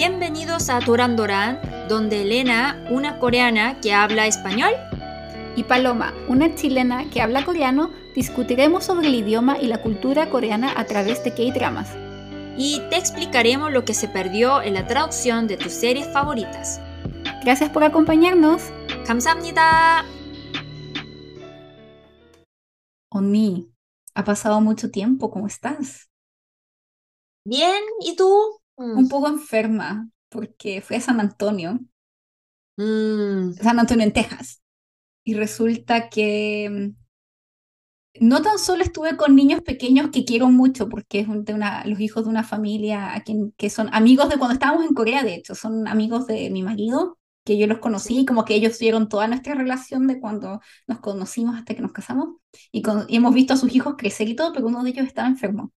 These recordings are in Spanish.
Bienvenidos a Duran donde Elena, una coreana que habla español, y Paloma, una chilena que habla coreano, discutiremos sobre el idioma y la cultura coreana a través de K-dramas. Y te explicaremos lo que se perdió en la traducción de tus series favoritas. Gracias por acompañarnos. 감사합니다. Oni, ha pasado mucho tiempo, ¿cómo estás? Bien, ¿y tú? Mm. Un poco enferma, porque fui a San Antonio. Mm. San Antonio en Texas. Y resulta que mm, no tan solo estuve con niños pequeños que quiero mucho, porque es de una, los hijos de una familia a quien, que son amigos de cuando estábamos en Corea, de hecho, son amigos de mi marido, que yo los conocí, y como que ellos vieron toda nuestra relación de cuando nos conocimos hasta que nos casamos, y, y hemos visto a sus hijos crecer y todo, pero uno de ellos estaba enfermo.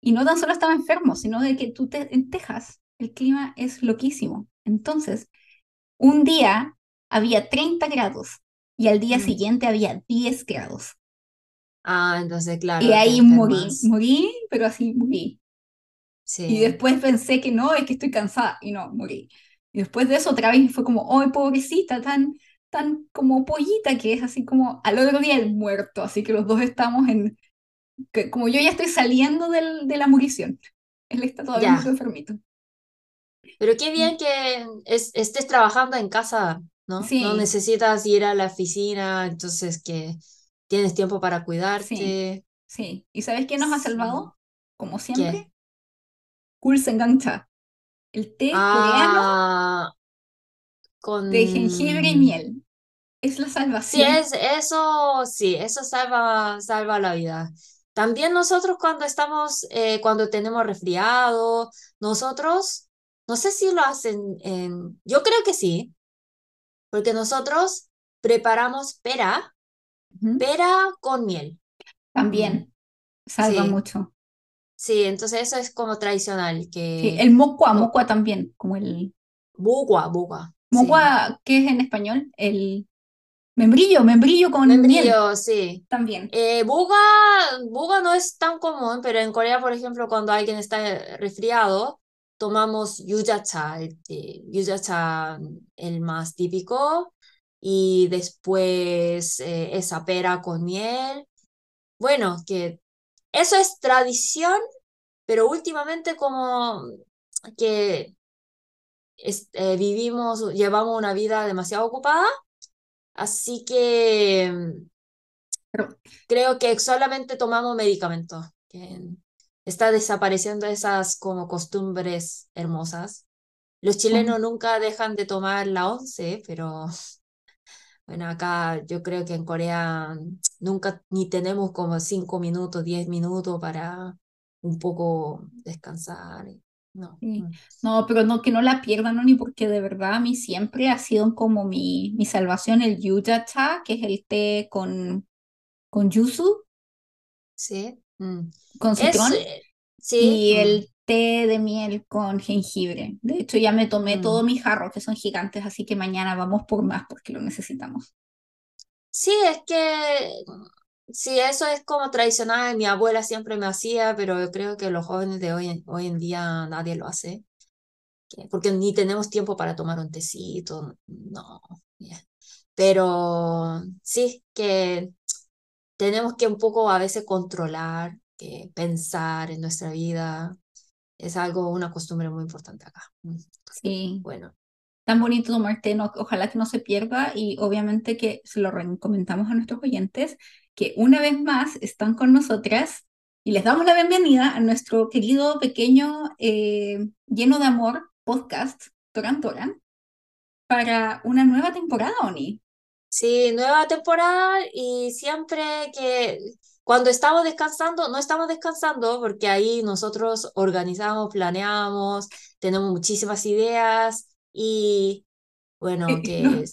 Y no tan solo estaba enfermo, sino de que tú te, en Texas el clima es loquísimo. Entonces, un día había 30 grados y al día mm. siguiente había 10 grados. Ah, entonces, claro. Y ahí morí, morí, pero así morí. Sí. Y después pensé que no, es que estoy cansada, y no, morí. Y después de eso otra vez fue como, ¡ay, pobrecita! Tan, tan como pollita que es así como al otro día el muerto. Así que los dos estamos en, que como yo ya estoy saliendo del, de la murición, él está todavía muy enfermito. Pero qué bien que estés trabajando en casa, ¿no? Sí. No necesitas ir a la oficina, entonces que tienes tiempo para cuidarte. Sí, sí. ¿y sabes quién nos ha salvado? Como siempre. Kulsengancha, el té ah, coreano de jengibre y miel. Es la salvación. Sí, es, eso, sí, eso salva, salva la vida. También nosotros cuando estamos, eh, cuando tenemos resfriado, nosotros, no sé si lo hacen en, yo creo que sí, porque nosotros preparamos pera, pera con miel. También, salva mucho. Sí, entonces eso es como tradicional. Que... Sí, el mocua, mocua también, como el... Bugua, bugua. Mocua, ¿qué es en español? El... Membrillo, membrillo con membrillo, sí. También. Eh, buga, buga no es tan común, pero en Corea, por ejemplo, cuando alguien está resfriado, tomamos yujacha, el, yujacha el más típico, y después eh, esa pera con miel. Bueno, que eso es tradición, pero últimamente como que eh, vivimos, llevamos una vida demasiado ocupada, Así que creo que solamente tomamos medicamentos. Que está desapareciendo esas como costumbres hermosas. Los chilenos nunca dejan de tomar la once, pero bueno, acá yo creo que en Corea nunca ni tenemos como cinco minutos, diez minutos para un poco descansar. No, no. pero no, que no la pierdan, ¿no? ni porque de verdad a mí siempre ha sido como mi, mi salvación el yuja cha, que es el té con, con yuzu. Sí. Mm. Con citrón. Eh, sí. Y el té de miel con jengibre. De hecho, ya me tomé mm. todos mis jarros, que son gigantes, así que mañana vamos por más porque lo necesitamos. Sí, es que Sí, eso es como tradicional, mi abuela siempre me hacía, pero yo creo que los jóvenes de hoy, hoy en día nadie lo hace, porque ni tenemos tiempo para tomar un tecito, no. Pero sí, que tenemos que un poco a veces controlar, que pensar en nuestra vida, es algo, una costumbre muy importante acá. Mm, sí. Bueno. Tan bonito tomar té, ojalá que no se pierda y obviamente que se lo comentamos a nuestros oyentes que una vez más están con nosotras y les damos la bienvenida a nuestro querido pequeño eh, lleno de amor podcast Toran Toran para una nueva temporada, Oni. Sí, nueva temporada y siempre que cuando estamos descansando, no estamos descansando porque ahí nosotros organizamos, planeamos, tenemos muchísimas ideas y bueno, que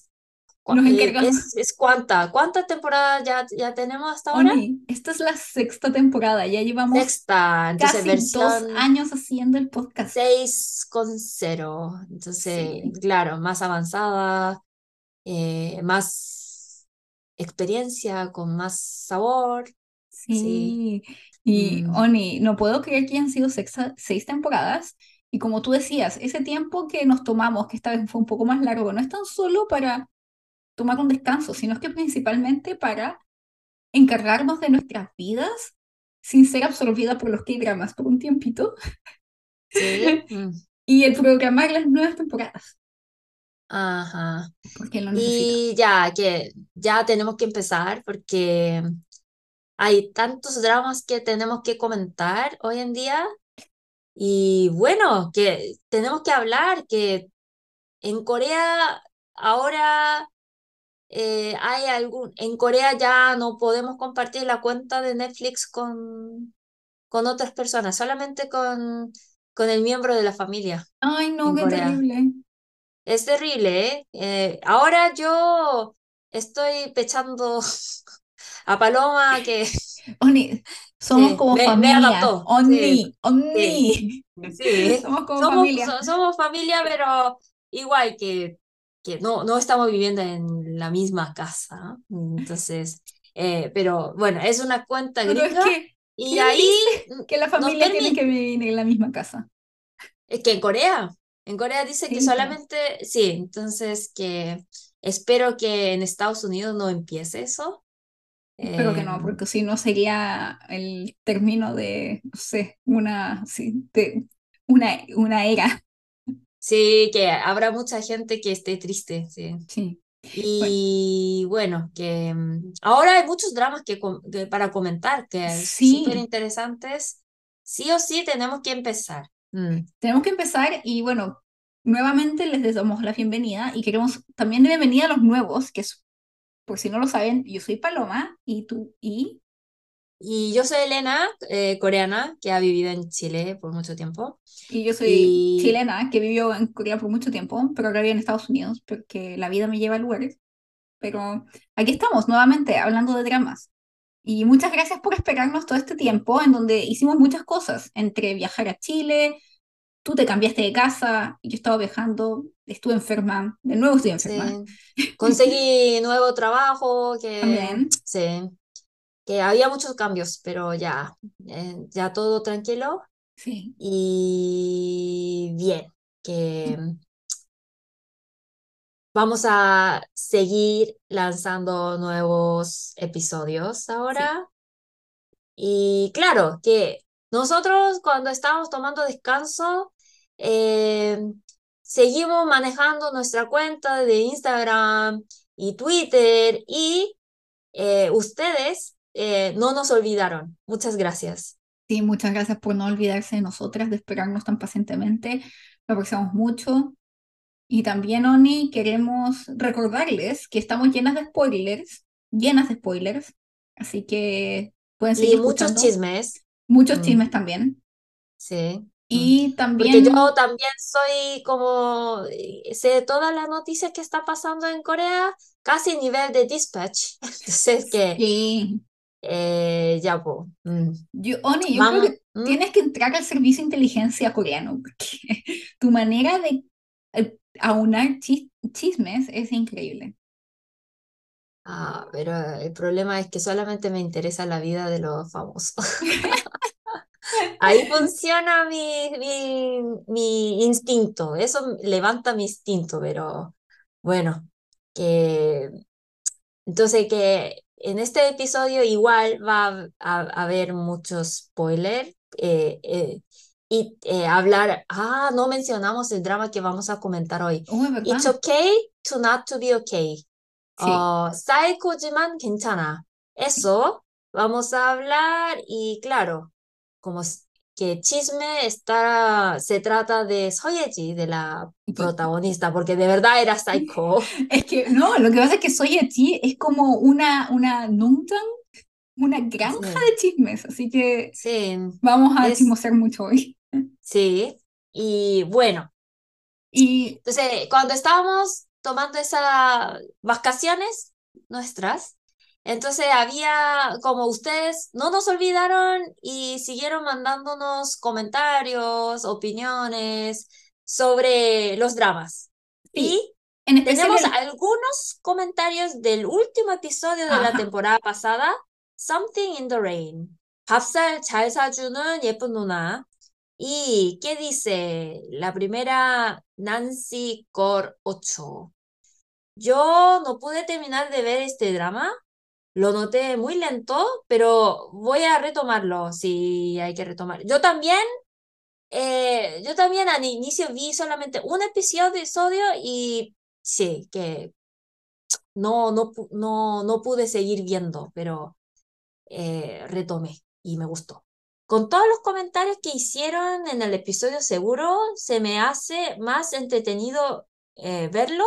nos encargamos. Es, es, cuánta, ¿cuántas temporadas ya, ya tenemos hasta ahora? esta es la sexta temporada, ya llevamos sexta, entonces casi dos años haciendo el podcast. Seis con cero, entonces, claro, más avanzada, eh, más experiencia, con más sabor. Sí, y mm. Oni, no puedo creer que hayan sido seis temporadas Y como tú decías, ese tiempo que nos tomamos, que esta vez fue un poco más largo, no es tan solo para tomar un descanso, sino que principalmente para encargarnos de nuestras vidas sin ser absorbida por los K-dramas por un tiempito. Sí. Mm. y el programar las nuevas temporadas. Ajá. Porque lo. Y ya, que ya tenemos que empezar porque hay tantos dramas que tenemos que comentar hoy en día. Y bueno, que tenemos que hablar que en Corea ahora eh, hay algún, en Corea ya no podemos compartir la cuenta de Netflix con, con otras personas, solamente con, con el miembro de la familia Ay, no, qué Corea. terrible. Es terrible, ¿eh? Eh, ahora yo estoy pechando a Paloma que Oni, somos sí, como me, me familia. Sí, Oni, Oni. sí. Somos como Somos, familia. so- somos familia, pero igual que, que no, no estamos viviendo en la misma casa. Entonces, eh, pero bueno, es una cuenta Pero es gringa que, y ¿quién ahí que la familia tiene que vivir en la misma casa? es que en Corea, en Corea dice que Sí, solamente, sí, entonces que espero que en Estados Unidos no empiece eso. Espero que no, Em, porque si no sería el término de, no sé, una, sí, de una, una era. Sí, que habrá mucha gente que esté triste, sí. Sí. Y bueno, que mm, ahora hay muchos dramas que, que para comentar, que Sí. súper interesantes. Sí o sí tenemos que empezar. Mm. Tenemos que empezar y bueno, nuevamente les damos la bienvenida y queremos también bienvenida a los nuevos, que es, por si no lo saben, yo soy Paloma y tú y Y yo soy Elena, eh, coreana, que ha vivido en Chile por mucho tiempo. Y yo soy Y- chilena, que vivió en Corea por mucho tiempo, pero ahora vivo en Estados Unidos porque la vida me lleva a lugares. Pero aquí estamos nuevamente hablando de dramas. Y muchas gracias por esperarnos todo este tiempo en donde hicimos muchas cosas, entre viajar a Chile, tú te cambiaste de casa, yo estaba viajando, estuve enferma, de nuevo estoy enferma. Sí. Conseguí nuevo trabajo, que También. sí, que había muchos cambios, pero ya, eh, ya todo tranquilo. Sí, Y bien, que vamos a seguir lanzando nuevos episodios ahora. Y claro, que nosotros cuando estamos tomando descanso, eh, seguimos manejando nuestra cuenta de Instagram y Twitter y eh, ustedes eh, no nos olvidaron. Muchas gracias. sí, muchas gracias por no olvidarse de nosotras, de esperarnos tan pacientemente. Lo apreciamos mucho. Y también, Oni, queremos recordarles que estamos llenas de spoilers, llenas de spoilers, así que pueden Y seguir muchos escuchando. chismes, Muchos Mm. chismes también. sí. Mm. Y Porque también, yo también soy como, eh, sé todas las noticias que está pasando en Corea, casi nivel de dispatch. Entonces que sí, eh, ya, pues. mm. yo, Oni, yo creo Vamos, que ¿mm? tienes que entrar al servicio de inteligencia coreano, porque tu manera de eh, aunar chis- chismes es increíble. Ah, pero el problema es que solamente me interesa la vida de los famosos. Ahí funciona mi, mi, mi instinto, eso levanta mi instinto, pero bueno, que entonces que en este episodio igual va a, a- a haber muchos spoilers eh, eh, y eh, hablar, ah, no mencionamos el drama que vamos a comentar hoy. Oh, es verdad. It's okay to not to be okay. Sí. 어, 사이코지만 괜찮아. Eso vamos a hablar y claro, como s- que chisme está, se trata de Soyeji, de la protagonista, porque de verdad era psycho. Es que no, lo que pasa es que Soy Chi es como una, una Nungtan, una granja Sí. de chismes, así que Sí, vamos a Es- chismosear mucho hoy. sí. Y bueno, Y entonces cuando estábamos tomando esas vacaciones nuestras, entonces había, como ustedes no nos olvidaron y siguieron mandándonos comentarios, opiniones sobre los dramas. Sí, Y en especial tenemos el- algunos comentarios del último episodio de la Ajá. temporada pasada, Something in the Rain. 밥살 잘 사주는 예쁜 누나. ¿Y qué dice la primera Nancy Core 8? Yo no pude terminar de ver este drama, lo noté muy lento, pero voy a retomarlo si hay que retomar. Yo también, eh, yo también al inicio vi solamente un episodio y sí, que no, no, no, no pude seguir viendo, pero eh, retomé y me gustó. Con todos los comentarios que hicieron en el episodio seguro, se me hace más entretenido eh, verlo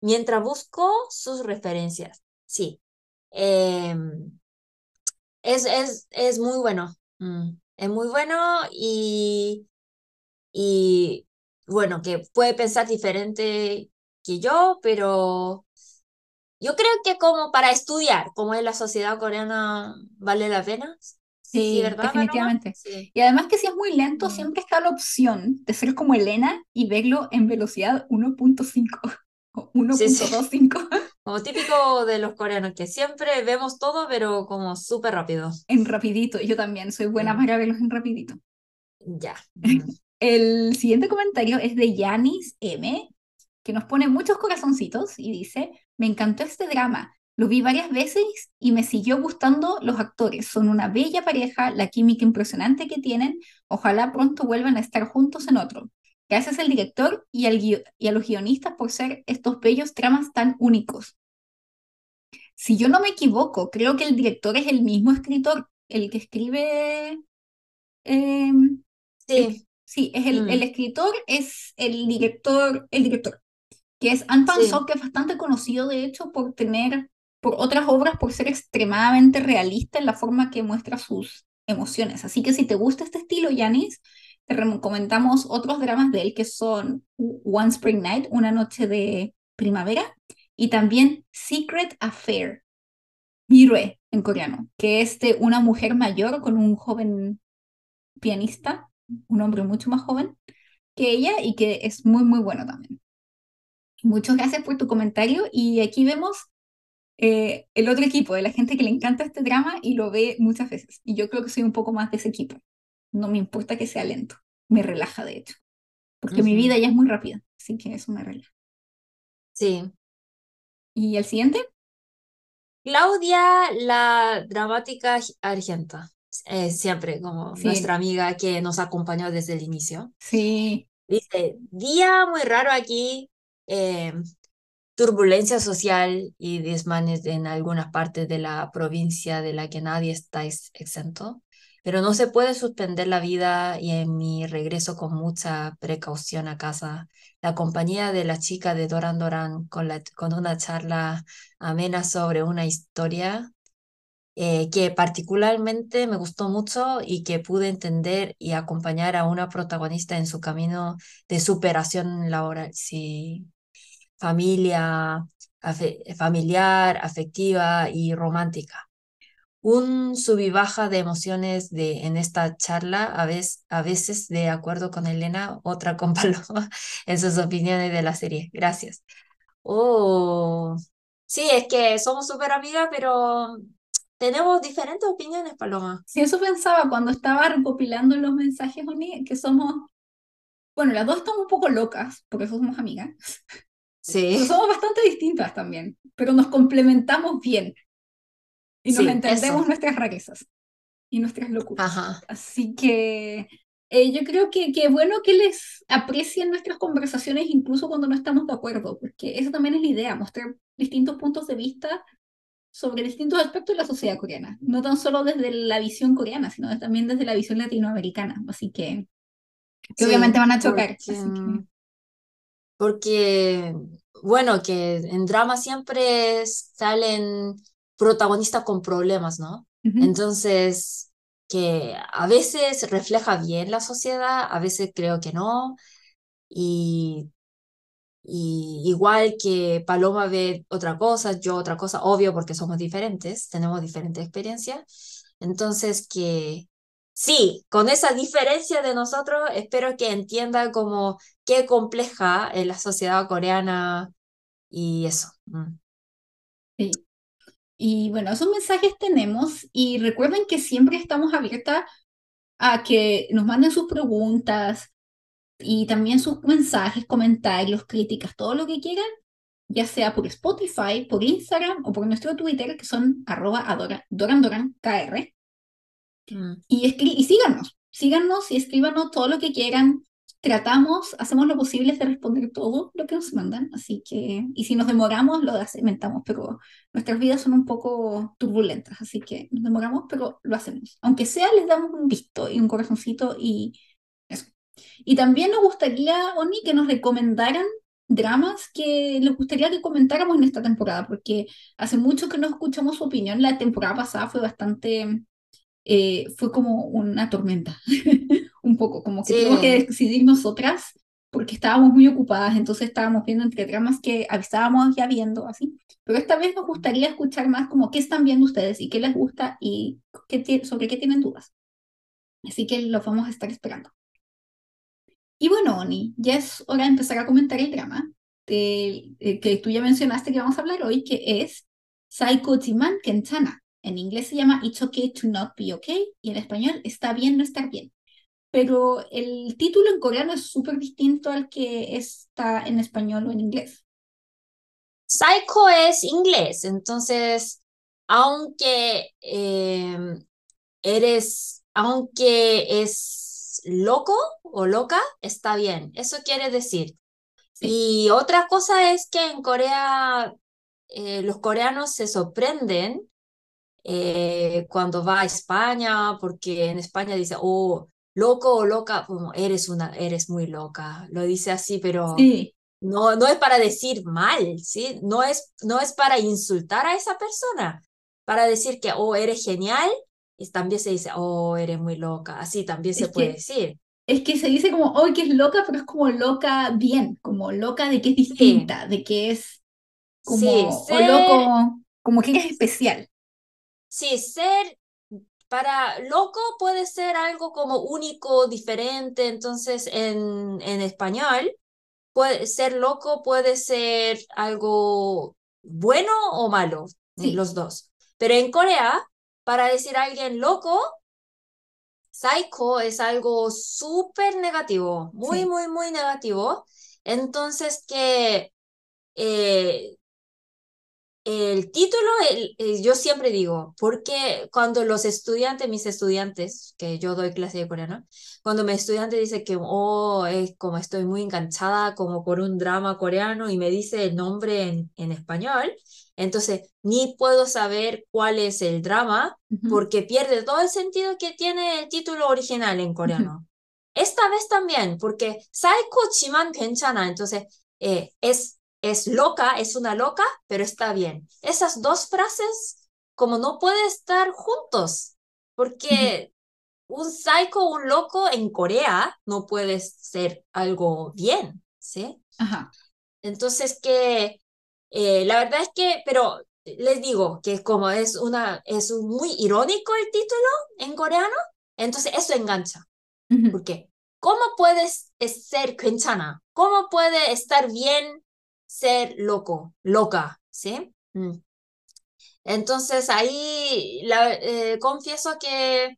mientras busco sus referencias. Sí. Em, es, es, es, muy bueno. Mm, es muy bueno y, y bueno, que puede pensar diferente que yo, pero yo creo que como para estudiar cómo es la sociedad coreana vale la pena. Sí, definitivamente. Y además que si es muy lento, mm. siempre está la opción de ser como Elena y verlo en velocidad 1.5 o 1.25. Como típico de los coreanos, que siempre vemos todo, pero como súper rápido. En rapidito, yo también soy buena para verlos en rapidito. Ya. El siguiente comentario es de Yanis M, que nos pone muchos corazoncitos y dice, me encantó este drama. Lo vi varias veces y me siguió gustando los actores. Son una bella pareja, la química impresionante que tienen. Ojalá pronto vuelvan a estar juntos en otro. Gracias al director y, al y a los guionistas por ser estos bellos dramas tan únicos. Si yo no me equivoco, creo que el director es el mismo escritor, el que escribe... Em, sí. sí, es el, el, mm. escritor, es el director, el director, que es An Pan que es bastante conocido de hecho por tener por otras obras por ser extremadamente realista en la forma que muestra sus emociones. Así que si te gusta este estilo, Yanis, te recomendamos otros dramas de él que son One Spring Night, Una Noche de Primavera, y también Secret Affair, Mirue en coreano, que es de una mujer mayor con un joven pianista, un hombre mucho más joven que ella y que es muy, muy bueno también. Muchas gracias por tu comentario y aquí vemos eh, el otro equipo, de la gente que le encanta este drama y lo ve muchas veces. Y yo creo que soy un poco más de ese equipo. No me importa que sea lento, me relaja de hecho. Porque mi vida ya es muy rápida, así que eso me relaja. Sí. ¿Y el siguiente? Claudia, la dramática argenta. Eh, siempre como nuestra amiga que nos acompañó desde el inicio. Sí. Dice, día muy raro aquí. Eh, turbulencia social y desmanes en algunas partes de la provincia de la que nadie está exento, pero no se puede suspender la vida y en mi regreso con mucha precaución a casa, la compañía de la chica de Doran Doran con, una charla amena sobre una historia eh, que particularmente me gustó mucho y que pude entender y acompañar a una protagonista en su camino de superación laboral. Sí, familia, familiar, afectiva y romántica. Un sub y baja de emociones de, en esta charla, a veces, a veces de acuerdo con Elena, otra con Paloma, en sus opiniones de la serie. Gracias. Oh, sí, es que somos súper amigas, pero tenemos diferentes opiniones, Paloma. Sí, eso pensaba cuando estaba recopilando los mensajes, que somos, bueno, las dos estamos un poco locas, porque somos amigas, Sí. somos bastante distintas también, pero nos complementamos bien. Y nos entendemos nuestras rarezas y nuestras locuras. Así que eh, yo creo que, que bueno que les aprecien nuestras conversaciones incluso cuando no estamos de acuerdo, porque eso también es la idea, mostrar distintos puntos de vista sobre distintos aspectos de la sociedad coreana, no tan solo desde la visión coreana, sino también desde la visión latinoamericana. Así que, obviamente van a chocar. porque, bueno, que en drama siempre salen protagonistas con problemas, ¿no? Entonces, que a veces refleja bien la sociedad, a veces creo que no, y, y igual que Paloma ve otra cosa, yo otra cosa, obvio porque somos diferentes, tenemos diferentes experiencias, entonces que sí, con esa diferencia de nosotros, espero que entiendan como qué compleja es la sociedad coreana y eso. Mm. Sí. Y bueno, esos mensajes tenemos y recuerden que siempre estamos abiertas a que nos manden sus preguntas y también sus mensajes, comentarios, críticas, todo lo que quieran, ya sea por Spotify, por Instagram o por nuestro Twitter, que son arroba dorandorankr. Mm. Y, y síganos, síganos y escríbanos todo lo que quieran. Tratamos, hacemos lo posible de responder todo lo que nos mandan, así que, y si nos demoramos, lo hacemos, pero nuestras vidas son un poco turbulentas, así que nos demoramos, pero lo hacemos. Aunque sea, les damos un visto y un corazoncito y eso. Y también nos gustaría, Oni, que nos recomendaran dramas que les gustaría que comentáramos en esta temporada, porque hace mucho que no escuchamos su opinión. La temporada pasada fue bastante, eh, fue como una tormenta, un poco, como que tuvimos que decidir nosotras, porque estábamos muy ocupadas, entonces estábamos viendo entre dramas que avisábamos ya viendo, así. Pero esta vez nos gustaría escuchar más como qué están viendo ustedes y qué les gusta y qué sobre qué tienen dudas. Así que los vamos a estar esperando. Y bueno, Oni, ya es hora de empezar a comentar el drama de, eh, que tú ya mencionaste que vamos a hablar hoy, que es Psycho Timan Kenchana. En inglés se llama It's Okay to Not Be Okay y en español Está bien no estar bien. Pero el título en coreano es súper distinto al que está en español o en inglés. Psycho es inglés, entonces, aunque eh, eres, aunque es loco o loca, está bien. Eso quiere decir. Y otra cosa es que en Corea eh, los coreanos se sorprenden eh, cuando va a España, porque en España dice, oh, loco o loca, como eres una, eres muy loca. Lo dice así, pero no, no es para decir mal, ¿sí? No es, no es para insultar a esa persona, para decir que, oh, eres genial y también se dice, oh, eres muy loca. Así también se puede decir. Es que se dice como, oh, que es loca, pero es como loca bien, como loca de que es distinta, de que es como, o loco, como que es especial. Sí, ser, para loco puede ser algo como único, diferente, entonces en, en español, puede, ser loco puede ser algo bueno o malo, los dos. Pero en Corea, para decir a alguien loco, psycho es algo súper negativo, muy, muy, muy negativo. Entonces que eh, el título, el, el, yo siempre digo, porque cuando los estudiantes, mis estudiantes, que yo doy clase de coreano, cuando mi estudiante dice que, oh, es como estoy muy enganchada como por un drama coreano y me dice el nombre en, en español, entonces ni puedo saber cuál es el drama uh -huh. porque pierde todo el sentido que tiene el título original en coreano. Uh -huh. Esta vez también, porque Saiko Chiman Kenchana, entonces eh, es es loca, es una loca, pero está bien. Esas dos frases, como no pueden estar juntos, porque un psycho, un loco en Corea no puede ser algo bien, ¿sí? Ajá. Entonces, que eh, la verdad es que, pero les digo que como es, una, es muy irónico el título en coreano, entonces eso engancha. Porque, ¿cómo puedes ser 괜찮아? ¿Cómo puede estar bien ser loco, loca? ¿Sí? Mm. Entonces ahí la, eh, confieso que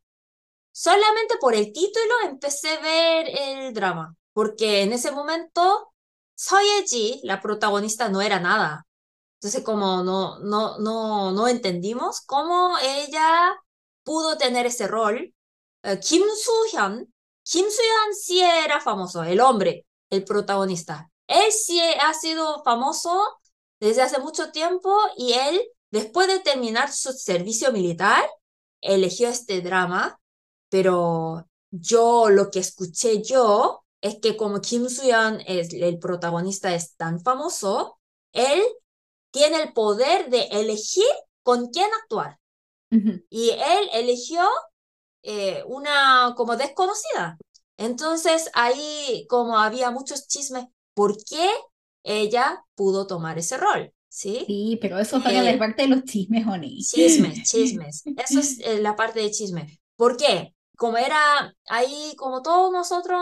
solamente por el título empecé a ver el drama, porque en ese momento Soyeji, la protagonista, no era nada. Entonces, como no, no, no, no entendimos cómo ella pudo tener ese rol. Eh, Kim Soo-hyun, Kim Soo-hyun sí era famoso, el hombre, el protagonista. Él sí ha sido famoso desde hace mucho tiempo y él, después de terminar su servicio militar, eligió este drama, pero yo lo que escuché yo es que como Kim Soo-yeon es el protagonista es tan famoso, él tiene el poder de elegir con quién actuar. Y él eligió eh, una como desconocida. Entonces ahí como había muchos chismes, ¿por qué ella pudo tomar ese rol? Sí, sí pero eso es para eh, la parte de los chismes, Oni. Chismes, chismes. Eso es eh, la parte de chisme. ¿Por qué? como era ahí, como todos nosotros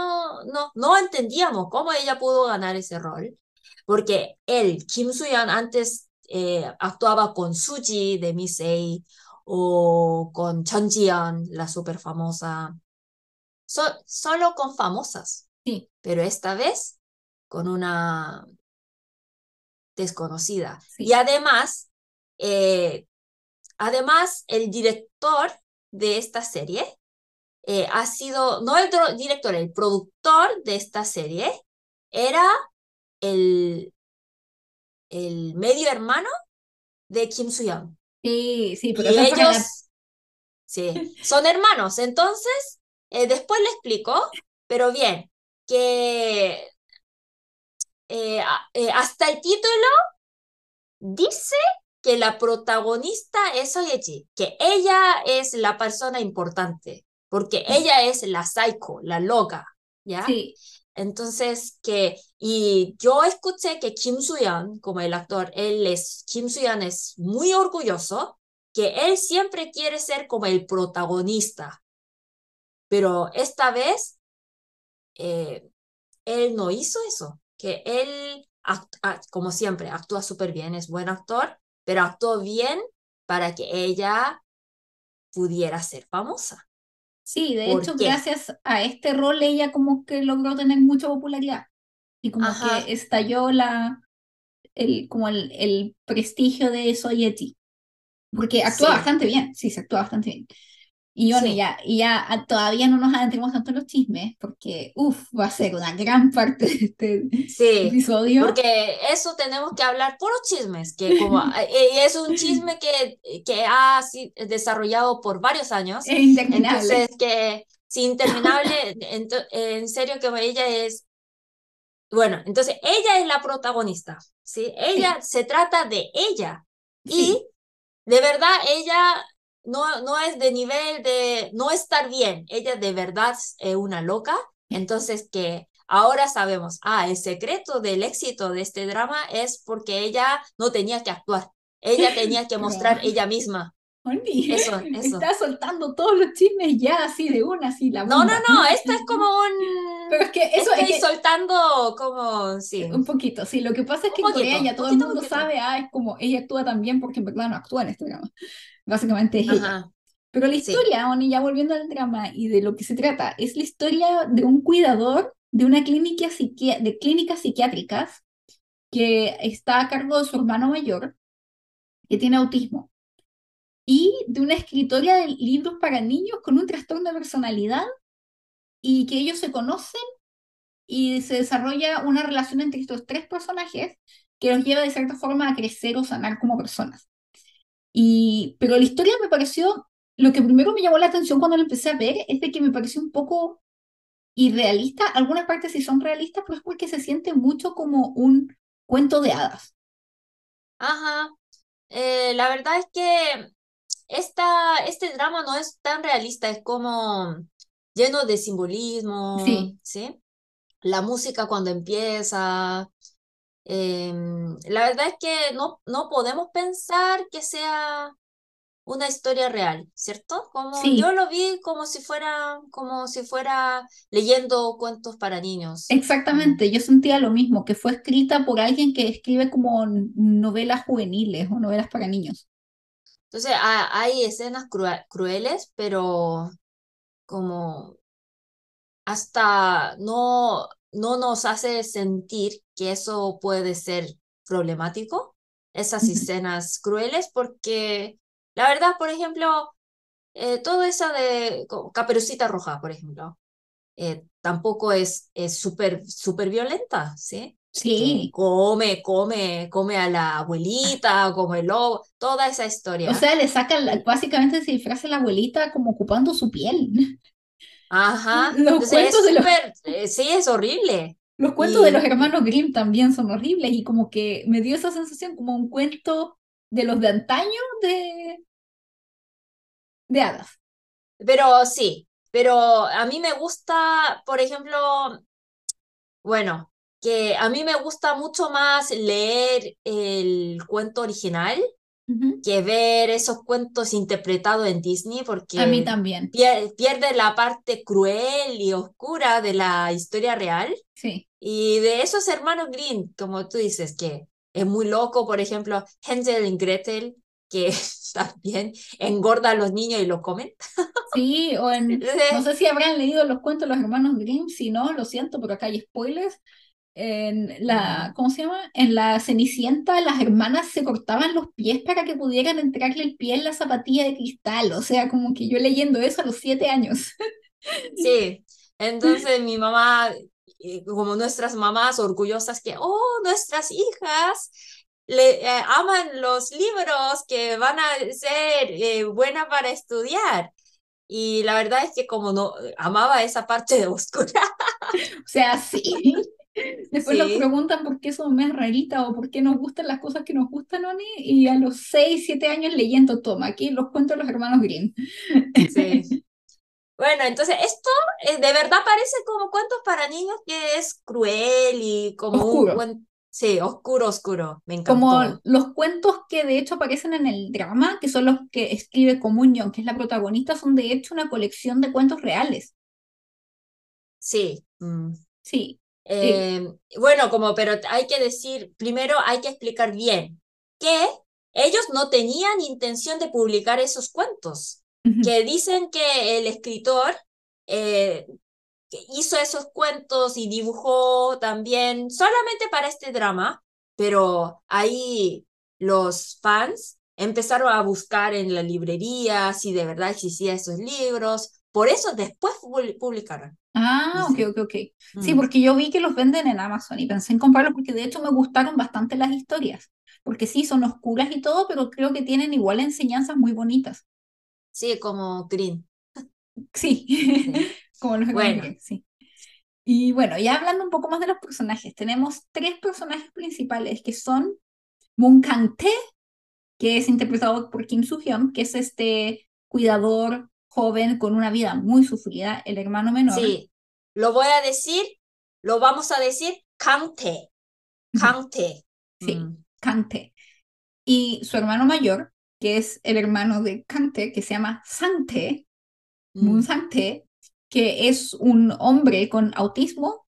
no, no entendíamos cómo ella pudo ganar ese rol, porque él, Kim Soo-yeon, antes eh, actuaba con Suji de Miss A o con Chun Ji-yeon, la súper famosa, solo con famosas. Sí. Pero esta vez con una desconocida. Sí. Y además, eh, además, el director de esta serie eh, ha sido, no el director, el productor de esta serie era el, el medio hermano de Kim Soo-young. Sí, sí, pero Y la- ellos sí, son hermanos. Entonces, eh, después le explico, pero bien, que eh, eh, hasta el título dice que la protagonista es Soyeji, que ella es la persona importante, porque ella es la psycho, la loca, ¿ya? Sí, Entonces, que, y yo escuché que Kim Soo-yeon, como el actor, él es, Kim Soo-yeon es muy orgulloso, que él siempre quiere ser como el protagonista, pero esta vez, eh, él no hizo eso, que él, act- act- como siempre, actúa súper bien, es buen actor, pero actuó bien para que ella pudiera ser famosa. sí, de ¿Por hecho, qué? gracias a este rol ella como que logró tener mucha popularidad y como Ajá. que estalló la, el, como el, el prestigio de Soyeti, porque actúa Sí. bastante bien, sí, se actúa bastante bien. Y bueno, Sí. ya, ya ah, todavía no nos adentremos tanto en los chismes, porque, uff, va a ser una gran parte de este Sí, episodio. Porque eso tenemos que hablar puros chismes, que como eh, es un chisme que, que ha si- desarrollado por varios años, Es interminable. entonces que es interminable, ento- en serio que ella es, bueno, entonces ella es la protagonista, ¿sí? Ella se trata de ella y de verdad ella no, no es de nivel de no estar bien, ella de verdad es una loca, entonces que ahora sabemos, ah, el secreto del éxito de este drama es porque ella no tenía que actuar, ella tenía que mostrar ella misma. Eso, eso. está soltando todos los chismes ya así de una, así la No, no, no, esto es como un... Pero es que eso es Estoy que soltando como, sí. un poquito, sí, lo que pasa es que en Corea poquito, ya todo el poquito, mundo poquito. sabe, ah, es como ella actúa también porque en verdad no actúa en este drama. Básicamente es ella. Pero la Sí. historia, Oni, ya volviendo al drama y de lo que se trata, es la historia de un cuidador de una clínica psiqui- de clínicas psiquiátricas que está a cargo de su hermano mayor, que tiene autismo, y de una escritora de libros para niños con un trastorno de personalidad, y que ellos se conocen y se desarrolla una relación entre estos tres personajes que los lleva de cierta forma a crecer o sanar como personas. Y, pero la historia me pareció, lo que primero me llamó la atención cuando la empecé a ver es de que me pareció un poco irrealista. Algunas partes sí son realistas, pero es porque se siente mucho como un cuento de hadas. ajá. Eh, la verdad es que esta, este drama no es tan realista, es como lleno de simbolismo, Sí. ¿sí? La música cuando empieza. Em, la verdad es que no, no podemos pensar que sea una historia real, ¿cierto? Como Sí. yo lo vi como si fuera, como si fuera leyendo cuentos para niños. Exactamente, yo sentía lo mismo, que fue escrita por alguien que escribe como novelas juveniles o novelas para niños. Entonces ha- hay escenas crueles, pero como hasta no, no nos hace sentir que eso puede ser problemático, esas escenas crueles, porque la verdad, por ejemplo, eh, todo eso de Caperucita Roja, por ejemplo, eh, tampoco es es súper súper violenta, ¿sí? Que Sí, come, come, come a la abuelita, come el lobo, toda esa o historia. sea, le sacan, la- básicamente se disfraza la abuelita como ocupando su piel. Ajá, Los entonces es cuentos de los, súper, eh, sí, es horrible. Los cuentos de los hermanos Grimm también son horribles y como que me dio esa sensación como un cuento de los de antaño de, de hadas. pero sí, pero a mí me gusta, por ejemplo, bueno, que a mí me gusta mucho más leer el cuento original que ver esos cuentos interpretados en Disney A mí porque también, pier- pierde la parte cruel y oscura de la historia real. Sí. Y de esos hermanos Green, como tú dices, que es muy loco, por ejemplo, Hansel y Gretel, que también engorda a los niños y los comen. Sí, o en, no sé si habrán leído los cuentos de los hermanos Grimm, si no, lo siento, porque acá hay spoilers. En la, ¿cómo se llama? En la Cenicienta, las hermanas se cortaban los pies para que pudieran entrarle el pie en la zapatilla de cristal. O sea, como que yo leyendo eso a los siete años. Sí, entonces mi mamá, como nuestras mamás orgullosas que, oh, nuestras hijas le, eh, aman los libros que van a ser eh, buenas para estudiar. Y la verdad es que como no amaba esa parte de oscura. O sea, sí. Después nos preguntan por qué somos más raritas o por qué nos gustan las cosas que nos gustan, Oni, y a los 6, 7 años leyendo, toma, aquí los cuentos de los hermanos Green. Sí. Bueno, entonces esto eh, de verdad parece como cuentos para niños que es cruel y como un Sí, oscuro, oscuro, me encantó. Como los cuentos que de hecho aparecen en el drama, que son los que escribe Comunion, que es la protagonista, son de hecho una colección de cuentos reales. Sí. Mm. Sí. Eh, bueno, como, pero hay que decir, primero hay que explicar bien que ellos no tenían intención de publicar esos cuentos, que dicen que el escritor eh, hizo esos cuentos y dibujó también solamente para este drama, pero ahí los fans empezaron a buscar en la librería si de verdad existían esos libros, por eso después publicaron. Ah, ok, ok, ok. Sí, mm. porque yo vi que los venden en Amazon y pensé en comprarlos porque de hecho me gustaron bastante las historias, porque sí, son oscuras y todo, pero creo que tienen igual enseñanzas muy bonitas. Sí, como Green. Sí, como los bueno. sí. Y bueno, ya hablando un poco más de los personajes, tenemos tres personajes principales que son Moon Kang-tae, que es interpretado por Kim Soo-hyun, que es este cuidador joven con una vida muy sufrida, el hermano menor. Sí, lo voy a decir, lo vamos a decir Kang-tae. Kang-tae. Sí, mm. Kang-tae. Y su hermano mayor, que es el hermano de Kang-tae, que se llama Moon mm. Sang-tae, que es un hombre con autismo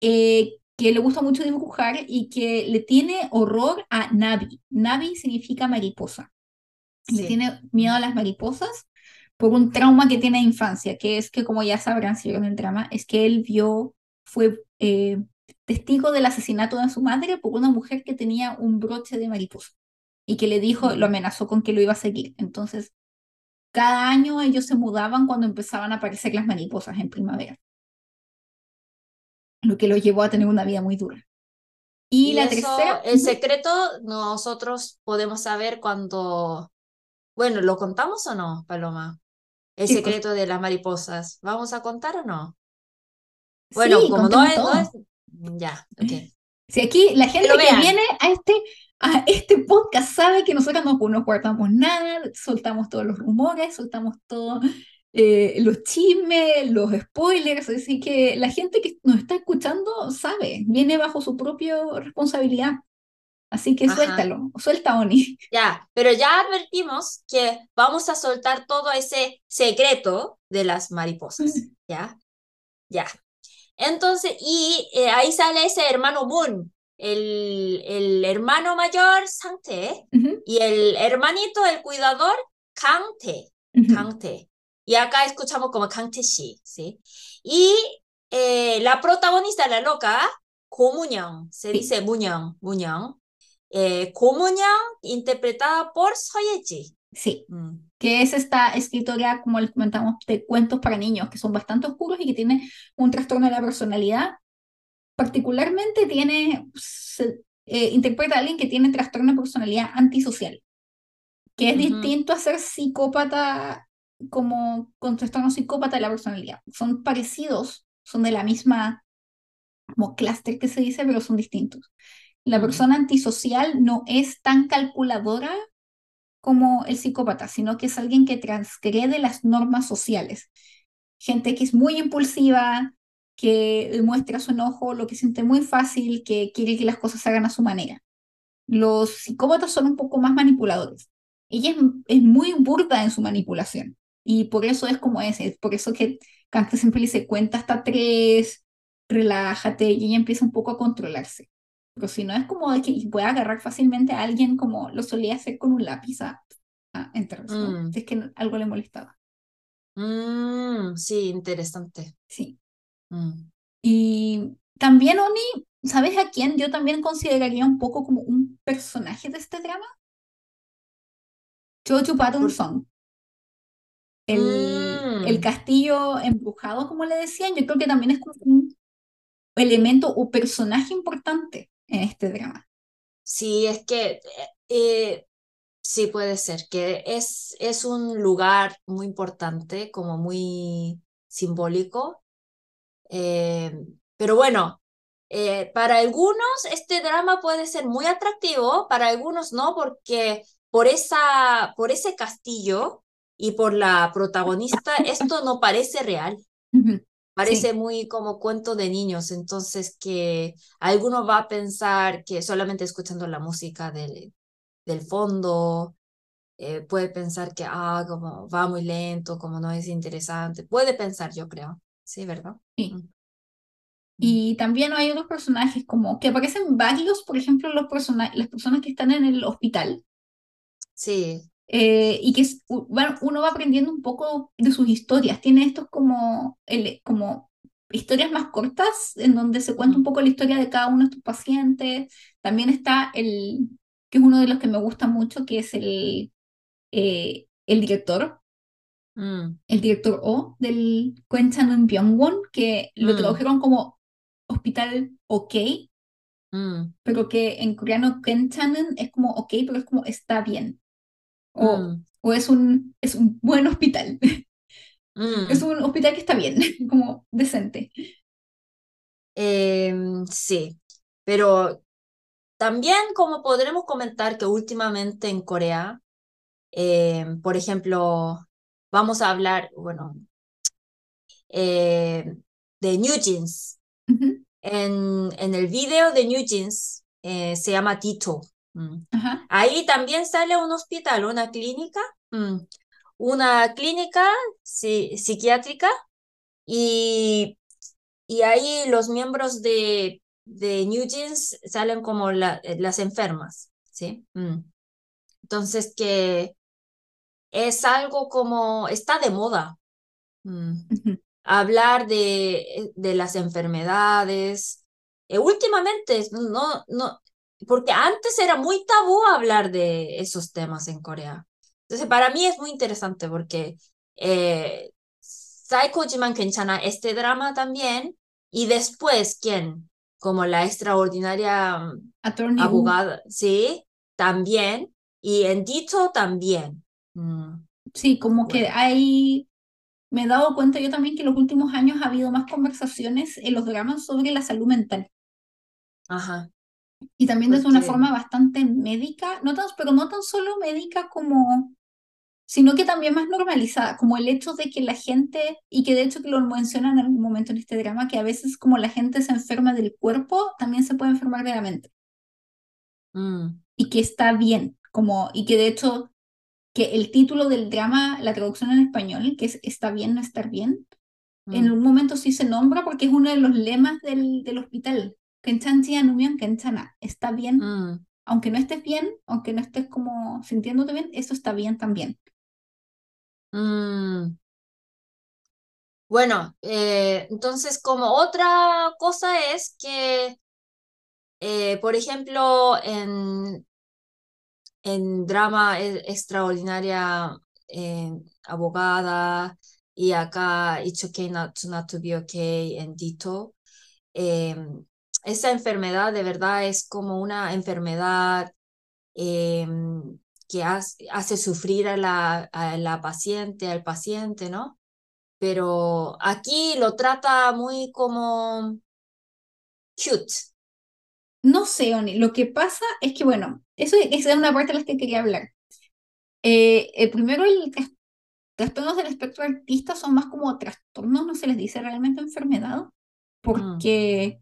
eh, que le gusta mucho dibujar y que le tiene horror a Navi. Navi significa mariposa. Le tiene miedo a las mariposas por un trauma que tiene de infancia, que es que, como ya sabrán si vieron el drama, es que él vio, fue eh, testigo del asesinato de su madre por una mujer que tenía un broche de mariposa y que le dijo, lo amenazó con que lo iba a seguir. Entonces, cada año ellos se mudaban cuando empezaban a aparecer las mariposas en primavera. Lo que lo llevó a tener una vida muy dura. Y, la tercera. El secreto nosotros podemos saber cuando. Bueno, ¿lo contamos o no, Paloma? El secreto de las mariposas. ¿Vamos a contar o no? Bueno, como no es, Ya, ok. Si aquí la gente que viene a este a este podcast sabe que nosotros no, no guardamos nada, soltamos todos los rumores, soltamos todos eh, los chismes, los spoilers, así que la gente que nos está escuchando sabe, viene bajo su propia responsabilidad. Así que suéltalo, suelta Oni. Ya, pero ya advertimos que vamos a soltar todo ese secreto de las mariposas, ¿ya? Ya. Entonces, y eh, ahí sale ese hermano Moon, el, el hermano mayor, Sangte, y el hermanito, el cuidador, Kangte. Kangte. Y acá escuchamos como Kangte Shi, ¿sí? Y eh, la protagonista, la loca, Komunyeong, se dice Munyang, Munyang. Eh, interpretada por Soyeji. Sí. Mm. Que es esta escritora, como les comentamos, de cuentos para niños, que son bastante oscuros y que tiene un trastorno de la personalidad particularmente tiene, eh, interpreta a alguien que tiene trastorno de personalidad antisocial, que es distinto a ser psicópata como con trastorno psicópata de la personalidad. Son parecidos, son de la misma como clúster que se dice, pero son distintos. La persona antisocial no es tan calculadora como el psicópata, sino que es alguien que transgrede las normas sociales. Gente que es muy impulsiva, que demuestra su enojo, lo que siente muy fácil, que quiere que las cosas se hagan a su manera. Los psicópatas son un poco más manipuladores. Ella es, muy burda en su manipulación y por eso es como es, es por eso que Kante siempre le dice cuenta hasta tres, relájate y ella empieza un poco a controlarse. Pero si no es como de que pueda agarrar fácilmente a alguien como lo solía hacer con un lápiz a a enterarse, ¿no? Mm, Si es que algo le molestaba. mm, sí, interesante. Sí. Mm. Y también, Oni, ¿sabes a quién yo también consideraría un poco como un personaje de este drama? Jojo Pattinson. El, el Mm, castillo embrujado, como le decían, yo creo que también es como un elemento o personaje importante en este drama. sí, es que eh, sí puede ser, que es, es un lugar muy importante, como muy simbólico. Eh, pero bueno, eh, para algunos este drama puede ser muy atractivo, para algunos no, porque por esa, por ese castillo y por la protagonista, esto no parece real. Parece Sí, muy como cuento de niños, entonces que alguno va a pensar que solamente escuchando la música del, del fondo, eh, puede pensar que, ah, como va muy lento, como no es interesante. Puede pensar, yo creo. Sí, ¿verdad? sí. Mm, mm. Y también hay otros personajes como que aparecen varios, por ejemplo, los persona- las personas que están en el hospital Sí. Eh, y que es- uno va aprendiendo un poco de sus historias. Tiene estos como, el- como historias más cortas en donde se cuenta un poco la historia de cada uno de estos pacientes. También está el, que es uno de los que me gusta mucho, que es el, eh, el director, mm, el director O del Kwenchanun Byongwon, que lo mm, tradujeron como Hospital OK, mm, pero que en coreano Kwenchanun es como OK, pero es como está bien. O, mm, o es un, es un buen hospital. Es mm. un hospital que está bien, como decente. Em, sí, pero también como podremos comentar que últimamente en Corea, em, por ejemplo, vamos a hablar, bueno, eh, de New Jeans. En, en el video de New Jeans eh, se llama Tito. Mm. Ajá. Ahí también sale un hospital, una clínica, mm, una clínica psi- psiquiátrica y, y ahí los miembros de, de New Jeans salen como la- las enfermas, ¿sí? Mm. Entonces que es algo como, está de moda. Hablar de, de las enfermedades. Eh, últimamente, no, no, porque antes era muy tabú hablar de esos temas en Corea. Entonces, para mí es muy interesante porque eh, Psychojiman Kenchana, este drama también, y después, ¿quién? Como la extraordinaria mm, Wu. abogada, ¿sí? También, y en Dito también. Mm, Sí, como que hay, me he dado cuenta yo también que en los últimos años ha habido más conversaciones en los dramas sobre la salud mental. ajá, Y también desde una forma bastante médica, no tan, pero no tan solo médica como, sino que también más normalizada, como el hecho de que la gente, y que de hecho que lo mencionan en algún momento en este drama, que a veces como la gente se enferma del cuerpo, también se puede enfermar de la mente. mm, Y que está bien, como, y que de hecho que el título del drama, la traducción en español, que es Está bien no estar bien, en mm. un momento sí se nombra porque es uno de los lemas del, del hospital. Kenchanchi Anumion Kenchana. Está bien, Mm, aunque no estés bien, aunque no estés como sintiéndote bien, eso está bien también. mm. Bueno, eh, entonces como otra cosa es que, eh, por ejemplo, en, en drama e- extraordinaria, eh, abogada, y acá It's okay not to, not to be okay en Dito, eh, esa enfermedad de verdad es como una enfermedad eh, que hace, hace sufrir a la, a la paciente, al paciente, ¿no? pero aquí lo trata muy como cute. No sé, Oni, lo que pasa es que, bueno, eso esa es una parte de las que quería hablar. Eh, eh, primero, el tras- trastornos del espectro autista son más como trastornos, no se les dice realmente enfermedad, Mm, porque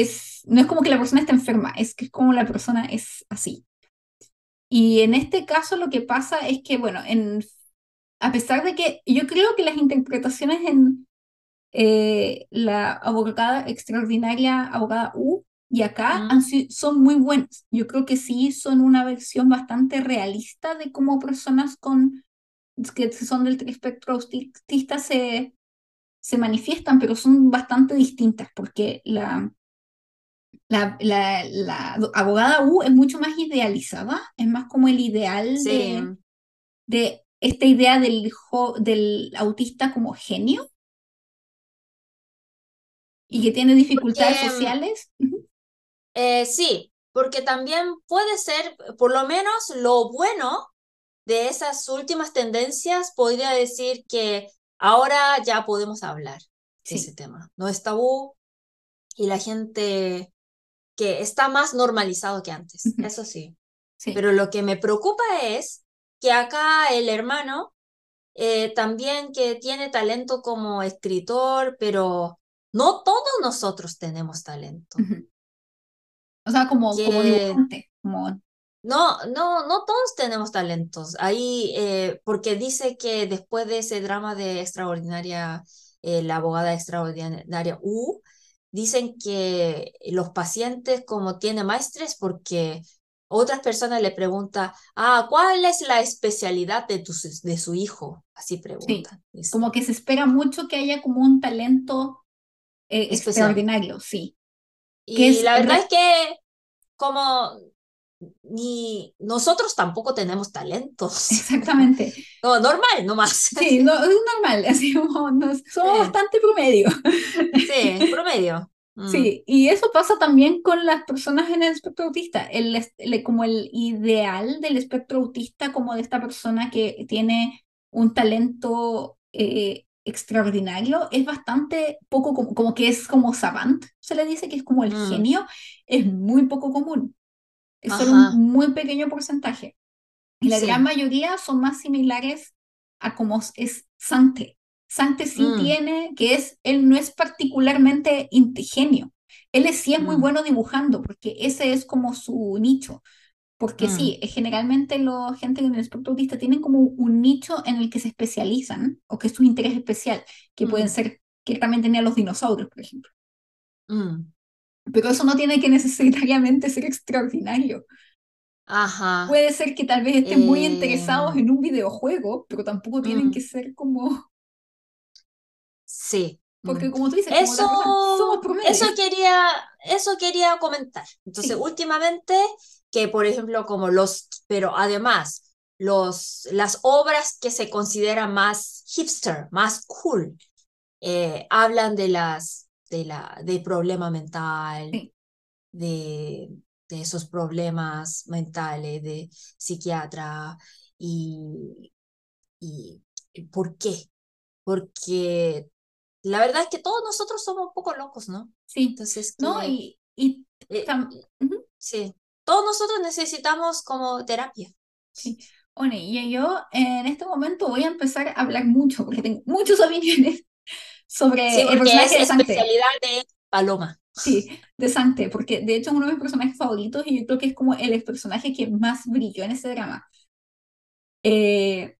es, no es como que la persona está enferma, es que es como la persona es así. Y en este caso lo que pasa es que, bueno, en, a pesar de que yo creo que las interpretaciones en eh, la abogada extraordinaria, abogada U, y acá han si- son muy buenas. Yo creo que sí son una versión bastante realista de cómo personas con que son del espectro autista se, se manifiestan, pero son bastante distintas porque la, la, la, la abogada U es mucho más idealizada, es más como el ideal Sí, de, de esta idea del, autista como genio y que tiene dificultades Porque, sociales. Eh, sí, porque también puede ser, por lo menos lo bueno de esas últimas tendencias, podría decir que ahora ya podemos hablar de ese tema. No es tabú y la gente que está más normalizado que antes, eso sí. sí, Pero lo que me preocupa es que acá el hermano eh, también que tiene talento como escritor, pero no todos nosotros tenemos talento. O sea, como, como dibujante, como, no, no, no todos tenemos talentos. Ahí, eh, porque dice que después de ese drama de Extraordinaria, eh, la abogada extraordinaria U, dicen que los pacientes como tienen más estrés porque otras personas le preguntan, ah, ¿cuál es la especialidad de, tu, de su hijo? Así sí, preguntan. Como que se espera mucho que haya como un talento eh, extraordinario, sí, que Y es la verdad es que como ni nosotros tampoco tenemos talentos. exactamente, No, normal, nomás. sí, no, es normal, así como nos- somos Sí, bastante promedio. sí, promedio. Mm, Sí, y eso pasa también con las personas en el espectro autista, el, el- como el ideal del espectro autista, como de esta persona que tiene un talento eh, extraordinario, es bastante poco, como, como que es como savant, se le dice que es como el mm, genio, es muy poco común, es solo ajá, un muy pequeño porcentaje. Y la gran mayoría son más similares a como es Sante. Sante sí mm, tiene, que es, él no es particularmente inte- genio. Él es- sí es muy mm, bueno dibujando, porque ese es como su nicho. Porque sí, mm, eh, generalmente la gente en el espectro autista tienen como un nicho en el que se especializan, o que es su interés especial, que pueden ser, que también tenía los dinosaurios, por ejemplo. Pero eso no tiene que necesariamente ser extraordinario. Ajá. Puede ser que tal vez estén muy interesados en un videojuego, pero tampoco tienen que mm, ser como, sí. porque mm. como tú dices, como personas, somos Eso, eso quería, eso quería comentar. Entonces, Sí, últimamente, que por ejemplo, como los, pero además, los, las obras que se consideran más hipster, más cool, eh, hablan de las, de la, de problema mental, sí, de, de esos problemas mentales, de psiquiatra, y, y ¿por qué? Porque la verdad es que todos nosotros somos un poco locos, ¿no? sí. Entonces, ¿No? Y, y eh, sí, todos nosotros necesitamos como terapia. sí. Bueno, y yo en este momento voy a empezar a hablar mucho, porque tengo muchas opiniones sobre Sí, el porque es personaje de especialidad de Paloma. Sí, de Sante, porque de hecho es uno de mis personajes favoritos y yo creo que es como el personaje que más brilló en ese drama. Eh,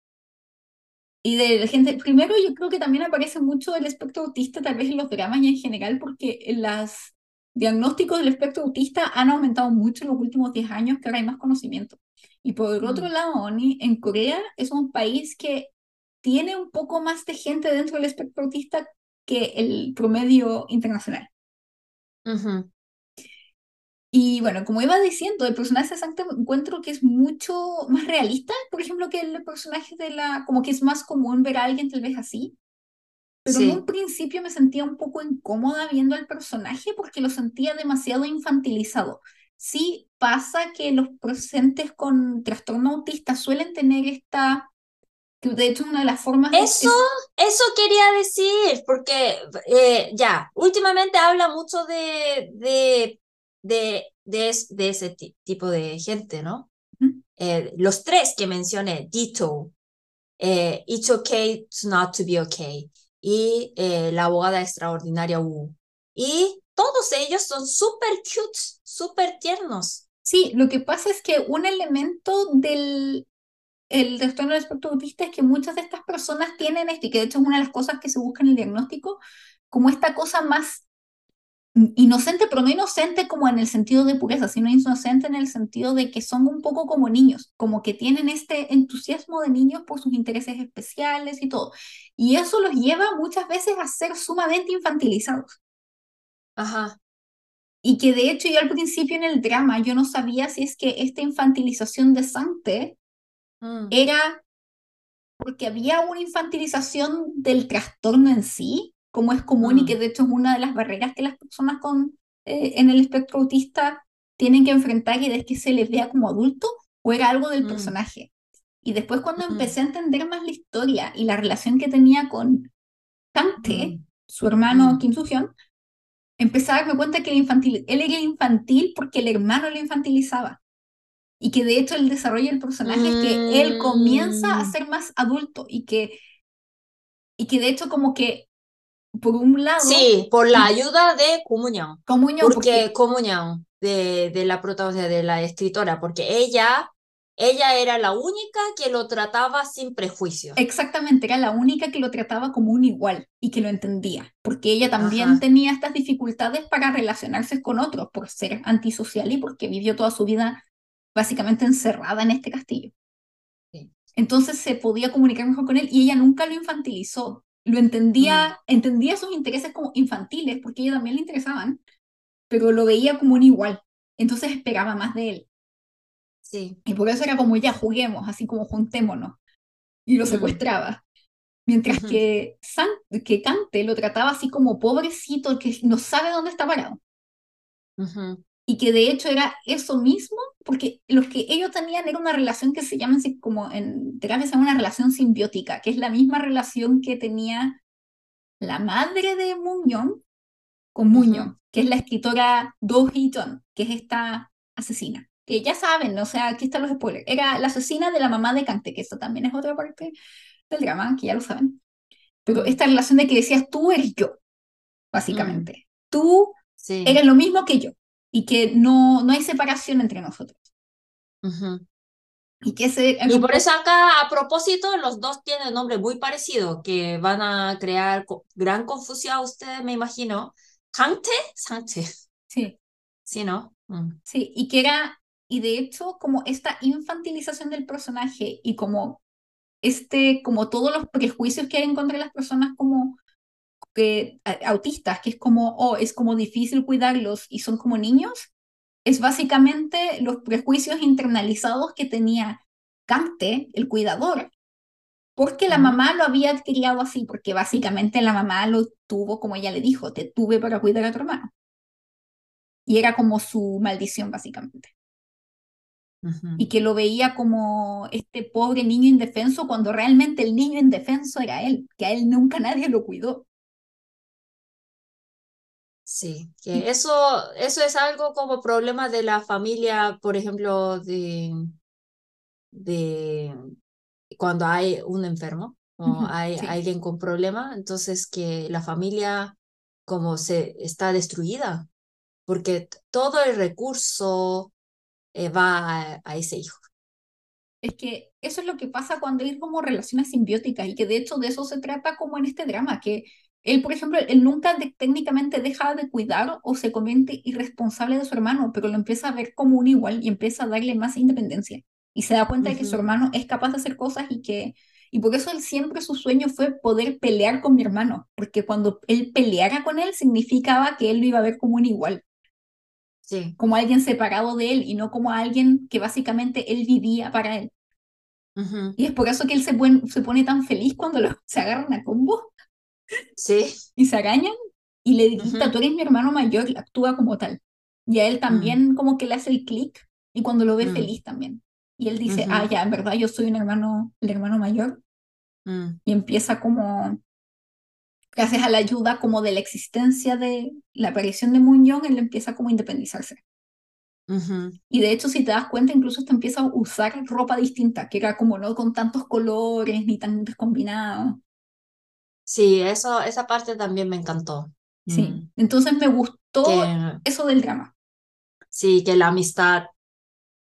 y de la gente, primero yo creo que también aparece mucho el espectro autista, tal vez en los dramas y en general, porque los diagnósticos del espectro autista han aumentado mucho en los últimos 10 años, que ahora hay más conocimiento. Y por el otro Mm, lado, Oni, en Corea es un país que tiene un poco más de gente dentro del espectro autista que el promedio internacional. Ujú, Y bueno, como iba diciendo, el personaje de Sancta encuentro que es mucho más realista, por ejemplo, que el personaje de la, como que es más común ver a alguien tal vez así. Pero en un Sí, principio me sentía un poco incómoda viendo al personaje porque lo sentía demasiado infantilizado. Sí pasa que los presentes con trastorno autista suelen tener esta, de hecho una de las formas eso, es- eso quería decir, porque eh, ya, últimamente habla mucho de, de, de, de, es- de ese ti- tipo de gente, ¿no? Eh, los tres que mencioné, Dito, eh, It's Okay to Not to Be Okay, y la abogada extraordinaria Wu. Y todos ellos son súper cute, súper tiernos. Sí, lo que pasa es que un elemento del el trastorno del espectro autista es que muchas de estas personas tienen esto, y que de hecho es una de las cosas que se busca en el diagnóstico, como esta cosa más inocente, pero no inocente como en el sentido de pureza, sino inocente en el sentido de que son un poco como niños, como que tienen este entusiasmo de niños por sus intereses especiales y todo. Y eso los lleva muchas veces a ser sumamente infantilizados. Ajá. Y que de hecho yo al principio en el drama yo no sabía si es que esta infantilización de Sante Mm. era porque había una infantilización del trastorno en sí, como es común y Mm. que de hecho es una de las barreras que las personas con, eh, en el espectro autista tienen que enfrentar y es que se les vea como adulto o era algo del Mm. personaje. Y después cuando empecé a entender más la historia y la relación que tenía con Kante, Mm. su hermano Mm. Kim Soo-hyun, empecé a darme cuenta que el infantil, él era infantil porque el hermano lo infantilizaba. Y que de hecho el desarrollo del personaje es que él comienza a Mm. ser más adulto y que, y que de hecho como que por un lado, Sí, por la ayuda de Comunión. comunión, Porque porque Comunión, de, de la protagonista, de la escritora, porque ella, ella era la única que lo trataba sin prejuicios. exactamente era la única que lo trataba como un igual y que lo entendía, porque ella también Ajá. tenía estas dificultades para relacionarse con otros por ser antisocial y porque vivió toda su vida básicamente encerrada en este castillo. Sí. Entonces se podía comunicar mejor con él y ella nunca lo infantilizó. Lo entendía, entendía sus intereses como infantiles, porque a ella también le interesaban, pero lo veía como un igual. Entonces esperaba más de él. Sí. Y por eso era como ya juguemos, así como juntémonos. Y lo Mm. secuestraba. Mientras que, San, que Cante lo trataba así como pobrecito, que no sabe dónde está parado. Ujú. Y que de hecho era eso mismo, porque los que ellos tenían era una relación que se llama como en terapia se llama una relación simbiótica, que es la misma relación que tenía la madre de Muñón con Muñón, que es la escritora Do Hee-jeon, que es esta asesina. Que ya saben, o sea, aquí están los spoilers. Era la asesina de la mamá de Cante, que esto también es otra parte del drama, que ya lo saben. Pero Mm. esta relación de que decías tú eres yo, básicamente. Tú Sí. eres lo mismo que yo y que no, no hay separación entre nosotros. Ujú. Y que era Y por eso acá, a propósito, los dos tienen nombre muy parecido, que van a crear co- gran confusión a ustedes, me imagino. ¿Hangte? Sangte. Sí, Sí, ¿no? Mm. sí, y que era, y de hecho, como esta infantilización del personaje y como este, como todos los prejuicios que hay en contra de las personas como que, autistas, que es como, oh, es como difícil cuidarlos y son como niños, es básicamente los prejuicios internalizados que tenía Cante, el cuidador, porque la mamá lo había criado así, porque básicamente la mamá lo tuvo, como ella le dijo, te tuve para cuidar a tu hermano. Y era como su maldición, básicamente. Y que lo veía como este pobre niño indefenso, cuando realmente el niño indefenso era él, que a él nunca nadie lo cuidó. Sí, que eso, eso es algo como problema de la familia, por ejemplo, de, de cuando hay un enfermo o hay sí. alguien con problema, entonces que la familia como se está destruida, porque todo el recurso eh, va a, a ese hijo. Es que eso es lo que pasa cuando hay como relaciones simbióticas y que de hecho de eso se trata como en este drama, que él, por ejemplo, él nunca de- técnicamente deja de cuidar o se convierte irresponsable de su hermano, pero lo empieza a ver como un igual y empieza a darle más independencia. Y se da cuenta de que su hermano es capaz de hacer cosas y que y por eso él siempre su sueño fue poder pelear con mi hermano, porque cuando él peleara con él significaba que él lo iba a ver como un igual, Sí, como alguien separado de él y no como alguien que básicamente él vivía para él. Y es por eso que él se pone, se pone tan feliz cuando se agarran a combo Sí, y se arañan y le grita, Ujú. tú eres mi hermano mayor, actúa como tal. Y a él también como que le hace el clic y cuando lo ve Mm. feliz también. Y él dice, ah, ya, en verdad yo soy un hermano, el hermano mayor. Mm. Y empieza como, gracias a la ayuda como de la existencia de la aparición de Moon Young, él empieza como a independizarse. Y de hecho, si te das cuenta, incluso hasta empieza a usar ropa distinta, que era como no con tantos colores ni tan combinados. Sí, eso, esa parte también me encantó. Sí, Mm. entonces me gustó Que, eso del drama. sí, que la amistad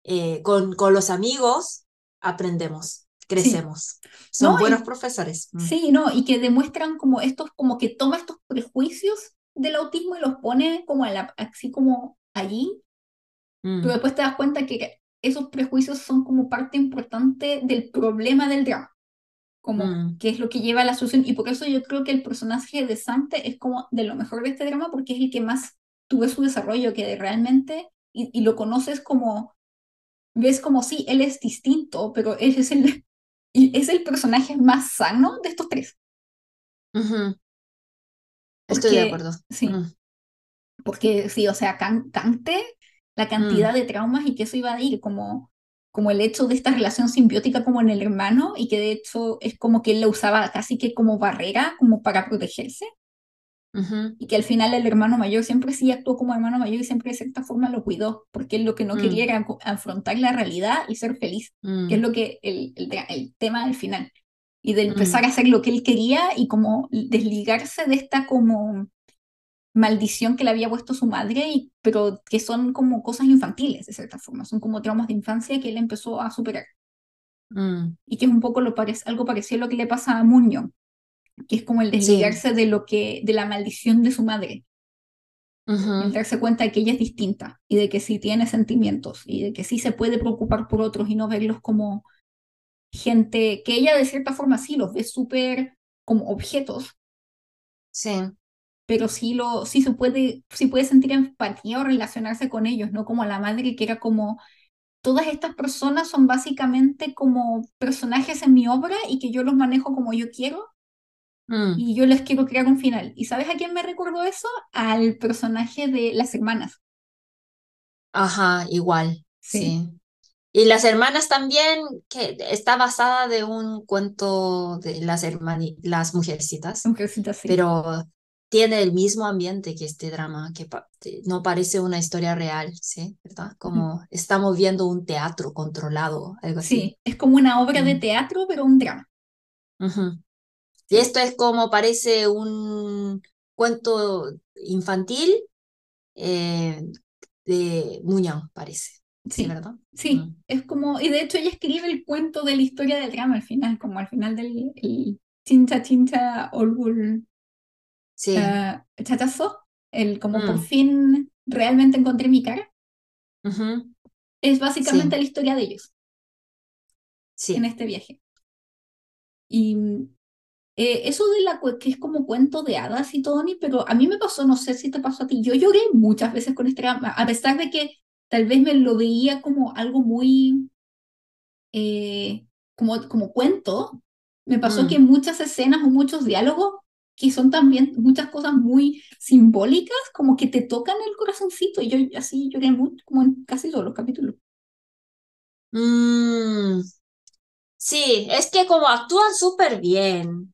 eh, con, con los amigos aprendemos, crecemos. Son No, y- buenos profesores. Mm. Sí, no, y que demuestran como estos, como que toma estos prejuicios del autismo y los pone como así como allí, pero mm, después te das cuenta que esos prejuicios son como parte importante del problema del drama, como mm, que es lo que lleva a la solución. Y por eso yo creo que el personaje de Sante es como de lo mejor de este drama, porque es el que más tuve su desarrollo, que realmente, y, y lo conoces como, ves como sí, él es distinto, pero él es el, es el personaje más sano de estos tres. ujú. Estoy de acuerdo. sí, Mm, porque sí, o sea, Can- Cante, la mm, cantidad de traumas y que eso iba a ir, como, como el hecho de esta relación simbiótica como en el hermano, y que de hecho es como que él la usaba casi que como barrera, como para protegerse, y que al final el hermano mayor siempre sí actuó como hermano mayor y siempre de cierta forma lo cuidó, porque él lo que no quería mm, era co- afrontar la realidad y ser feliz, que es mm, lo que el, el tema del final. Y de mm, empezar a hacer lo que él quería y como desligarse de esta como maldición que le había puesto su madre, y, pero que son como cosas infantiles, de cierta forma, son como traumas de infancia que él empezó a superar. mm. Y que es un poco lo pare algo parecido a lo que le pasa a Muñoz, que es como el Sí. desligarse de lo que, de la maldición de su madre, el ujú, darse cuenta de que ella es distinta y de que sí tiene sentimientos y de que sí se puede preocupar por otros y no verlos como gente que ella de cierta forma sí los ve súper como objetos, Sí. Pero sí, lo, sí, se puede, sí puede sentir empatía o relacionarse con ellos, no como la madre que era como, todas estas personas son básicamente como personajes en mi obra y que yo los manejo como yo quiero mm. y yo les quiero crear un final. ¿Y sabes a quién me recordó eso? Al personaje de las hermanas. Ajá, igual, Sí, sí. Y las hermanas también, que está basada de un cuento de las hermani- las mujercitas, mujercita, sí. pero tiene el mismo ambiente que este drama, que pa- te- no parece una historia real, ¿sí? ¿Verdad? Como estamos viendo un teatro controlado, algo así. Sí, es como una obra de teatro, pero un drama. ujú. Y Sí, esto es como parece un cuento infantil eh, de Muñoz, parece. Sí, sí, ¿verdad? sí. Mm. Es como, y de hecho ella escribe el cuento de la historia del drama al final, como al final del el Chincha Chincha Olgul Sí. Chachazo, el como por Mm, fin realmente encontré mi cara, es básicamente Sí, la historia de ellos. En sí. este viaje. Y eh, eso de la que es como cuento de hadas y todo, Ni, pero a mí me pasó, no sé si te pasó a ti, yo lloré muchas veces con este drama, a pesar de que tal vez me lo veía como algo muy, eh, como, como cuento, me pasó que Mm, muchas escenas o muchos diálogos, que son también muchas cosas muy simbólicas, como que te tocan el corazoncito, y yo así lloré mucho, como en casi todos los capítulos. mm. Sí, es que como actúan súper bien.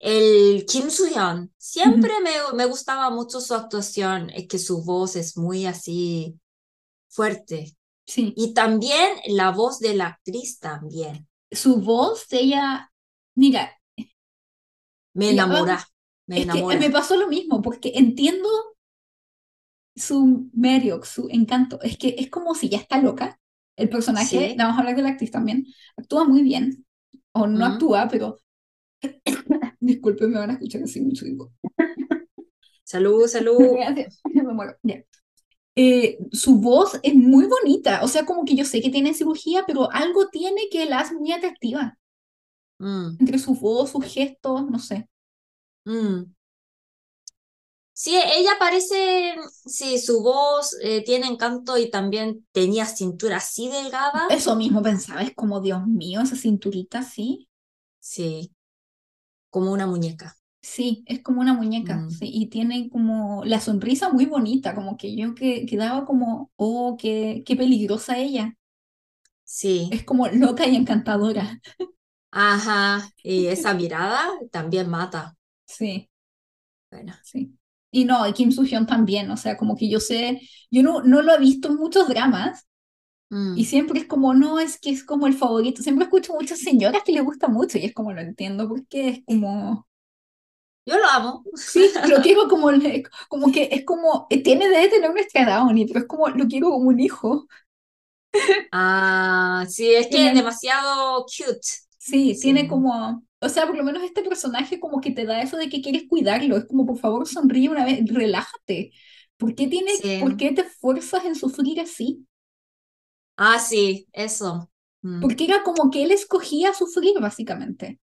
El Kim Soo-hyun, siempre me, me gustaba mucho su actuación, es que su voz es muy así fuerte. Sí, Y también la voz de la actriz también. su voz de ella, mira, Me enamora, me que me enamora. pasó lo mismo, porque entiendo su medio, su encanto, es que es como si ya está loca. El personaje, Sí. vamos a hablar de la actriz también, actúa muy bien, o no Mm. actúa, pero disculpen, me van a escuchar así mucho tiempo. Salud, salud. Gracias, me muero. Eh, su voz es muy bonita, o sea, como que yo sé que tiene cirugía, pero algo tiene que la hace muy atractiva. Mm, Entre su voz, sus gestos, no sé. mm. Sí, ella parece, sí, su voz eh, tiene encanto y también tenía cintura así delgada. Eso mismo pensaba, es como, Dios mío, esa cinturita, sí. Sí, como una muñeca. Sí, es como una muñeca, Mm, sí, y tiene como la sonrisa muy bonita, como que yo que quedaba como, oh, qué, qué peligrosa ella. sí, Es como loca y encantadora. ajá, y esa mirada también mata. Sí, Bueno, sí. Y no, y Kim Soo-hyun también, o sea, como que yo sé, yo no, no lo he visto en muchos dramas, y mm, siempre es como, no, es que es como el favorito. Siempre escucho muchas señoras que le gusta mucho, y es como, lo entiendo, porque es como, yo lo amo. sí, lo quiero como, como que es como, tiene de tener nuestra Downey, pero es como, lo quiero como un hijo. Ah, sí, es que es demasiado cute. Sí, tiene Sí. como, O sea, por lo menos este personaje como que te da eso de que quieres cuidarlo. Es como, por favor, sonríe una vez, relájate. ¿Por qué, tiene, Sí. ¿por qué te fuerzas en sufrir así? Ah, sí, eso. Mm, Porque era como que él escogía sufrir, básicamente.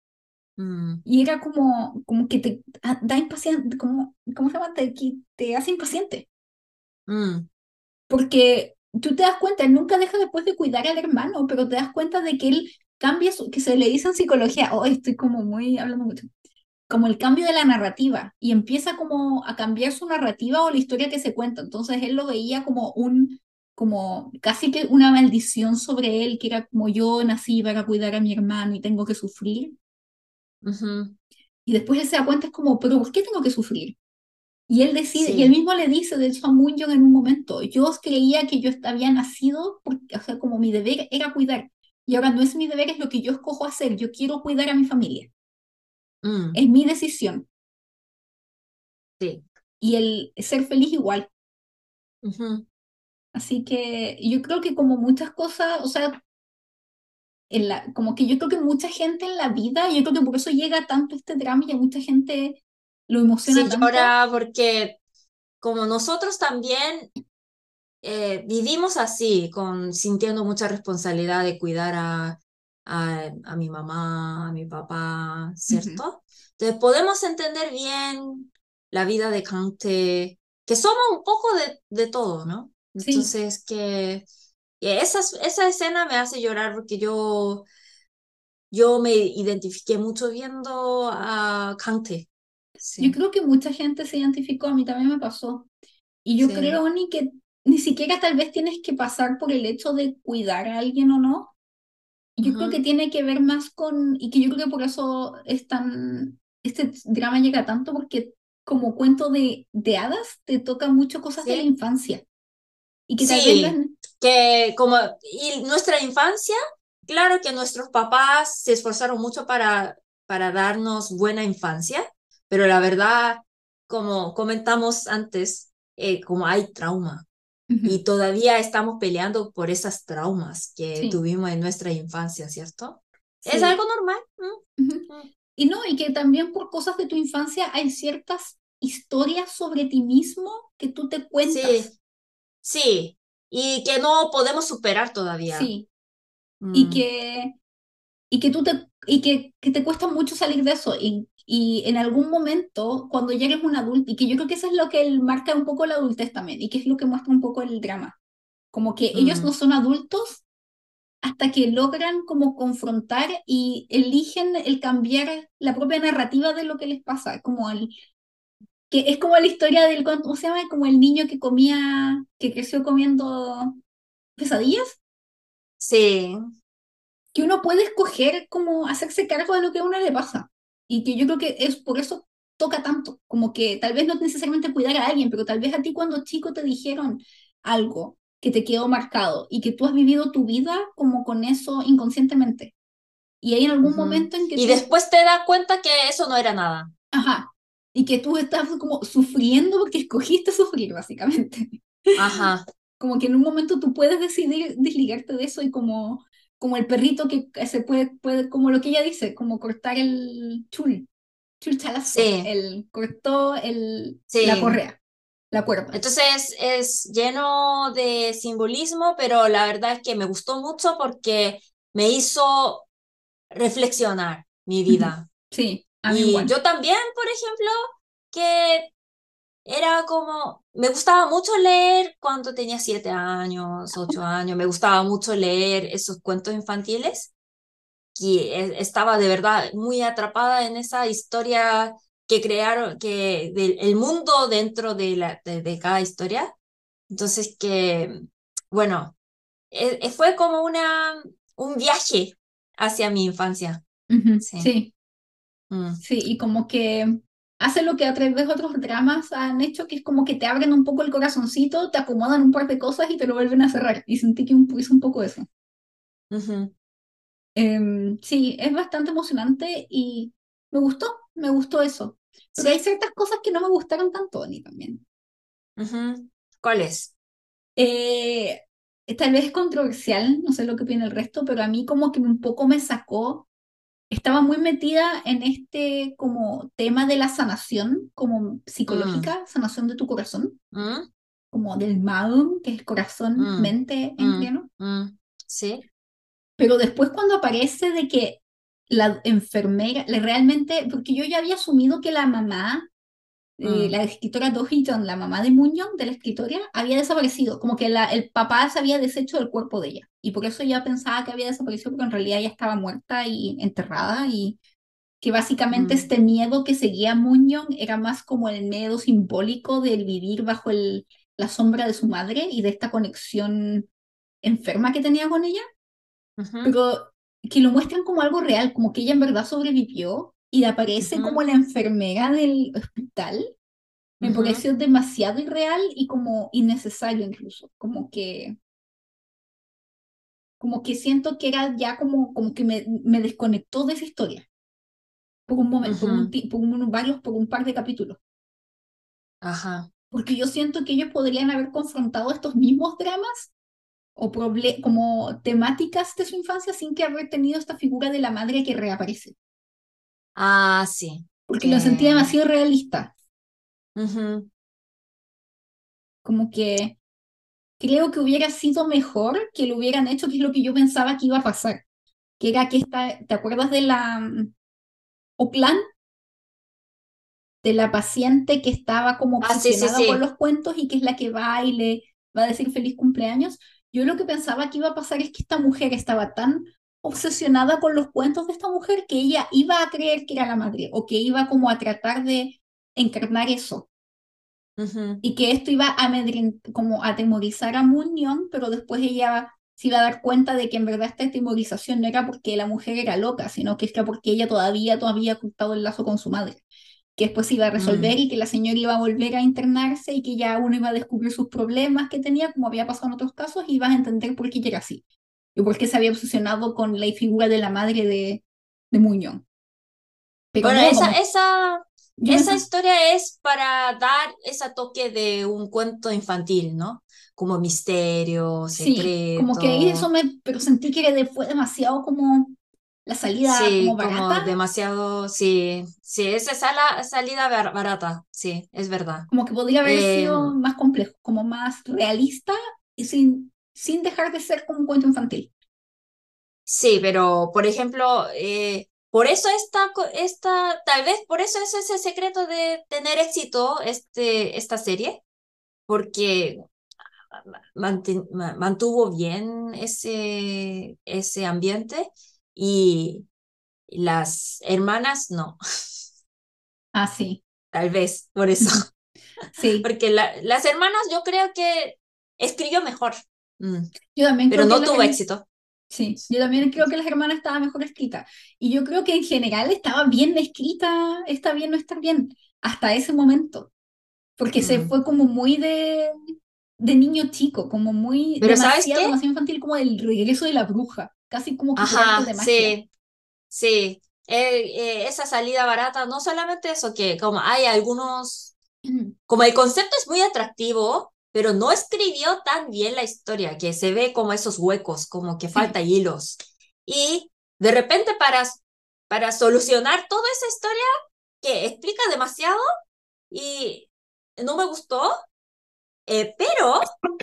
mm, Y era como, como que te da impaciente, como, ¿cómo se llama? Te, te hace impaciente. mm, Porque tú te das cuenta, él nunca deja después de cuidar al hermano, pero te das cuenta de que él cambia, su, que se le dice en psicología, oh, estoy como muy hablando mucho, como el cambio de la narrativa y empieza como a cambiar su narrativa o la historia que se cuenta. Entonces él lo veía como un, como casi que una maldición sobre él, que era como yo nací para cuidar a mi hermano y tengo que sufrir. ujú, Y después él se da cuenta, es como, pero ¿por qué tengo que sufrir? Y él decide, y Sí. él mismo le dice, de hecho, a Moon en un momento, yo creía que yo había nacido, porque, o sea, como mi deber era cuidar, y ahora no es mi deber, es lo que yo escojo hacer, yo quiero cuidar a mi familia, mm, es mi decisión, Sí. y el ser feliz igual. ujú, Así que yo creo que como muchas cosas, o sea, en la, como que yo creo que mucha gente en la vida, yo creo que por eso llega tanto este drama y a mucha gente lo emociona Sí, tanto. llora porque como nosotros también eh, vivimos así, con, sintiendo mucha responsabilidad de cuidar a, a, a mi mamá, a mi papá, ¿cierto? Entonces podemos entender bien la vida de Kante, que somos un poco de, de todo, ¿no? Sí. Entonces que que esa, esa escena me hace llorar porque yo, yo me identifiqué mucho viendo a Kante. Yo Sí, creo que mucha gente se identificó, a mí también me pasó. Y yo sí. creo ni que ni siquiera tal vez tienes que pasar por el hecho de cuidar a alguien o no. Yo creo que tiene que ver más con, y que yo creo que por eso es tan, este drama llega tanto, porque como cuento de, de hadas te toca mucho cosas de la Sí. infancia. Y que tal vez Sí, que como y nuestra infancia, claro que nuestros papás se esforzaron mucho para, para darnos buena infancia, pero la verdad, como comentamos antes, eh, como hay trauma Y todavía estamos peleando por esas traumas que Sí. tuvimos en nuestra infancia, ¿cierto? Es algo normal. Y no, y que también por cosas de tu infancia hay ciertas historias sobre ti mismo que tú te cuentas. Sí, sí, y que no podemos superar todavía. Sí, y Mm, que, y que tú te, y que, que te cuesta mucho salir de eso. Y, y en algún momento, cuando ya eres un adulto, y que yo creo que eso es lo que marca un poco la adultez también, y que es lo que muestra un poco el drama. Como que ellos mm. no son adultos hasta que logran como confrontar y eligen el cambiar la propia narrativa de lo que les pasa. Como el, que es como la historia del, ¿cómo se llama? Como el niño que comía, que creció comiendo pesadillas. Sí, que uno puede escoger como hacerse cargo de lo que a uno le pasa. Y que yo creo que es por eso toca tanto, como que tal vez no necesariamente cuidar a alguien, pero tal vez a ti cuando chico te dijeron algo que te quedó marcado y que tú has vivido tu vida como con eso inconscientemente. Y hay en algún Ujú. momento en que Y tú, después te das cuenta que eso no era nada. ajá, y que tú estás como sufriendo porque escogiste sufrir, básicamente. Ajá, Como que en un momento tú puedes decidir desligarte de eso y como, como el perrito que se puede, puede, como lo que ella dice, como cortar el chul, chul chalazo, sí, el cortó el, sí. la correa, la cuerda. Entonces es lleno de simbolismo, pero la verdad es que me gustó mucho porque me hizo reflexionar mi vida. Sí, a mí Y igual. yo también, por ejemplo, que era como, me gustaba mucho leer cuando tenía siete años, ocho años, me gustaba mucho leer esos cuentos infantiles, que estaba de verdad muy atrapada en esa historia que crearon, que del el mundo dentro de, la, de, de cada historia. Entonces que, bueno, e- e- fue como una, un viaje hacia mi infancia. Sí, Mm. sí, y como que hace lo que a través de otros dramas han hecho, que es como que te abren un poco el corazoncito, te acomodan un par de cosas y te lo vuelven a cerrar. Y sentí que un- hizo un poco eso. Ujú. Em, sí, es bastante emocionante y me gustó, me gustó eso. Pero hay Sí. ciertas cosas que no me gustaron tanto, Ani, también. Ujú. ¿Cuál es? Eh, tal vez es controversial, no sé lo que opina el resto, pero a mí como que un poco me sacó estaba muy metida en este como tema de la sanación, como psicológica, sanación de tu corazón, Mm, como del Maum, que es corazón, Mm, mente en mm. pleno. mm, Sí. Pero después cuando aparece de que la enfermera, le realmente, porque yo ya había asumido que la mamá, Mm. la escritora Do Hee-jung, la mamá de Moon Young, de la escritora, había desaparecido, como que la, el papá se había deshecho del cuerpo de ella. Y por eso ya pensaba que había desaparecido, porque en realidad ella estaba muerta y enterrada y que básicamente Mm. este miedo que seguía a Moon Young era más como el miedo simbólico del vivir bajo el, la sombra de su madre y de esta conexión enferma que tenía con ella Ujú, pero que lo muestran como algo real, como que ella en verdad sobrevivió y aparece Ujú. como la enfermera del hospital, me ujú. pareció demasiado irreal y como innecesario incluso, como que como que siento que era ya como, como que me, me desconectó de esa historia por un momento, por un, Ujú. ti- por un- varios, por un par de capítulos, Ajá. porque yo siento que ellos podrían haber confrontado estos mismos dramas o como temáticas de su infancia sin que haber tenido esta figura de la madre que reaparece. Ah, sí. porque lo sentía demasiado realista, como que creo que hubiera sido mejor que lo hubieran hecho, que es lo que yo pensaba que iba a pasar, que era que esta, ¿te acuerdas de la Oakland? De la paciente que estaba como Ah, sí, sí, sí. los cuentos y que es la que va y le va a decir feliz cumpleaños. Yo lo que pensaba que iba a pasar es que esta mujer estaba tan obsesionada con los cuentos de esta mujer que ella iba a creer que era la madre o que iba como a tratar de encarnar eso. Ujú, y que esto iba a como a atemorizar a Muñón, pero después ella se iba a dar cuenta de que en verdad esta atemorización no era porque la mujer era loca, sino que era porque ella todavía, todavía había cortado el lazo con su madre, que después se iba a resolver mm, y que la señora iba a volver a internarse y que ya uno iba a descubrir sus problemas que tenía, como había pasado en otros casos, y ibas a entender por qué ella era así, y por qué se había obsesionado con la figura de la madre de, de Muñón. Pero Bueno, no, esa, como esa, esa pensaba- historia es para dar ese toque de un cuento infantil, ¿no? Como misterio, Sí, como que eso secreto. me, pero sentí que fue demasiado como la salida como Sí, barata, como demasiado, sí, sí, esa es la salida bar- barata, sí, es verdad. como que podría haber sido Em, más complejo, como más realista y sin, sin dejar de ser como un cuento infantil. Sí, pero por ejemplo, eh, por eso esta, esta, tal vez por eso es ese secreto de tener éxito este, esta serie, porque manten- mantuvo bien ese, ese ambiente y las hermanas no, Ah, sí, tal vez por eso, sí. porque la- las hermanas yo creo que escribió mejor, mm, Yo también pero no tuvo éxito. sí, yo también creo que las hermanas estaba mejor escrita. Y yo creo que en general estaba bien escrita, está bien no estar bien, hasta ese momento, porque se Mm. fue como muy de, de niño chico, como muy Pero ¿sabes qué? demasiado infantil, como el regreso de la bruja, casi como que Ajá, de magia. sí. Sí, eh, eh, esa salida barata, no solamente eso, que como hay algunos, como el concepto es muy atractivo, pero no escribió tan bien la historia, que se ve como esos huecos, como que falta hilos. Y de repente para, para solucionar toda esa historia que explica demasiado y no me gustó, eh, pero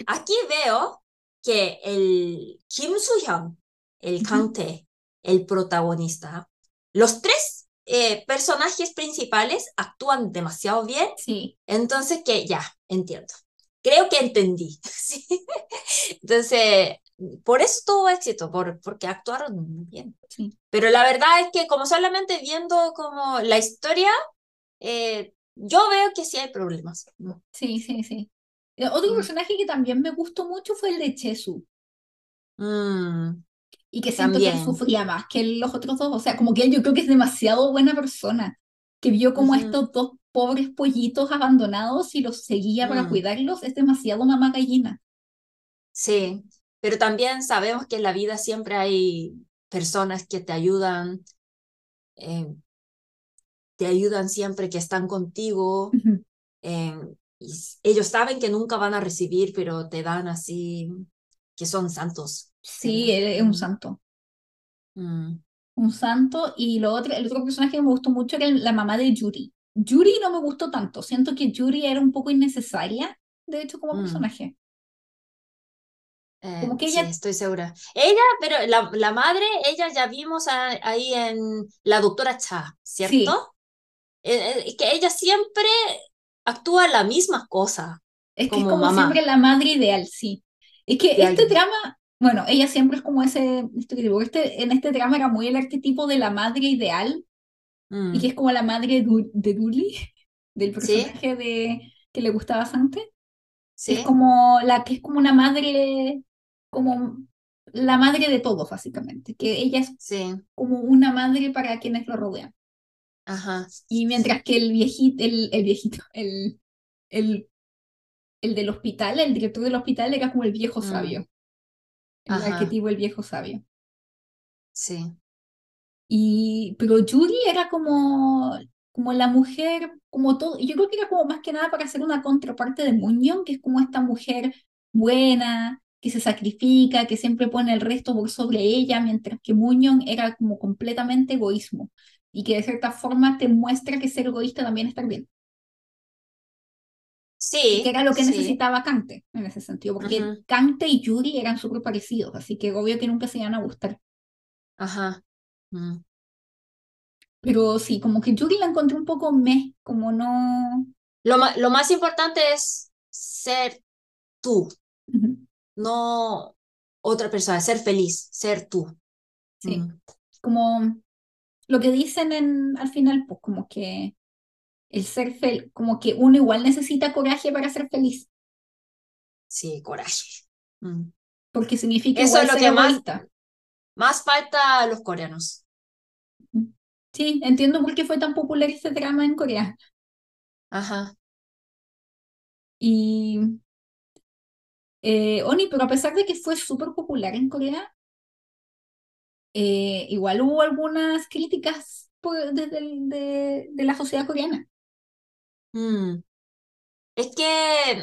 aquí veo que el Kim Soo-hyun, el. Kang-tae, el protagonista, los tres eh, personajes principales actúan demasiado bien, Sí, entonces que ya, entiendo. Creo que entendí. ¿sí? Entonces, por eso tuvo éxito, por, porque actuaron muy bien. sí, Pero la verdad es que como solamente viendo como la historia, eh, yo veo que sí hay problemas. ¿no? sí, sí, sí. Eh, Otro Mm. personaje que también me gustó mucho fue el de Chesu, Mm, y que siento que él también. sufría más que los otros dos. O sea, como que él yo creo que es demasiado buena persona, que vio como estos dos pobres pollitos abandonados y los seguía para mm, cuidarlos. Es demasiado mamá gallina. sí, pero también sabemos que en la vida siempre hay personas que te ayudan, eh, te ayudan siempre, que están contigo. Eh, y ellos saben que nunca van a recibir, pero te dan así, que son santos, Sí, él es un Mm, santo, mm, un santo. Y lo otro, el otro personaje que me gustó mucho era la mamá de Yuri. Yuri no me gustó tanto. Siento que Yuri era un poco innecesaria, de hecho, como Mm. personaje. Eh, Como que sí, ella- estoy segura. Ella, pero la, la madre, ella ya vimos a- ahí en la doctora Cha, ¿cierto? Eh, eh, es que ella siempre actúa la misma cosa. Es que es Como como mamá. siempre la madre ideal, sí. Es que este drama, bueno, ella siempre es como ese. Este, en este drama era muy el arquetipo de la madre ideal, Mm, y que es como la madre du- de Dully, del Sí. personaje de, que le gustaba bastante. sí, Es como la que es como una madre, como la madre de todos, básicamente. Que ella es sí, como una madre para quienes lo rodean. ajá, Y mientras que el viejito, el, el viejito, el, el, el del hospital, el director del hospital era como el viejo Mm. sabio. El Ajá. arquetipo del viejo sabio. sí, Y, pero Yuri era como, como la mujer, como todo, yo creo que era como más que nada para hacer una contraparte de Muñoz, que es como esta mujer buena, que se sacrifica, que siempre pone el resto por sobre ella, mientras que Muñoz era como completamente egoísmo y que de cierta forma te muestra que ser egoísta también está bien. sí, que era lo que sí, necesitaba Kante en ese sentido, porque Ujú. Kante y Yuri eran súper parecidos, así que obvio que nunca se iban a gustar. ajá, Pero sí, como que Yuri la encontré un poco meh, como no... Lo, lo más importante es ser tú, no otra persona, ser feliz, ser tú. Sí, Mm, como lo que dicen en, al final, pues como que el ser fel como que uno igual necesita coraje para ser feliz, Sí, coraje. Mm. porque significa Eso es lo que egoísta. Más falta a los coreanos. Sí, entiendo por qué fue tan popular este drama en Corea. Ajá. Y eh, Oni, pero a pesar de que fue súper popular en Corea, eh, igual hubo algunas críticas por- de, de la sociedad coreana. Mm. Es que,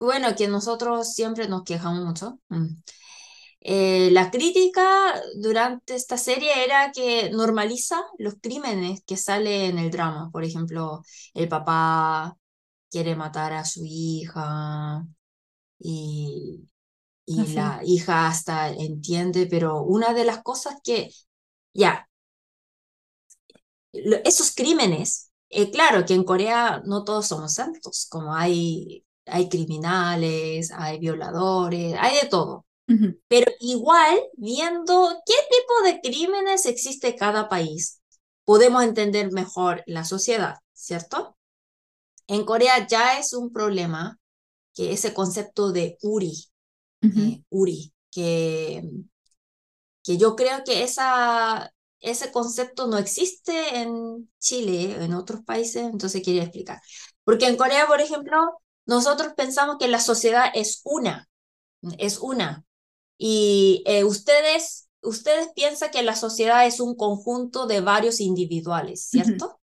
bueno, que nosotros siempre nos quejamos mucho. Mm. Eh, la crítica durante esta serie era que normaliza los crímenes que salen en el drama. Por ejemplo, el papá quiere matar a su hija y, y la hija hasta entiende, pero una de las cosas que, ya, esos crímenes, eh, claro que en Corea no todos somos santos, como hay, hay criminales, hay violadores, hay de todo. Pero igual, viendo qué tipo de crímenes existe cada país, podemos entender mejor la sociedad, ¿cierto? En Corea ya es un problema que ese concepto de Uri, eh, Uri, que, que yo creo que esa, ese concepto no existe en Chile, en otros países, entonces quería explicar. Porque en Corea, por ejemplo, nosotros pensamos que la sociedad es una, es una. Y eh, ustedes, ustedes piensan que la sociedad es un conjunto de varios individuales, ¿cierto?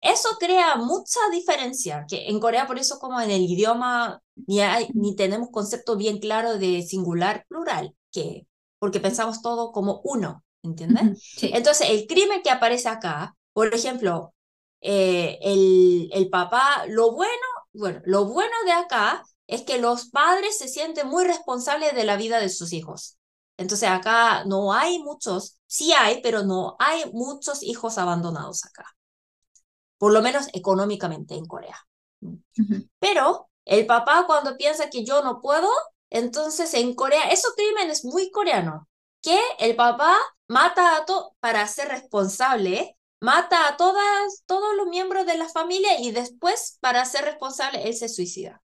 Eso crea mucha diferencia, que en Corea por eso como en el idioma ni, hay, ni tenemos concepto bien claro de singular, plural, que, porque pensamos todo como uno, ¿entiendes? Ujú, Sí. Entonces, el crimen que aparece acá, por ejemplo, eh, el, el papá, lo bueno, bueno, lo bueno de acá es que los padres se sienten muy responsables de la vida de sus hijos. Entonces, acá no hay muchos, sí hay, pero no hay muchos hijos abandonados acá. Por lo menos económicamente en Corea. Ujú, Pero el papá cuando piensa que yo no puedo, entonces en Corea, eso crimen es muy coreano, que el papá mata a todos para ser responsable, mata a todas, todos los miembros de la familia y después para ser responsable él se suicida.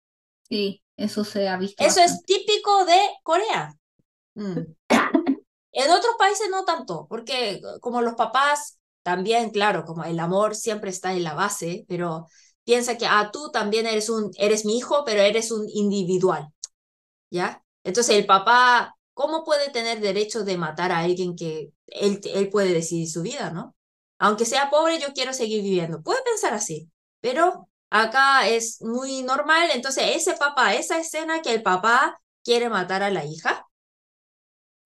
Sí, eso se ha visto Eso es típico de Corea. Mm. En otros países no tanto, porque como los papás también, claro, como el amor siempre está en la base, pero piensa que ah, tú también eres un eres mi hijo, pero eres un individual. ¿Ya? Entonces el papá, ¿cómo puede tener derecho de matar a alguien que él, él puede decidir su vida, ¿no? Aunque sea pobre, yo quiero seguir viviendo. Puede pensar así, pero acá es muy normal. Entonces ese papá, esa escena que el papá quiere matar a la hija,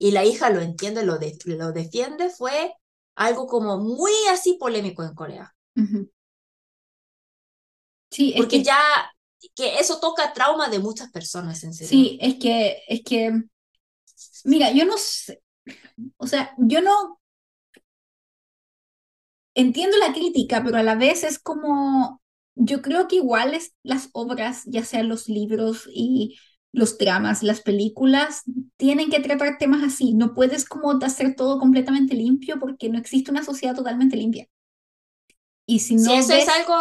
y la hija lo entiende, lo, lo defiende, fue algo como muy así polémico en Corea. Sí, Porque que... ya que eso toca trauma de muchas personas, en serio. Sí, es que, es que, mira, yo no sé, o sea, yo no entiendo la crítica, pero a la vez es como, yo creo que igual es, las obras, ya sean los libros y los dramas, las películas, tienen que tratar temas así. No puedes como hacer todo completamente limpio porque no existe una sociedad totalmente limpia. Y si no. eso es algo,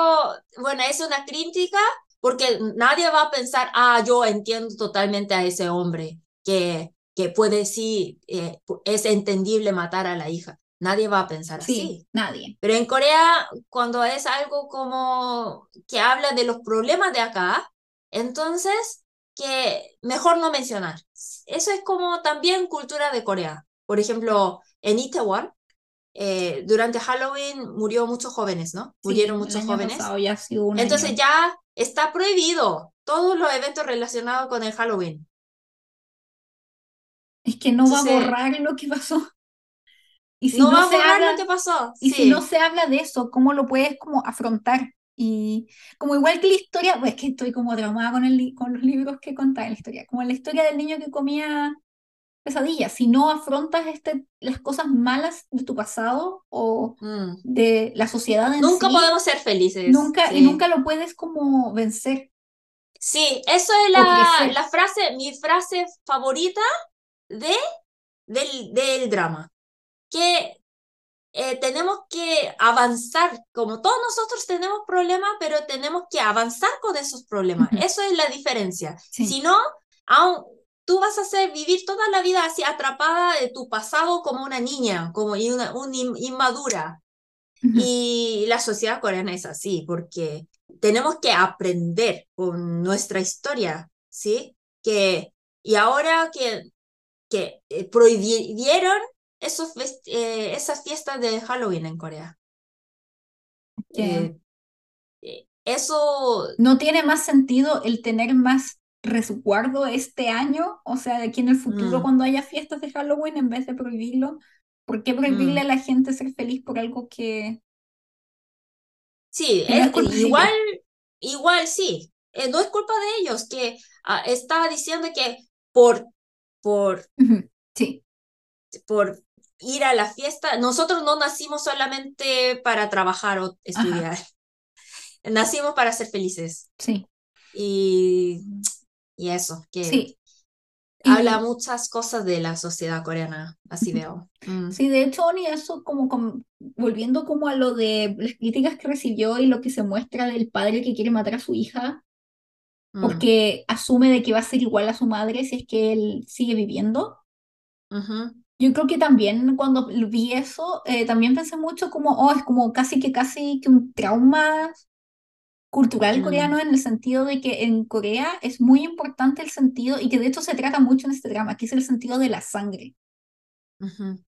bueno, es una crítica porque nadie va a pensar, ah, yo entiendo totalmente a ese hombre que, que puede, sí, eh, es entendible matar a la hija. Nadie va a pensar sí, así. Nadie. Pero en Corea, cuando es algo como que habla de los problemas de acá, entonces que mejor no mencionar. Eso es como también cultura de Corea. Por ejemplo, en Itaewon, eh, durante Halloween murió muchos jóvenes, ¿no? Murieron muchos jóvenes. Ya Entonces ya está prohibido todos los eventos relacionados con el Halloween. Es que no va a borrar lo que pasó. Y si no, va a borrar lo que pasó. Y si no se habla de eso, ¿cómo lo puedes como afrontar? Y como igual que la historia, pues que estoy como traumada con, el, con los libros que contan la historia, como la historia del niño que comía pesadillas, si no afrontas este, las cosas malas de tu pasado o mm. de la sociedad en Nunca podemos ser felices. Nunca, Y nunca lo puedes como vencer. Sí, eso es la, la frase, mi frase favorita de, del, del drama. Que eh, tenemos que avanzar, como todos nosotros tenemos problemas, pero tenemos que avanzar con esos problemas. Eso es la diferencia. Si no, aún, tú vas a hacer vivir toda la vida así atrapada de tu pasado como una niña, como una, inmadura. Y la sociedad coreana es así, porque tenemos que aprender con nuestra historia, ¿sí? Que, y ahora que, que eh, prohibieron esos, eh, esas fiestas de Halloween en Corea. Eh, eso... No tiene más sentido el tener más resguardo este año, o sea, de aquí en el futuro mm. cuando haya fiestas de Halloween en vez de prohibirlo? ¿Por qué prohibirle mm. a la gente ser feliz por algo que... Sí, es, igual, igual sí, eh, no es culpa de ellos, que ah, está diciendo que por, por, sí. por ir a la fiesta, nosotros no nacimos solamente para trabajar o estudiar, nacimos para ser felices. Sí. Y y eso, que sí. habla muchas cosas de la sociedad coreana, así veo. Mm. Sí, de hecho, Oni, eso como, volviendo como a lo de las críticas que recibió y lo que se muestra del padre que quiere matar a su hija, mm. porque asume de que va a ser igual a su madre si es que él sigue viviendo. Yo creo que también cuando vi eso, eh, también pensé mucho como, oh, es como casi que casi que un trauma cultural mm. coreano en el sentido de que en Corea es muy importante el sentido, y que de hecho se trata mucho en este drama, que es el sentido de la sangre.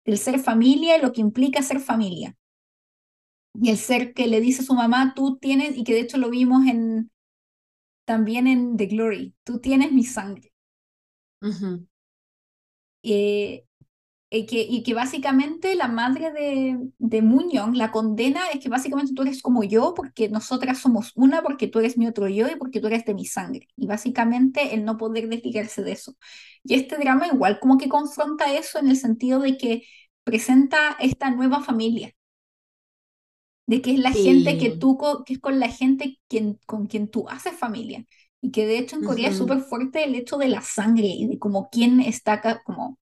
El ser familia y lo que implica ser familia. Y el ser que le dice a su mamá, tú tienes, y que de hecho lo vimos en también en The Glory, tú tienes mi sangre. eh, y que, y que básicamente la madre de, de Muñoz, la condena es que básicamente tú eres como yo porque nosotras somos una, porque tú eres mi otro yo y porque tú eres de mi sangre. Y básicamente el no poder desligarse de eso. Y este drama igual como que confronta eso en el sentido de que presenta esta nueva familia. De que es la gente que tú, que es con la gente quien, con quien tú haces familia. Y que de hecho en Corea es súper fuerte el hecho de la sangre y de como quién está acá, como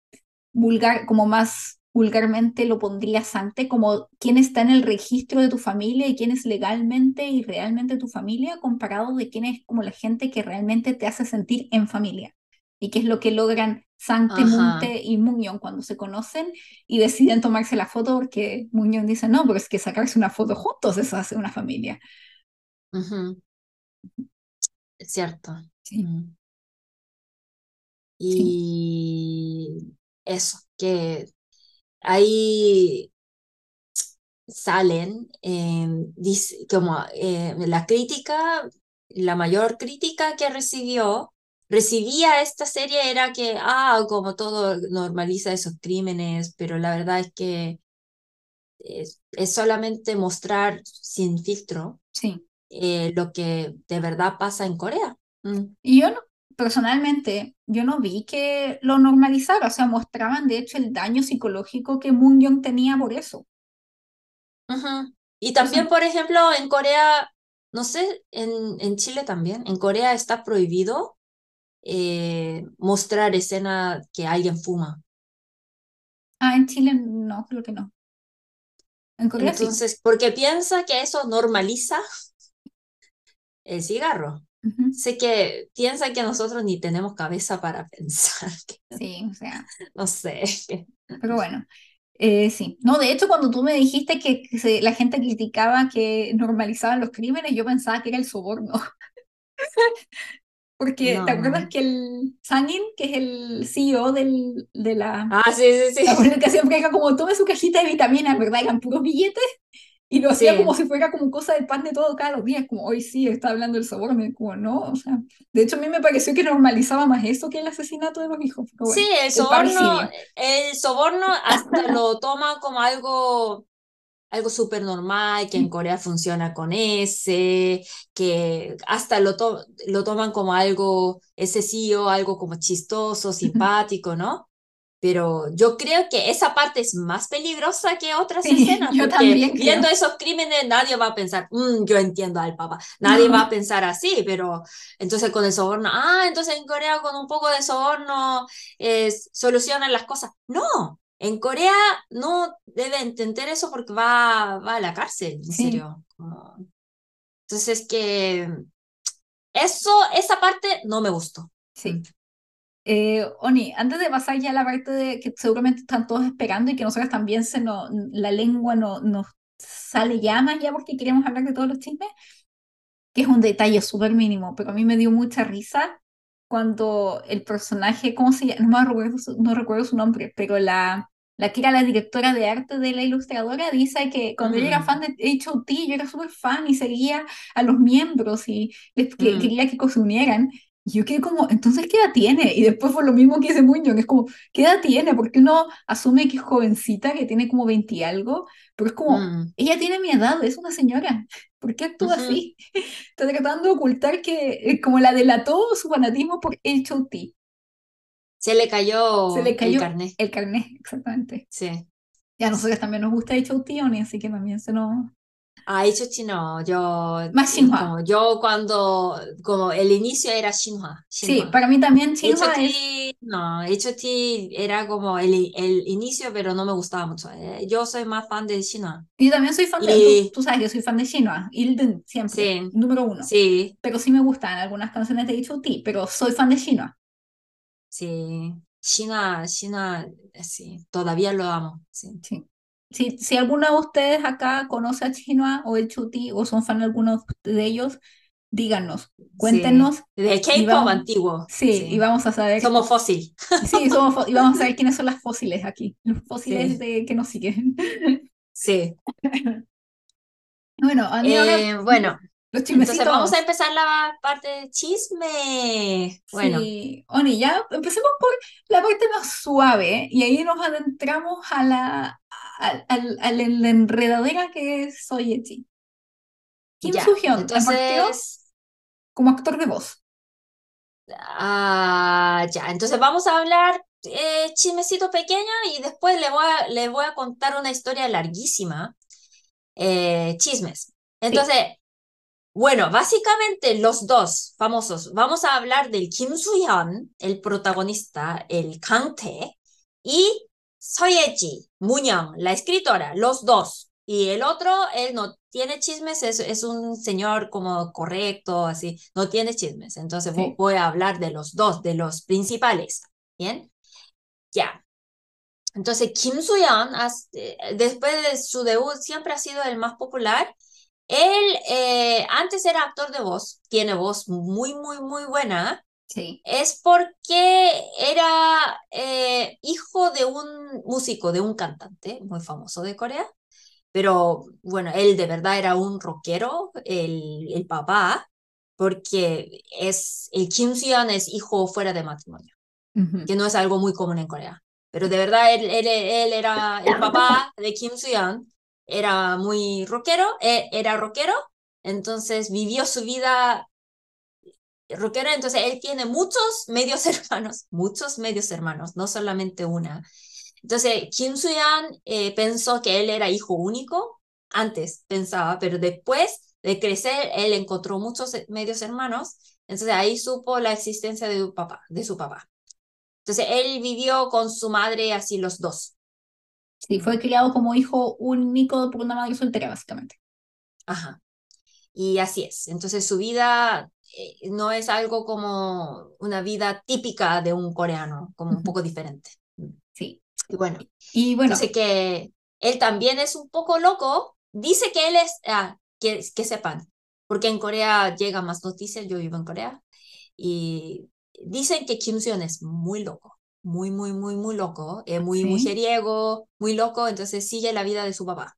vulgar, como más vulgarmente lo pondrías antes, como quién está en el registro de tu familia y quién es legalmente y realmente tu familia, comparado de quién es como la gente que realmente te hace sentir en familia. Y qué es lo que logran Sante, Munte y Muñón cuando se conocen y deciden tomarse la foto porque Muñón dice, no, pero es que sacarse una foto juntos, eso hace una familia. Es cierto. Sí. Mm. Y eso, que ahí salen em, dice, como eh, la crítica, la mayor crítica que recibió recibía esta serie era que, ah, como todo normaliza esos crímenes, pero la verdad es que es, es solamente mostrar sin filtro Sí. eh, lo que de verdad pasa en Corea. Mm. Y yo no, personalmente, yo no vi que lo normalizara, o sea, mostraban de hecho el daño psicológico que Moon Young tenía por eso. Y también, por ejemplo, en Corea, no sé, en, en Chile también, en Corea está prohibido eh, mostrar escena que alguien fuma. Ah, en Chile no, creo que no. En Corea sí. Entonces, porque piensa que eso normaliza el cigarro. Ujú. Sé que piensa que nosotros ni tenemos cabeza para pensar. Sí, o sea, no sé. pero bueno. Eh, sí, no, de hecho cuando tú me dijiste que, que se- la gente criticaba que normalizaban los crímenes, yo pensaba que era el soborno. Porque, ¿te acuerdas No. que el Sangin, que es el CEO del, de la, Ah, sí, sí, la sí. que siempre era como tome su cajita de vitaminas, ¿verdad? Eran puros billetes y lo hacía Sí. como si fuera como cosa del pan de todo cada los días, como hoy sí está hablando del soborno, como no, o sea, de hecho a mí me pareció que normalizaba más eso que el asesinato de los hijos, pero Sí, bueno, el el soborno, el soborno hasta lo toma como algo, algo súper normal, que en Corea funciona con ese, que hasta lo, to- lo toman como algo excesivo, algo como chistoso, simpático, ¿no? Pero yo creo que esa parte es más peligrosa que otras Sí, escenas, yo porque también creo. viendo esos crímenes nadie va a pensar, "Mm, yo entiendo al papá, nadie va a pensar así, pero entonces con el soborno, ah, entonces en Corea con un poco de soborno eh, solucionan las cosas. No, en Corea no debe entender eso porque va, va a la cárcel, en Sí. serio. Entonces que eso, esa parte no me gustó. Sí. Eh, Oni, antes de pasar ya a la parte de que seguramente están todos esperando y que nosotros también se nos, la lengua no, nos sale llamas ya porque queremos hablar de todos los chismes, que es un detalle súper mínimo, pero a mí me dio mucha risa cuando el personaje, ¿cómo se llama? No me recuerdo su, no recuerdo su nombre, pero la, la que era la directora de arte de la ilustradora dice que cuando ella era Mm. fan de H.O.T., yo era súper fan y seguía a los miembros y les, que, Mm. quería que se unieran. Y yo quedé como, entonces, ¿qué edad tiene? Y después fue lo mismo que dice Muñoz, es como, ¿qué edad tiene? Porque uno asume que es jovencita, que tiene como 20 y algo, pero es como, Mm. ella tiene mi edad, es una señora. ¿Por qué actúa así? Está tratando de ocultar que, eh, como la delató su fanatismo por H.O.T. Se le cayó, Se le el cayó carnet. el carnet, exactamente. Sí. Y a nosotros también nos gusta H.O.T. Así que también se nos... Ah, hecho chino, yo, Más Shinhwa. como yo cuando, como el inicio era Shinhua, Sí, para mí también Shinhwa es... HOT, no, HOT era como el, el inicio, pero no me gustaba mucho. Eh, Yo soy más fan de Shinhua. Yo también soy fan de... Tú, tú sabes, yo soy fan de Shinhwa, Ilden, siempre, Sí. número uno. Sí, Pero sí me gustan algunas canciones de H.O.T., pero soy fan de Shinhwa. sí. Shinhua, Shinhua, eh, sí, todavía lo amo. Sí. Sí. Si, si alguno de ustedes acá conoce a Shinhwa o H.O.T. o son fan de algunos de ellos, díganos, cuéntenos. Sí. De K-pop antiguo. Sí, sí. y vamos a saber. Somos fósil. Sí, somos y vamos a saber quiénes son las fósiles aquí, los fósiles Sí. de, que nos siguen. Sí. Bueno, mí ahora Eh, bueno, los chismecitos. entonces vamos a empezar la parte de chisme. Bueno, Sí, Oni, ya empecemos por la parte más suave y ahí nos adentramos a la, al- a la enredadera que es Soyechi. Kim ya. Partió Entonces, como actor de voz. ah, ya. Entonces vamos a hablar eh, chismecito pequeño y después le voy a, les voy a contar una historia larguísima. Eh, chismes. Entonces, bueno, básicamente los dos famosos. Vamos a hablar del Kim Soo-hyun, el protagonista, el Kang Tae, y Soyeji, Muñoং, la escritora, los dos. Y el otro, él no tiene chismes, es, es un señor como correcto, así, no tiene chismes. Entonces Sí. voy a hablar de los dos, de los principales. ¿Bien? Ya. Entonces, Kim has- eh, después de su debut, siempre ha sido el más popular. Él eh, antes era actor de voz, tiene voz muy, muy, muy buena. Sí, Es porque era eh, hijo de un músico, de un cantante muy famoso de Corea. Pero bueno, él de verdad era un rockero, el, el papá. porque es, el Kim Soo-hyun es hijo fuera de matrimonio, que no es algo muy común en Corea. Pero de verdad, él, él, él era el papá de Kim Soo-hyun, era muy rockero, e, era rockero, entonces vivió su vida rockera, entonces él tiene muchos medios hermanos, muchos medios hermanos, no solamente una. Entonces, Kim Soo-hyun eh, pensó que él era hijo único, antes pensaba, pero después de crecer, él encontró muchos medios hermanos, entonces ahí supo la existencia de su papá. De su papá. Entonces, él vivió con su madre así los dos. Sí, fue criado como hijo único por una madre soltera, básicamente. Ajá. Y así es. Entonces, su vida no es algo como una vida típica de un coreano, como un poco diferente. Sí. Y bueno, y bueno. Dice que él también es un poco loco. Dice que él es, ah, que, que sepan, porque en Corea llega más noticias, yo vivo en Corea, y dicen que Kim Seon es muy loco, muy, muy, muy, muy loco, es muy muy mujeriego, muy loco, entonces sigue la vida de su papá.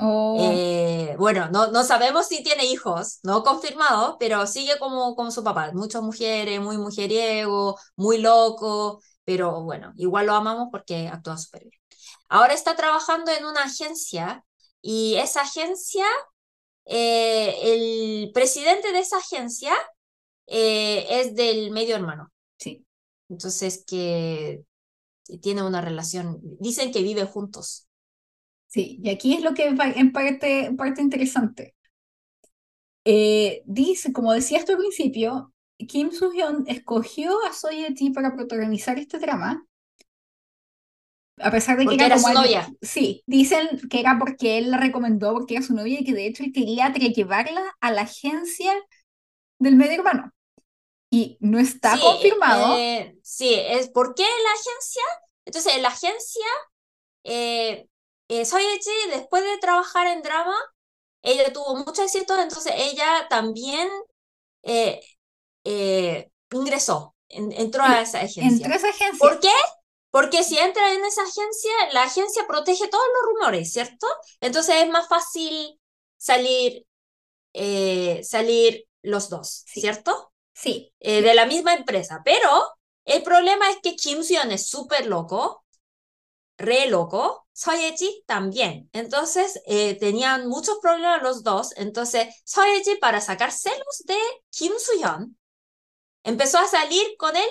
Oh. Eh, bueno, no, no sabemos si tiene hijos, no confirmado, pero sigue como, como su papá, muchas mujeres, muy mujeriego, muy loco, pero bueno, igual lo amamos porque actúa súper bien. Ahora está trabajando en una agencia y esa agencia, eh, el presidente de esa agencia eh, es del medio hermano. Sí. Entonces que tiene una relación, dicen que viven juntos. Sí, y aquí es lo que en parte, en parte interesante. Eh, dice, como decía esto al principio, Kim Soo-hyun escogió a Soye-Ji para protagonizar este drama, a pesar de que era, su novia. Sí, dicen que era porque él la recomendó, porque era su novia y que de hecho él quería llevarla a la agencia del medio hermano y no está confirmado. Eh, sí, es ¿por qué la agencia? Entonces, la agencia, eh, eh, después de trabajar en drama, ella tuvo mucho éxito, entonces ella también eh, ingresó, entró a esa agencia. Entró a esa agencia. ¿Por qué? Porque si entra en esa agencia, la agencia protege todos los rumores, ¿cierto? Entonces es más fácil salir, salir los dos, ¿cierto? Sí. Eh, de la misma empresa. Pero el problema es que Kim Seon es súper loco, re loco, Soyeji también. Entonces eh, tenían muchos problemas los dos. Entonces Soyeji, para sacar celos de Kim Soo-hyun, empezó a salir con él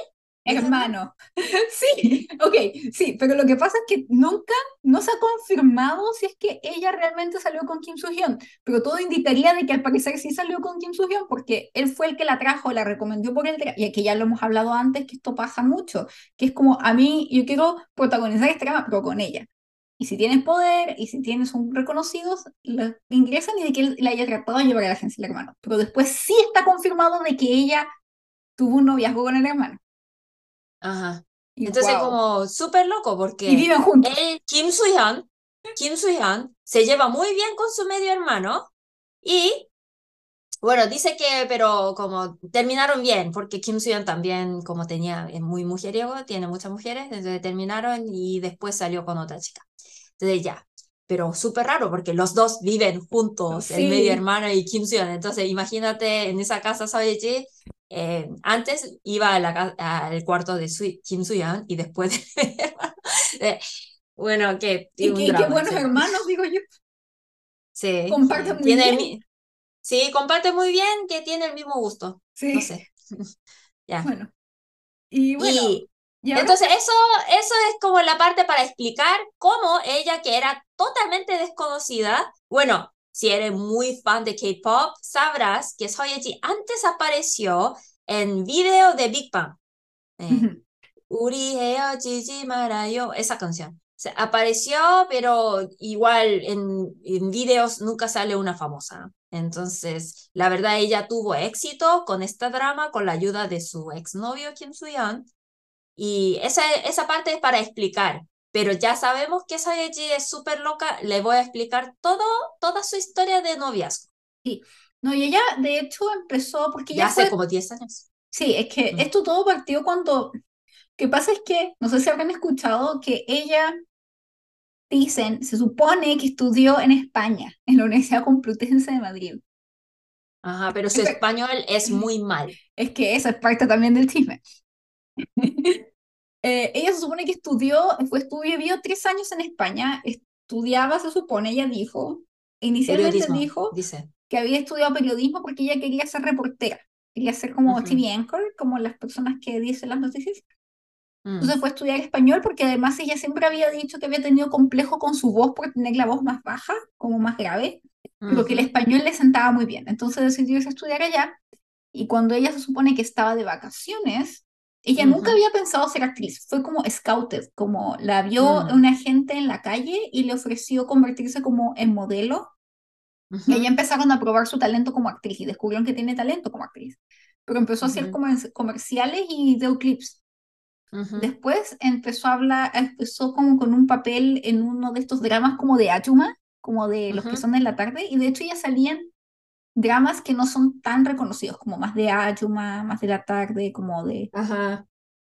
hermano. Sí, ok, sí, pero lo que pasa es que nunca no se ha confirmado si es que ella realmente salió con Kim Soo-hyun, pero todo indicaría de que al parecer sí salió con Kim Soo-hyun porque él fue el que la trajo, la recomendó por el y que ya lo hemos hablado antes que esto pasa mucho, que es como a mí yo quiero protagonizar este drama pero con ella. Y si tienes poder y si tienes un reconocidos, ingresan y de que él la haya tratado de llevar a la agencia del hermano. Pero después sí está confirmado de que ella tuvo un noviazgo con el hermano. Ajá. Entonces, como súper loco, porque y viven juntos. él, Kim Soo-hyun, Kim Soo-hyun se lleva muy bien con su medio hermano y, bueno, dice que, pero como terminaron bien, porque Kim Soo-hyun también, como tenía, es muy mujeriego, tiene muchas mujeres, entonces terminaron y después salió con otra chica. Entonces, ya. Pero súper raro, porque los dos viven juntos, el medio hermano y Kim Soo-hyun. Entonces, imagínate en esa casa Soyeji eh, antes iba a la, al cuarto de Kim Soo-hyun y después de, bueno, que y qué, buenos hermanos, digo yo. Sí. Comparten muy bien. sí, comparte muy bien, que tiene el mismo gusto. Sí. No sé. ya. Bueno. Y bueno. entonces eso, eso es como la parte para explicar cómo ella, que era totalmente desconocida, bueno, si eres muy fan de K-pop, sabrás que Soyeji antes apareció en video de Big Bang. Eh, Uri Gigi Marayo, esa canción. Se apareció, pero igual en, en videos nunca sale una famosa. Entonces, la verdad, ella tuvo éxito con esta drama con la ayuda de su exnovio Kim Soo-yeon. Y esa, esa parte es para explicar pero ya sabemos que Soyeji es súper loca, le voy a explicar todo, toda su historia de noviazgo. Sí, no, y ella de hecho empezó porque ya hace como 10 años. Sí, es que mm. esto todo partió cuando, que pasa es que, no sé si habrán escuchado que ella, dicen, se supone que estudió en España, en la Universidad Complutense de Madrid. Ajá, pero su español es muy mal. Es que eso es parte también del chisme. Eh, ella se supone que estudió, fue vivió tres años en España, estudiaba, se supone, ella dijo, inicialmente dijo dice. que había estudiado periodismo porque ella quería ser reportera, quería ser como TV anchor, como las personas que dicen las noticias. Entonces mm. fue a estudiar español porque además ella siempre había dicho que había tenido complejo con su voz por tener la voz más baja, como más grave, pero que el español le sentaba muy bien. Entonces decidió irse a estudiar allá y cuando ella se supone que estaba de vacaciones, ella nunca había pensado ser actriz, fue como scouted, como la vio mm. una gente en la calle y le ofreció convertirse como en modelo. Y ella empezaron a probar su talento como actriz y descubrieron que tiene talento como actriz. Pero empezó a hacer como comerciales y videoclips. Después empezó a hablar, empezó como con un papel en uno de estos dramas como de Ayuma, como de los que son en la tarde, y de hecho ya salían dramas que no son tan reconocidos, como más de Ayuma, más de la tarde, como de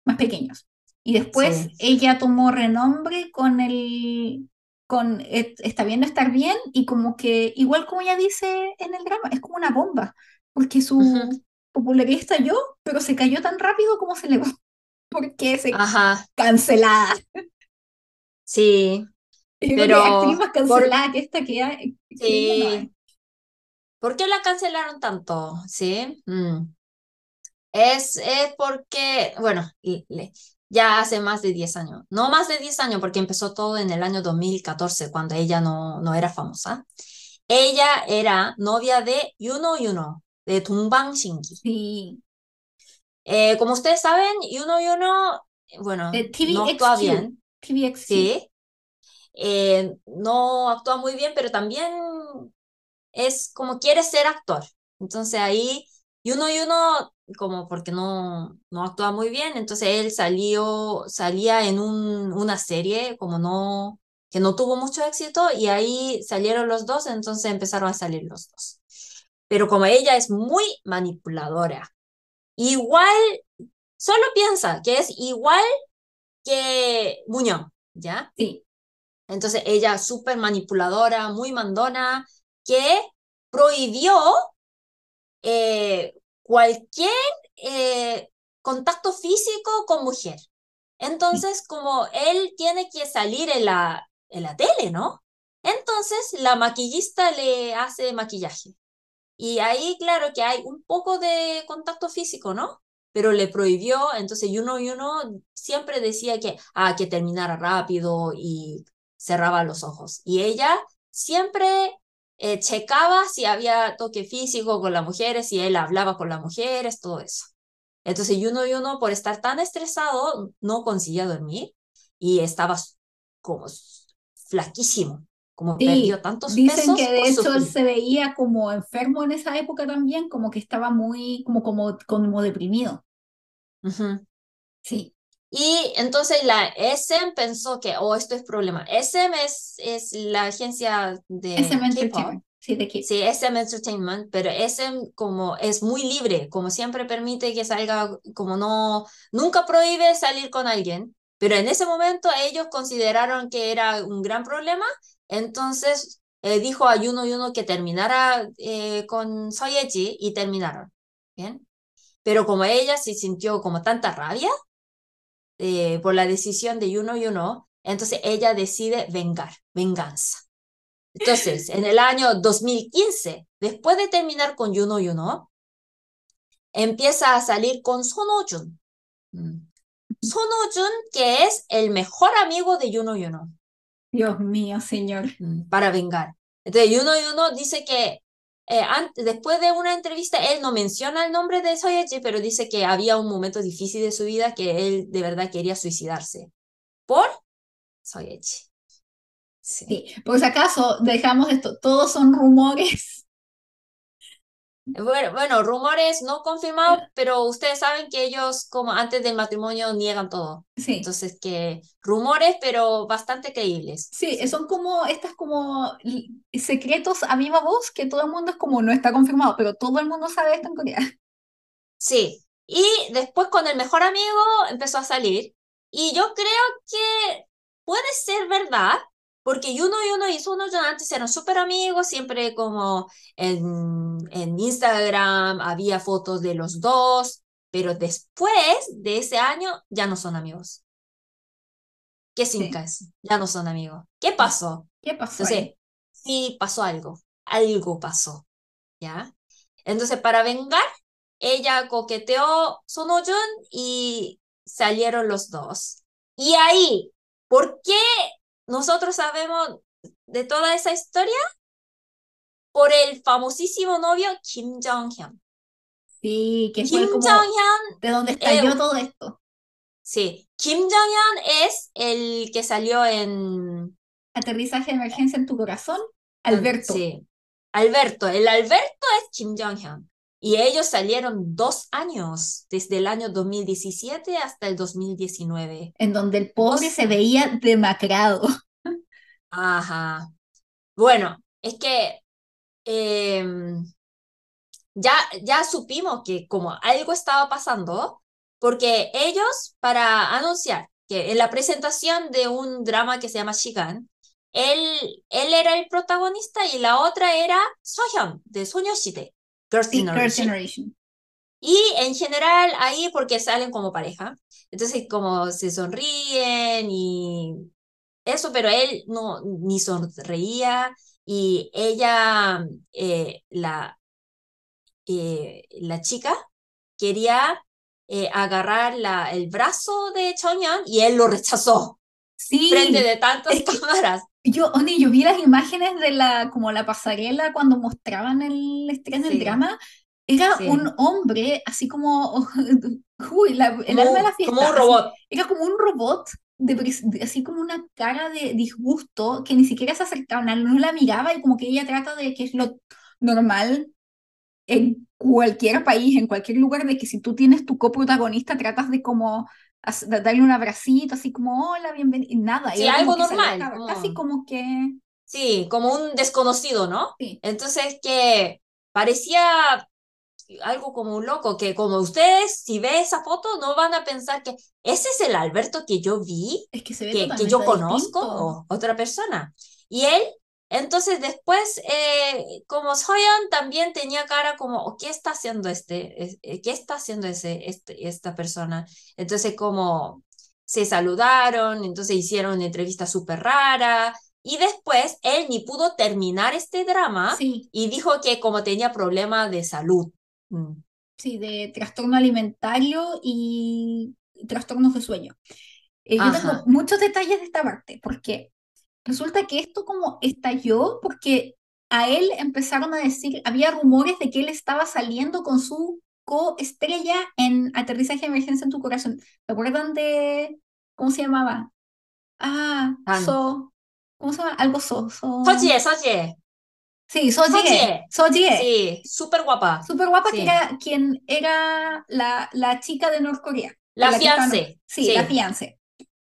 más pequeños. Y después ella tomó renombre con el con está bien no estar bien y como que igual como ella dice en el drama, es como una bomba, porque su popularidad estalló, pero se cayó tan rápido como se le va porque se Ajá. cancelada. Sí. pero actriz más cancelada que esta que. Sí. ¿Por qué la cancelaron tanto? Sí. Mm. Es, es porque, bueno, ya hace más de 10 años. No más de 10 años, porque empezó todo en el año 2014, cuando ella no, no era famosa. Ella era novia de Yuno Yuno, de Tumbang Shingi. Sí. Eh, como ustedes saben, Yuno Yuno, bueno, eh, no actúa bien. TVXQ. Sí. Eh, no actúa muy bien, pero también es como quiere ser actor. Entonces ahí, Yuno Yuno, como porque no, no actúa muy bien, entonces él salió, salía en un, una serie como no, que no tuvo mucho éxito y ahí salieron los dos, entonces empezaron a salir los dos. Pero como ella es muy manipuladora, igual, solo piensa que es igual que Muñoz, ¿ya? Sí. Entonces ella súper manipuladora, muy mandona, que prohibió eh, cualquier eh, contacto físico con mujer. Entonces, como él tiene que salir en la, en la tele, ¿no? Entonces, la maquillista le hace maquillaje. Y ahí, claro que hay un poco de contacto físico, ¿no? Pero le prohibió, entonces uno y uno siempre decía que, ah, que terminara rápido y cerraba los ojos. Y ella siempre eh, checaba si había toque físico con las mujeres, si él hablaba con las mujeres, todo eso. Entonces uno y uno, por estar tan estresado, no conseguía dormir y estaba como flaquísimo como perdió tantos dicen que de hecho él se veía como enfermo en esa época también, como que estaba muy, como, como, como deprimido. Sí. Y entonces la SM pensó que, oh, esto es problema. SM es, es la agencia de SM Entertainment. Sí, de Sí, SM Entertainment, pero SM como es muy libre, como siempre permite que salga, como no, nunca prohíbe salir con alguien, pero en ese momento ellos consideraron que era un gran problema entonces eh, dijo a Yuno Yuno que terminara eh, con Soyeji y terminaron. ¿Bien? Pero como ella se sintió como tanta rabia eh, por la decisión de Yuno Yuno, entonces ella decide vengar, venganza. Entonces, en el año 2015, después de terminar con Yuno Yuno, empieza a salir con Sonojun. Mm. Sonojun, que es el mejor amigo de Yuno Yuno. Dios mío, señor. Mm, para vengar. Entonces, y uno y uno dice que eh, antes, después de una entrevista, él no menciona el nombre de Soyechi, pero dice que había un momento difícil de su vida que él de verdad quería suicidarse. ¿Por? Soyechi. Sí. sí. Si acaso, dejamos esto, todos son rumores bueno, bueno, rumores no confirmados, pero ustedes saben que ellos como antes del matrimonio niegan todo. Sí. Entonces que rumores, pero bastante creíbles. Sí, son como estas como secretos a viva voz que todo el mundo es como no está confirmado, pero todo el mundo sabe esto en Corea. Sí. Y después con el mejor amigo empezó a salir y yo creo que puede ser verdad, porque Yuno Yuno y Sonojon antes eran súper amigos, siempre como en, en Instagram había fotos de los dos, pero después de ese año ya no son amigos. ¿Qué significas? Ya no son amigos. ¿Qué pasó? ¿Qué pasó? Entonces, sí pasó algo, algo pasó, ¿ya? Entonces, para vengar, ella coqueteó Sonojun y salieron los dos. Y ahí, ¿por qué nosotros sabemos de toda esa historia? Por el famosísimo novio Kim Jong-hyun. Sí, que Kim fue como de donde estalló eh, todo esto. sí, Kim Jong-hyun es el que salió en... Aterrizaje de emergencia en tu corazón, Alberto. Sí, Alberto. El Alberto es Kim Jong-hyun. Y ellos salieron dos años, desde el año 2017 hasta el 2019. En donde el pobre se veía demacrado. Ajá. Bueno, es que em, ya, ya supimos que como algo estaba pasando, porque ellos, para anunciar que en la presentación de un drama que se llama Shigan, él, él era el protagonista y la otra era Sohyun, de Soñoshide, Girls' Sí, Girls' Generation. Y en general ahí porque salen como pareja, entonces como se sonríen y eso, pero él no ni sonreía y ella, eh, la, eh, la chica, quería eh, agarrar la, el brazo de Chongyun y él lo rechazó Sí, frente de tantas es que- cámaras. Yo, Oni, yo vi las imágenes de la, como la pasarela cuando mostraban el estreno del Sí. drama. Era Sí. un hombre, así como, uy, la- el Como, alma de la fiesta. como un así. robot. Era como un robot, de, así como una cara de disgusto, que ni siquiera se acercaba, no la miraba y como que ella trata de que es lo normal en cualquier país, en cualquier lugar, de que si tú tienes tu coprotagonista, tratas de como darle un abracito, así como, hola, bienvenido, nada. Sí, algo normal, Casi como que... Sí, como un desconocido, ¿no? Sí. Entonces que parecía algo como un loco, que como ustedes, si ve esa foto, no van a pensar que ese es el Alberto que yo vi, Es que se ve que, que yo conozco, o otra persona. Y él, entonces después, eh, como Soyeon también tenía cara como, "Oh, ¿qué está haciendo este, es- eh, qué está haciendo ese, este, esta persona? Entonces como se saludaron, entonces hicieron una entrevista súper rara. Y después él ni pudo terminar este drama Sí, y dijo que como tenía problemas de salud. Mm. sí, de trastorno alimentario y trastornos de sueño. Eh, yo tengo muchos detalles de esta parte, porque resulta que esto como estalló porque a él empezaron a decir, había rumores de que él estaba saliendo con su coestrella en Aterrizaje de Emergencia en tu Corazón. ¿Se acuerdan de, cómo se llamaba? Ah, Tan. So, ¿cómo se llama? Algo So, So. Sojie, Sojie. Sí, So Jie. Sojie. So Jie. Sí, súper guapa. Súper guapa Sí. que era quien era la, la chica de Norcorea. La con que estaban- fiancé. Sí, la fiancé.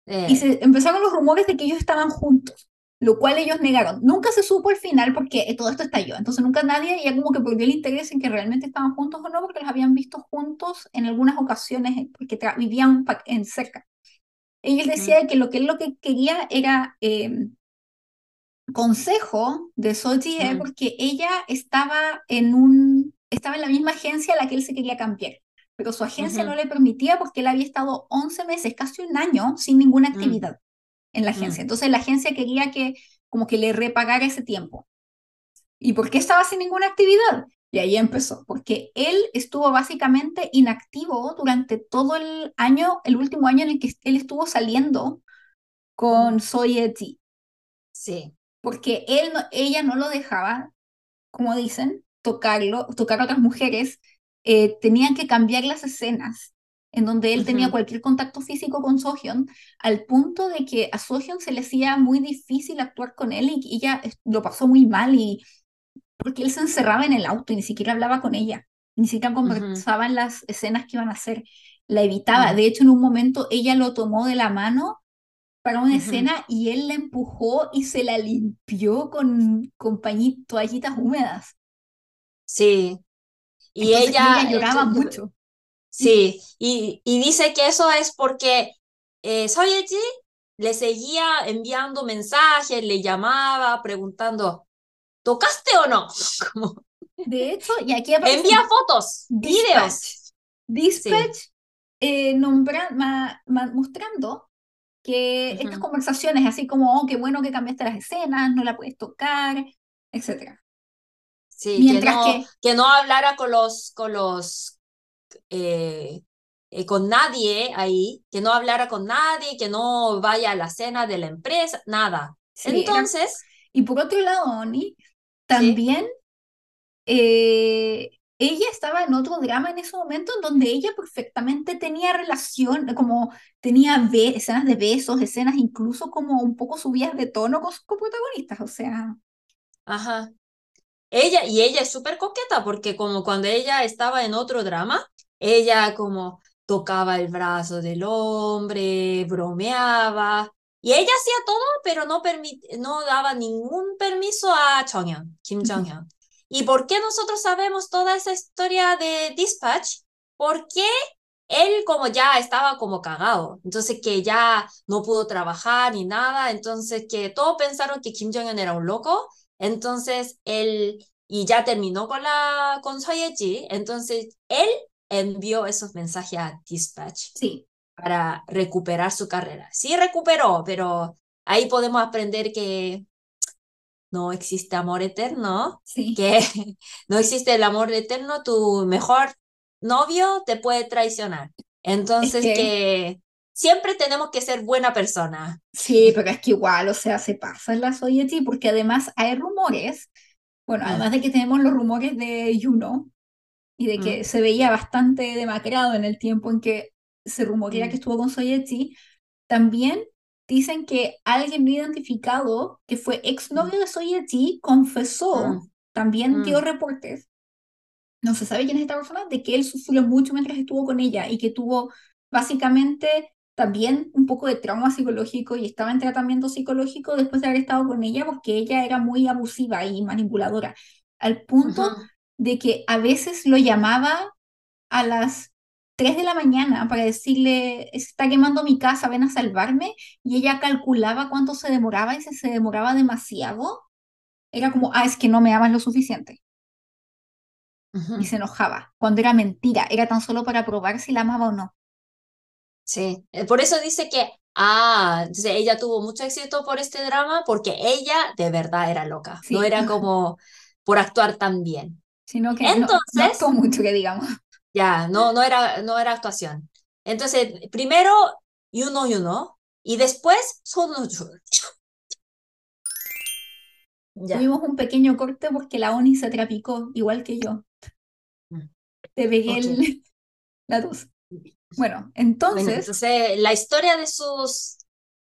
Eh, Y se empezaron los rumores de que ellos estaban juntos, lo cual ellos negaron. Nunca se supo al final porque eh, todo esto estalló. Entonces nunca nadie ya como que perdió el interés en que realmente estaban juntos o no, porque los habían visto juntos en algunas ocasiones eh, porque vivían en cerca. Ellos decían que lo que él lo que quería era eh, consejo de Soji Mm. porque ella estaba en un estaba en la misma agencia a la que él se quería cambiar. Pero su agencia no le permitía porque él había estado 11 meses, casi un año, sin ninguna Mm. actividad en la agencia. Entonces la agencia quería que como que le repagara ese tiempo. ¿Y por qué estaba sin ninguna actividad? Y ahí empezó, porque él estuvo básicamente inactivo durante todo el año, el último año en el que él estuvo saliendo con Soyeti, sí. porque él no- ella no lo dejaba, como dicen, tocarlo, tocar a otras mujeres, eh, tenían que cambiar las escenas en donde él tenía cualquier contacto físico con Sohyun, al punto de que a Sohyun se le hacía muy difícil actuar con él y ella eh, lo pasó muy mal y porque él se encerraba en el auto y ni siquiera hablaba con ella, ni siquiera conversaba en las escenas que iban a hacer, la evitaba. De hecho, en un momento ella lo tomó de la mano para una escena y él la empujó y se la limpió con, con toallitas húmedas. Sí. Y Entonces, ella, ella lloraba eh, mucho. Sí, y, y dice que eso es porque eh, Soyeji le seguía enviando mensajes, le llamaba preguntando, ¿tocaste o no? Como, De hecho, y aquí aparece envía fotos, videos. Dispatch eh, nombra- ma- ma- mostrando que estas conversaciones, así como, oh, qué bueno que cambiaste las escenas, no la puedes tocar, etcétera. Sí, Mientras que no, que- que no hablara con los, con los, eh, eh, con nadie ahí, que no hablara con nadie, que no vaya a la cena de la empresa, nada. Sí, era- Entonces, Y por otro lado, Oni, también eh, ella estaba en otro drama en ese momento en donde ella perfectamente tenía relación, como tenía escenas de besos, escenas incluso como un poco subidas de tono con sus coprotagonistas, o sea, ajá. Ella, y ella es súper coqueta porque como cuando ella estaba en otro drama, ella como tocaba el brazo del hombre, bromeaba, y ella hacía todo, pero no, no daba ningún permiso a Jonghyun, Kim Jong-hyun. ¿Y por qué nosotros sabemos toda esa historia de Dispatch? Porque él como ya estaba como cagado, entonces que ya no pudo trabajar ni nada, entonces que todos pensaron que Kim Jong-un era un loco, entonces él, y ya terminó con la, con Soyeji, entonces él envió esos mensajes a Dispatch sí, para recuperar su carrera. Sí recuperó, pero ahí podemos aprender que no existe amor eterno, sí, que no existe el amor eterno, tu mejor novio te puede traicionar. Entonces que- que siempre tenemos que ser buena persona. sí, pero es que igual, o sea, se pasa en la Soyeti porque además hay rumores, bueno, Mm. además de que tenemos los rumores de Juno y de que Mm. se veía bastante demacrado en el tiempo en que se rumorea Mm. que estuvo con Soyechi, también dicen que alguien no identificado, que fue exnovio de Soyechi, confesó, Mm. también dio Mm. reportes, no se sabe quién es esta persona, de que él sufrió mucho mientras estuvo con ella y que tuvo básicamente también un poco de trauma psicológico y estaba en tratamiento psicológico después de haber estado con ella porque ella era muy abusiva y manipuladora, al punto Ujú. De que a veces lo llamaba a las 3 de la mañana para decirle, se está quemando mi casa, ven a salvarme, y ella calculaba cuánto se demoraba y si se demoraba demasiado, era como, ah, es que no me amas lo suficiente, Ujú. y se enojaba, cuando era mentira, era tan solo para probar si la amaba o no. Sí, eh, por eso dice que, ah, entonces ella tuvo mucho éxito por este drama porque ella de verdad era loca, no Sí. era como por actuar tan bien sino que Entonces, no, no mucho, que digamos. Ya, no, no, era, no era actuación. Entonces, primero, Yuno Yuno, y después, Sono ya. Tuvimos un pequeño corte porque la ONI se trapicó, igual que yo. Mm. Te pegué okay. el, la tos. Bueno, entonces... Bueno, entonces, la historia de sus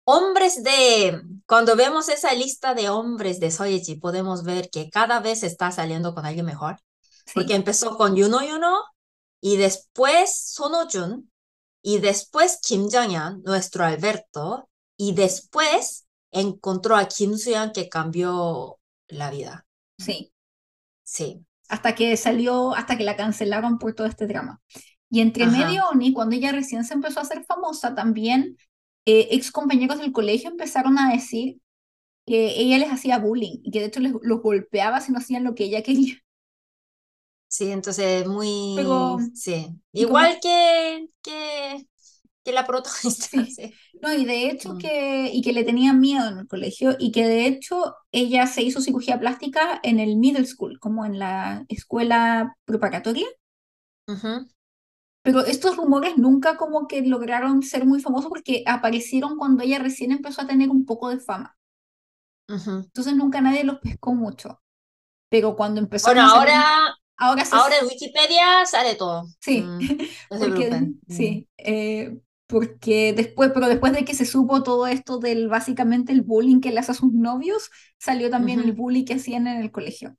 hombres de, cuando vemos esa lista de hombres de Soyeji, podemos ver que cada vez está saliendo con alguien mejor, sí, porque empezó con Yuno Yuno, y después Sonojun, y después Kim Jong-un, nuestro Alberto, y después encontró a Kim Soo-yeon que cambió la vida. sí. Sí. hasta que salió, hasta que la cancelaron por todo este drama. Y entre Ajá. medio, Oni, cuando ella recién se empezó a hacer famosa, también eh, ex compañeros del colegio empezaron a decir que ella les hacía bullying y que de hecho les, los golpeaba si no hacían lo que ella quería. Sí, entonces muy, Pero- sí, y como- igual que, que, que la protagonista, Sí. sí. No, y de hecho Mm. que, y que le tenían miedo en el colegio, y que de hecho ella se hizo cirugía plástica en el middle school, como en la escuela preparatoria. Ujú. Pero estos rumores nunca como que lograron ser muy famosos porque aparecieron cuando ella recién empezó a tener un poco de fama. Ujú. Entonces nunca nadie los pescó mucho. Pero cuando empezaron Bueno, a ahora, ahora se- ahora en Wikipedia sale todo. Sí, Mm, no porque, preocupen. sí, eh, porque después, pero después de que se supo todo esto del básicamente el bullying que le hace a sus novios, salió también el Ujú. bullying que hacían en el colegio.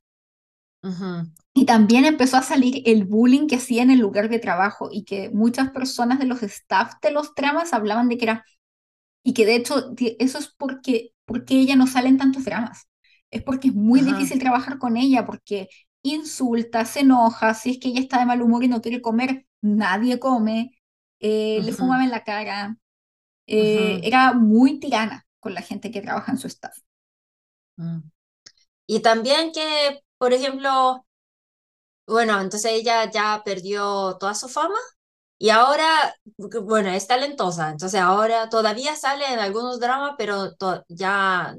Mm, ujú. Y también empezó a salir el bullying que hacía en el lugar de trabajo y que muchas personas de los staff de los dramas hablaban de que era, y que de hecho eso es porque, porque ella no sale en tantos dramas. Es porque es muy Ajá. difícil trabajar con ella, porque insulta, se enoja, si es que ella está de mal humor y no quiere comer, nadie come, eh, le fumaba en la cara. eh, era muy tirana con la gente que trabaja en su staff. mm. Y también que, por ejemplo, bueno, entonces ella ya perdió toda su fama y ahora, bueno, es talentosa, entonces ahora todavía sale en algunos dramas, pero ya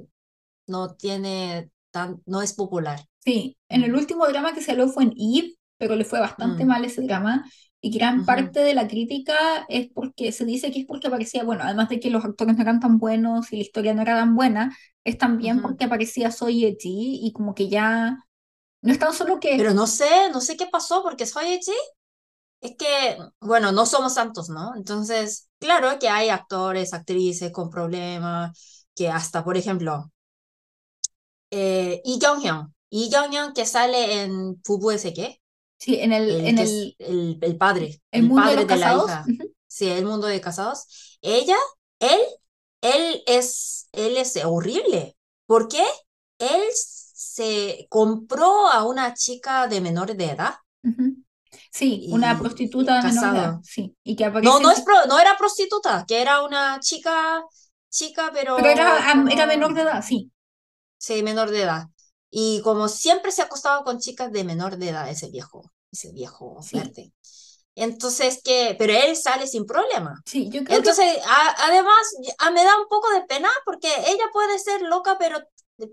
no tiene tan, no es popular. Sí, en el último drama que salió fue en Eve, pero le fue bastante mm, mal ese drama. Y gran ujú, parte de la crítica es porque se dice que es porque aparecía, bueno, además de que los actores no eran tan buenos y la historia no era tan buena, es también ujú. porque aparecía Soy Eti y como que ya no es tan solo que, Pero no sé, no sé qué pasó porque soy Es que, bueno, no somos santos, ¿no? Entonces, claro que hay actores, actrices con problemas, que hasta, por ejemplo, eh, Lee Kyung-hyun, Lee Kyung-hyun que sale en Fubu qué sí, en el, el en el, el, el padre, el mundo de los padre de la casados, hija, ujú, sí, el mundo de casados, ella, él, él es, él es horrible. ¿Por qué? Él se compró a una chica de menor de edad ujú. Sí, una prostituta de menor de edad, sí, y que No, aparece no en es pro- no era prostituta, que era una chica, chica, Pero pero era, era menor de edad, sí, sí, menor de edad. Y como siempre se acostaba con chicas de menor de edad, ese viejo, ese viejo sí, verde. Entonces, que, pero él sale sin problema. sí. Yo creo que Entonces, a- además, a- me da un poco de pena porque ella puede ser loca, pero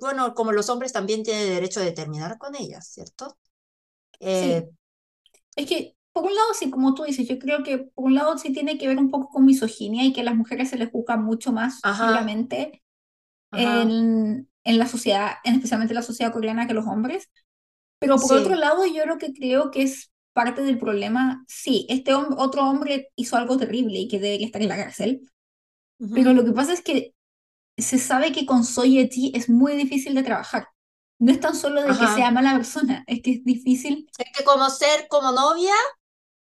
bueno, como los hombres también tienen derecho de terminar con ellas, ¿cierto? sí. Eh, Es que, por un lado, sí, como tú dices, yo creo que por un lado sí tiene que ver un poco con misoginia y que a las mujeres se les juzga mucho más ajá, en, en la sociedad, en especialmente la sociedad coreana, que los hombres. Pero por otro sí. lado, yo lo que creo que es parte del problema, sí, este hom- otro hombre hizo algo terrible y que debería estar en la cárcel, pero lo que pasa es que se sabe que con Soy Eti es muy difícil de trabajar. No es tan solo de que sea mala persona, es que es difícil, Es que como ser como novia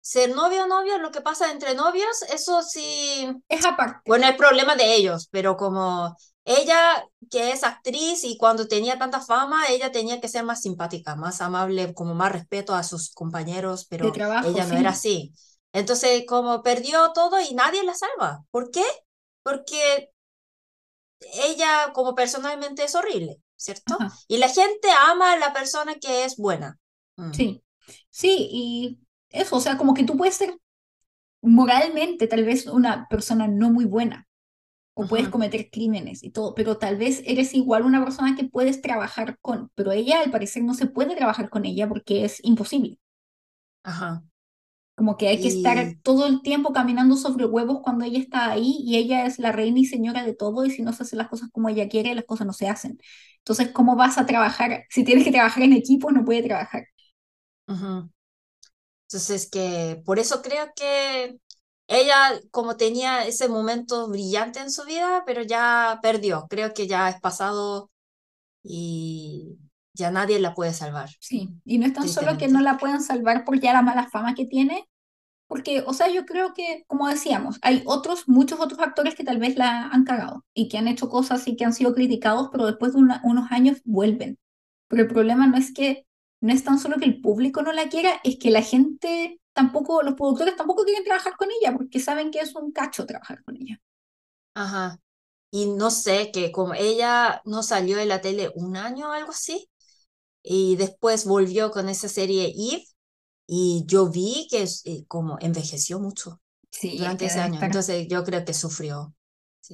ser novio o novia, lo que pasa entre novios, eso sí, es aparte. bueno, es problema de ellos, pero como ella, que es actriz y cuando tenía tanta fama, ella tenía que ser más simpática, más amable, como más respeto a sus compañeros, pero trabajo, ella no era sí. así. Entonces, como perdió todo y nadie la salva. ¿Por qué? Porque ella como personalmente es horrible, ¿cierto? Ajá, Y la gente ama a la persona que es buena. Mm, sí. Sí, y eso, o sea, como que tú puedes ser moralmente tal vez una persona no muy buena o puedes cometer crímenes y todo, pero tal vez eres igual una persona que puedes trabajar con, pero ella al parecer no se puede trabajar con ella porque es imposible. Ajá. Como que hay que estar Y todo el tiempo caminando sobre huevos cuando ella está ahí y ella es la reina y señora de todo y si no se hacen las cosas como ella quiere, las cosas no se hacen. Entonces, ¿cómo vas a trabajar? Si tienes que trabajar en equipo, no puede trabajar. ujú. Entonces, que por eso creo que ella, como tenía ese momento brillante en su vida, pero ya perdió. Creo que ya es pasado y ya nadie la puede salvar, Sí, y no es tan solo que no la puedan salvar por ya la mala fama que tiene, porque, o sea, yo creo que, como decíamos, hay otros, muchos otros actores que tal vez la han cagado y que han hecho cosas y que han sido criticados, pero después de una- unos años vuelven. Pero el problema no es que, no es tan solo que el público no la quiera, es que la gente tampoco, los productores tampoco quieren trabajar con ella porque saben que es un cacho trabajar con ella. Ajá. Y no sé, que como ella no salió de la tele un año o algo así, y después volvió con esa serie Eve, y yo vi que eh, como envejeció mucho Sí, durante ese año. Entonces yo creo que sufrió,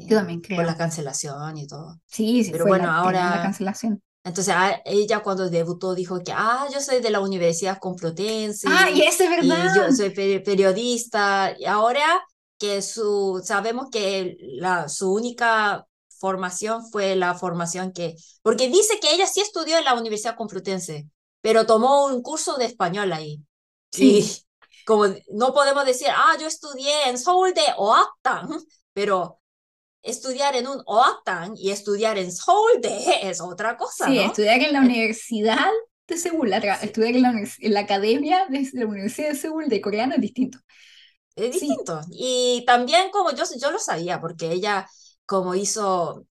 Yo sí, también por la creo. cancelación y todo. Sí, sí, Pero fue bueno, la ahora cancelación. Entonces, a- ella cuando debutó dijo que, ah, yo soy de la Universidad Complutense Ah, y eso es y yo verdad. soy peri- periodista. Y ahora que su, sabemos que la, su única formación fue la formación que, porque dice que ella sí estudió en la Universidad Complutense, pero tomó un curso de español ahí. Y Sí, como no podemos decir, ah, yo estudié en Seoul de OACTAN, pero estudiar en un OACTAN y estudiar en Seoul de es otra cosa, sí, ¿no? estudiar en la Universidad de Seúl, Sí, estudiar en la, en la Academia de la Universidad de Seúl de coreano es distinto. es Sí, distinto. Y también como yo, yo lo sabía, porque ella como hizo,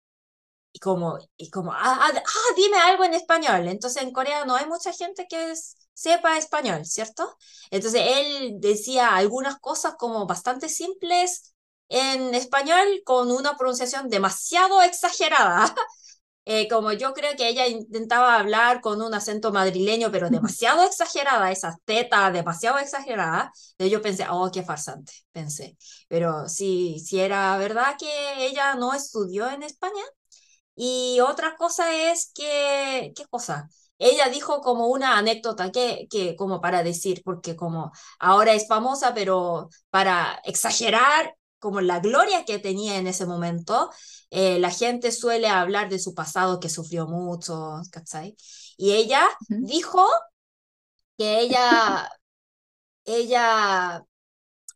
y como, y como, ah, ah, ah, dime algo en español. Entonces en Corea no hay mucha gente que es- sepa español, ¿cierto? Entonces él decía algunas cosas como bastante simples en español con una pronunciación demasiado exagerada. Eh, como yo creo que ella intentaba hablar con un acento madrileño, pero demasiado exagerada, esa teta demasiado exagerada, yo pensé, oh, qué farsante, pensé. Pero sí, sí era verdad que ella no estudió en España. Y otra cosa es que, ¿qué cosa? Ella dijo como una anécdota que, que como para decir, porque como ahora es famosa, pero para exagerar como la gloria que tenía en ese momento, eh, la gente suele hablar de su pasado que sufrió mucho, ¿cachai? Y ella dijo que ella, ella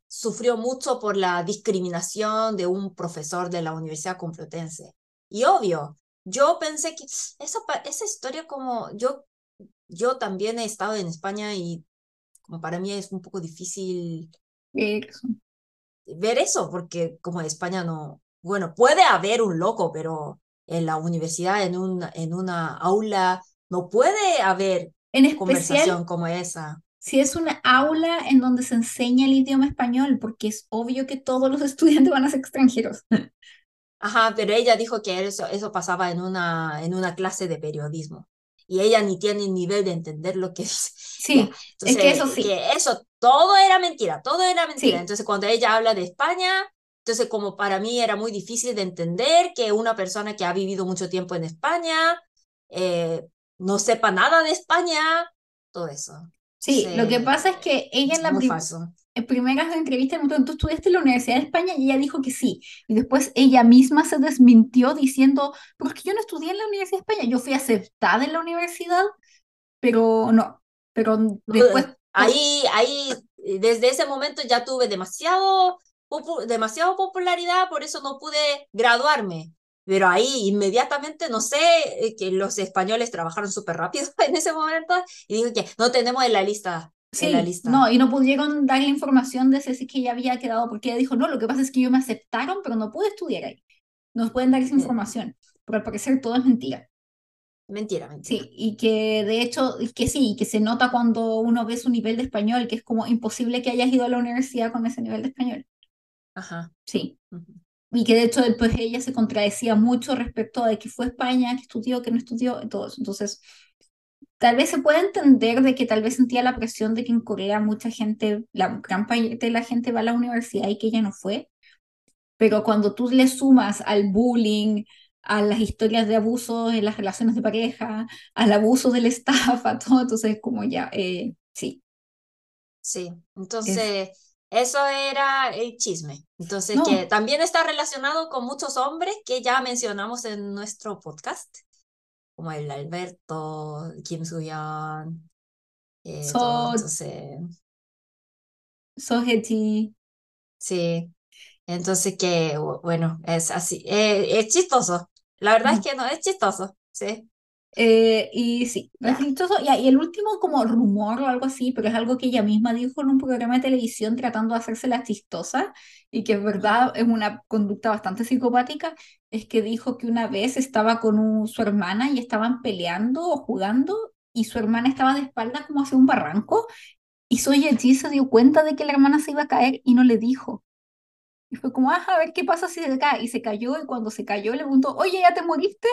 sufrió mucho por la discriminación de un profesor de la Universidad Complutense. Y obvio, yo pensé que esa, esa historia como yo, yo también he estado en España y como para mí es un poco difícil ver eso, porque como en España no, bueno, puede haber un loco, pero en la universidad, en, un, en una aula, no puede haber en conversación como esa. Si es una aula en donde se enseña el idioma español, porque es obvio que todos los estudiantes van a ser extranjeros. Ajá, pero ella dijo que eso, eso pasaba en una, en una clase de periodismo y ella ni tiene nivel de entender lo que es. Sí, es que eso sí. Que eso todo era mentira, todo era mentira. Entonces, cuando ella habla de España, entonces como para mí era muy difícil de entender que una persona que ha vivido mucho tiempo en España eh, no sepa nada de España, todo eso. Sí, lo que pasa es que ella en la primeras entrevistas tú estudiaste en la Universidad de España y ella dijo que sí. Y después ella misma se desmintió diciendo, porque yo no estudié en la Universidad de España, yo fui aceptada en la universidad, pero no. Pero después... Ahí, ahí, desde ese momento ya tuve demasiado, demasiado popularidad, por eso no pude graduarme. Pero ahí inmediatamente, no sé, eh, que los españoles trabajaron súper rápido en ese momento y dijo que no tenemos en la lista Sí, no, y no pudieron darle información de si que ya había quedado, porque ella dijo, no, lo que pasa es que ellos me aceptaron, pero no pude estudiar ahí. Nos pueden dar esa información, pero al parecer todo es mentira. Mentira, mentira. Sí, y que de hecho, que sí, que se nota cuando uno ve su nivel de español, que es como imposible que hayas ido a la universidad con ese nivel de español. Ajá. Sí. Y que de hecho después ella se contradecía mucho respecto de que fue España, que estudió, que no estudió, y todo eso. Entonces, tal vez se puede entender de que tal vez sentía la presión de que en Corea mucha gente, la gran parte de la gente va a la universidad y que ella no fue, pero cuando tú le sumas al bullying, a las historias de abuso en las relaciones de pareja, al abuso del staff, a todo, entonces como ya, eh, sí. Sí, entonces eso era el chisme. Entonces que también está relacionado con muchos hombres que ya mencionamos en nuestro podcast como el Alberto, Kim Soo-yeon, eh, so, entonces... Sí, entonces que, bueno, es así, eh, es chistoso, la verdad es que no, es chistoso, sí. Eh, y sí, es chistoso. Y, y, el último como rumor o algo así, pero es algo que ella misma dijo en un programa de televisión tratando de hacerse la chistosa y que es verdad es una conducta bastante psicopática, es que dijo que una vez estaba con su hermana y estaban peleando o jugando y su hermana estaba de espaldas como hacia un barranco y Soy allí se dio cuenta de que la hermana se iba a caer y no le dijo. Y fue como, ah, a ver qué pasa si se cae. Y se cayó y cuando se cayó le preguntó, oye, ¿ya te moriste?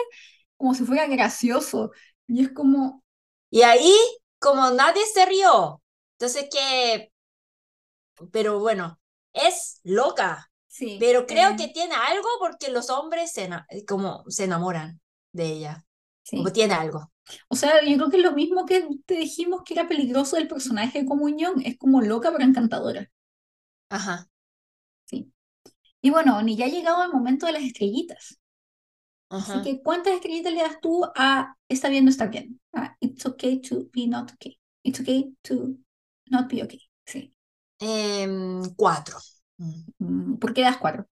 Como si fuera gracioso. Y es como... Y ahí, como nadie se rió. Entonces que... Pero bueno, es loca. Sí. Pero creo eh. que tiene algo porque los hombres se, como se enamoran de ella. Sí. Como tiene algo. O sea, yo creo que es lo mismo que te dijimos que era peligroso del personaje de Comunión. Es como loca pero encantadora. Ajá. Sí. Y bueno, ni ya ha llegado el momento de las estrellitas. Así que, ¿cuántas estrellitas le das tú a está bien, no está bien? it's okay to be not okay. It's okay to not be okay. Sí. Em, cuatro. Mm, ¿Por qué das cuatro?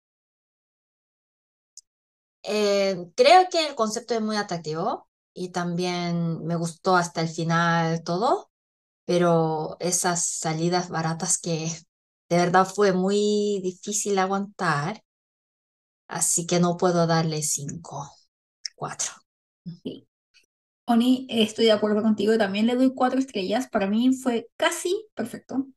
Eh, creo que el concepto es muy atractivo y también me gustó hasta el final todo, pero esas salidas baratas que de verdad fue muy difícil aguantar Así que no puedo darle cinco, cuatro. Sí. Oni, estoy de acuerdo contigo, también le doy cuatro estrellas. Para mí fue casi perfecto.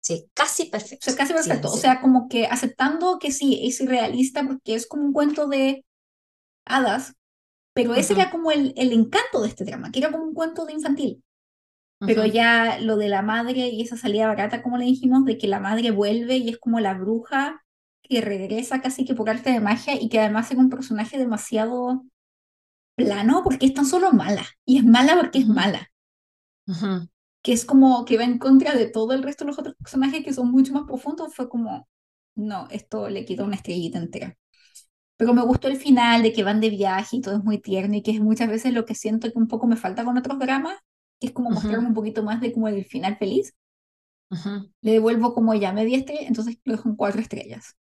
Sí, casi O perfecto. sea, casi Sí, perfecto. O sí. sea, como que aceptando que sí, es irrealista porque es como un cuento de hadas, pero ese Ujú, era como el, el encanto de este drama, que era como un cuento de infantil. Pero ujú, ya lo de la madre y esa salida barata, como le dijimos, de que la madre vuelve y es como la bruja que regresa casi que por arte de magia y que además es un personaje demasiado plano porque es tan solo mala. Y es mala porque es mala. ujú. Que es como que va en contra de todo el resto de los otros personajes que son mucho más profundos. Fue como, no, esto le quitó una estrellita entera. Pero me gustó el final de que van de viaje y todo es muy tierno y que es muchas veces lo que siento que un poco me falta con otros dramas, que es como mostrarme Ujú, un poquito más de como el final feliz. ujú. Le devuelvo como ya media estrella, entonces lo dejo en cuatro estrellas.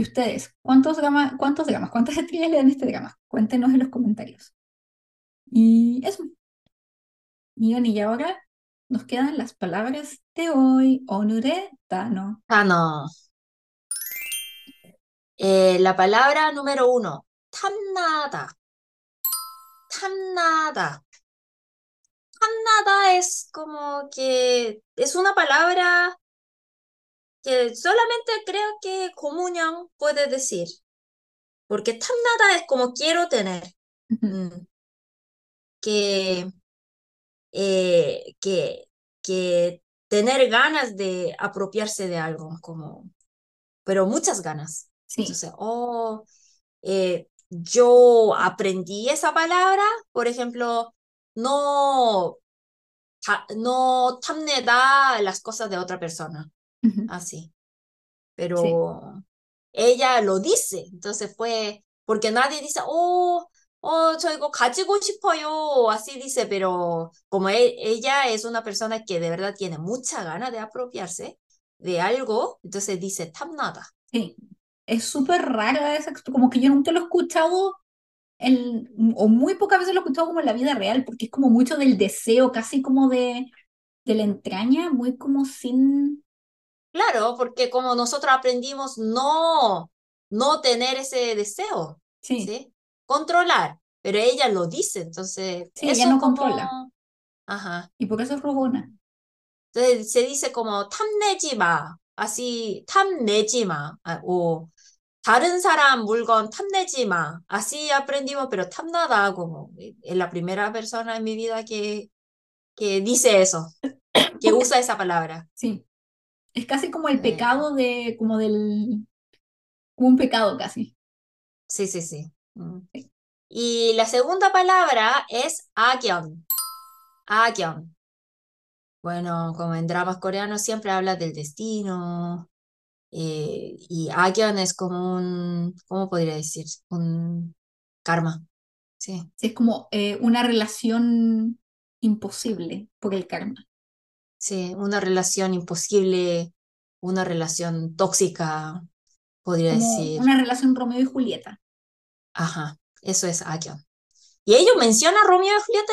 ¿Y ustedes? ¿Cuántos gamas, cuántos gamas, cuántas estrellas le dan este drama? Cuéntenos en los comentarios. Y eso. Y, y ahora nos quedan las palabras de hoy. Onure Tano. Tano. Eh, la palabra número uno. Tamnada. Tamnada. Tamnada es como que es una palabra que solamente creo que Comunión puede decir. Porque tan nada es como quiero tener. Mm, que, eh, que, que tener ganas de apropiarse de algo, como, pero muchas ganas. Entonces, oh, eh, yo aprendí esa palabra, por ejemplo, no, no tamneda las cosas de otra persona. Ujú. así, Sí. pero ella lo dice, entonces fue, porque nadie dice, oh, oh, 저 이거 가지고 싶어요, así dice, pero como e- ella es una persona que de verdad tiene mucha gana de apropiarse de algo, entonces dice 탐나다. Sí. Es súper rara esa, exp- como que yo nunca lo he escuchado en, o muy pocas veces lo he escuchado como en la vida real, porque es como mucho del deseo, casi como de, de la entraña, muy como sin... Claro, porque como nosotros aprendimos no, no tener ese deseo, Sí, ¿sí? Controlar, pero ella lo dice, entonces sí, ella eso no controla. como, ajá, Y por eso es rogona. entonces se dice como 탐내지 마, así 탐내지 마, 아, o 다른 사람 물건 탐내지 마, así aprendimos, pero 탐나다 como es la primera persona en mi vida que, que dice eso, que usa esa palabra. Sí. Es casi como el pecado de, como del, un pecado casi. Sí, sí, sí. Mm. Y la segunda palabra es Akyon. Akyon. Bueno, como en dramas coreanos siempre habla del destino. Eh, y Akyon es como un, ¿cómo podría decir? Un karma. Sí. Es como eh, una relación imposible por el karma sí, una relación imposible, una relación tóxica, podría Como decir. una relación Romeo y Julieta. Ajá, eso es 악연. Y ellos mencionan a Romeo y Julieta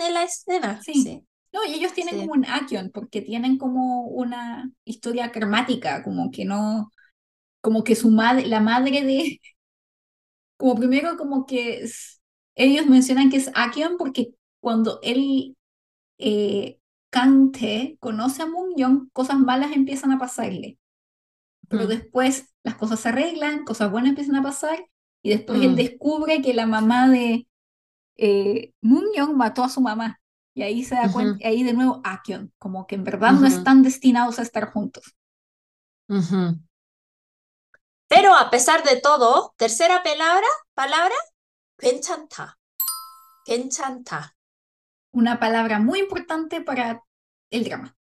en, en la escena. Sí. Sí, No, y ellos tienen sí. como un action, porque tienen como una historia karmática, como que no, como que su madre, la madre de, como primero como que es- ellos mencionan que es action porque cuando él, eh, Kang-tae conoce a Moon-young, cosas malas empiezan a pasarle. Pero Mm, después las cosas se arreglan, cosas buenas empiezan a pasar, y después él mm, descubre que la mamá de eh, Moon-young mató a su mamá. Y ahí se da cuenta, ujú, ahí de nuevo Akion, como que en verdad no ujú, están destinados a estar juntos. ujú. Pero a pesar de todo, tercera palabra, palabra, 괜찮다. 괜찮다. una palabra muy importante para el drama.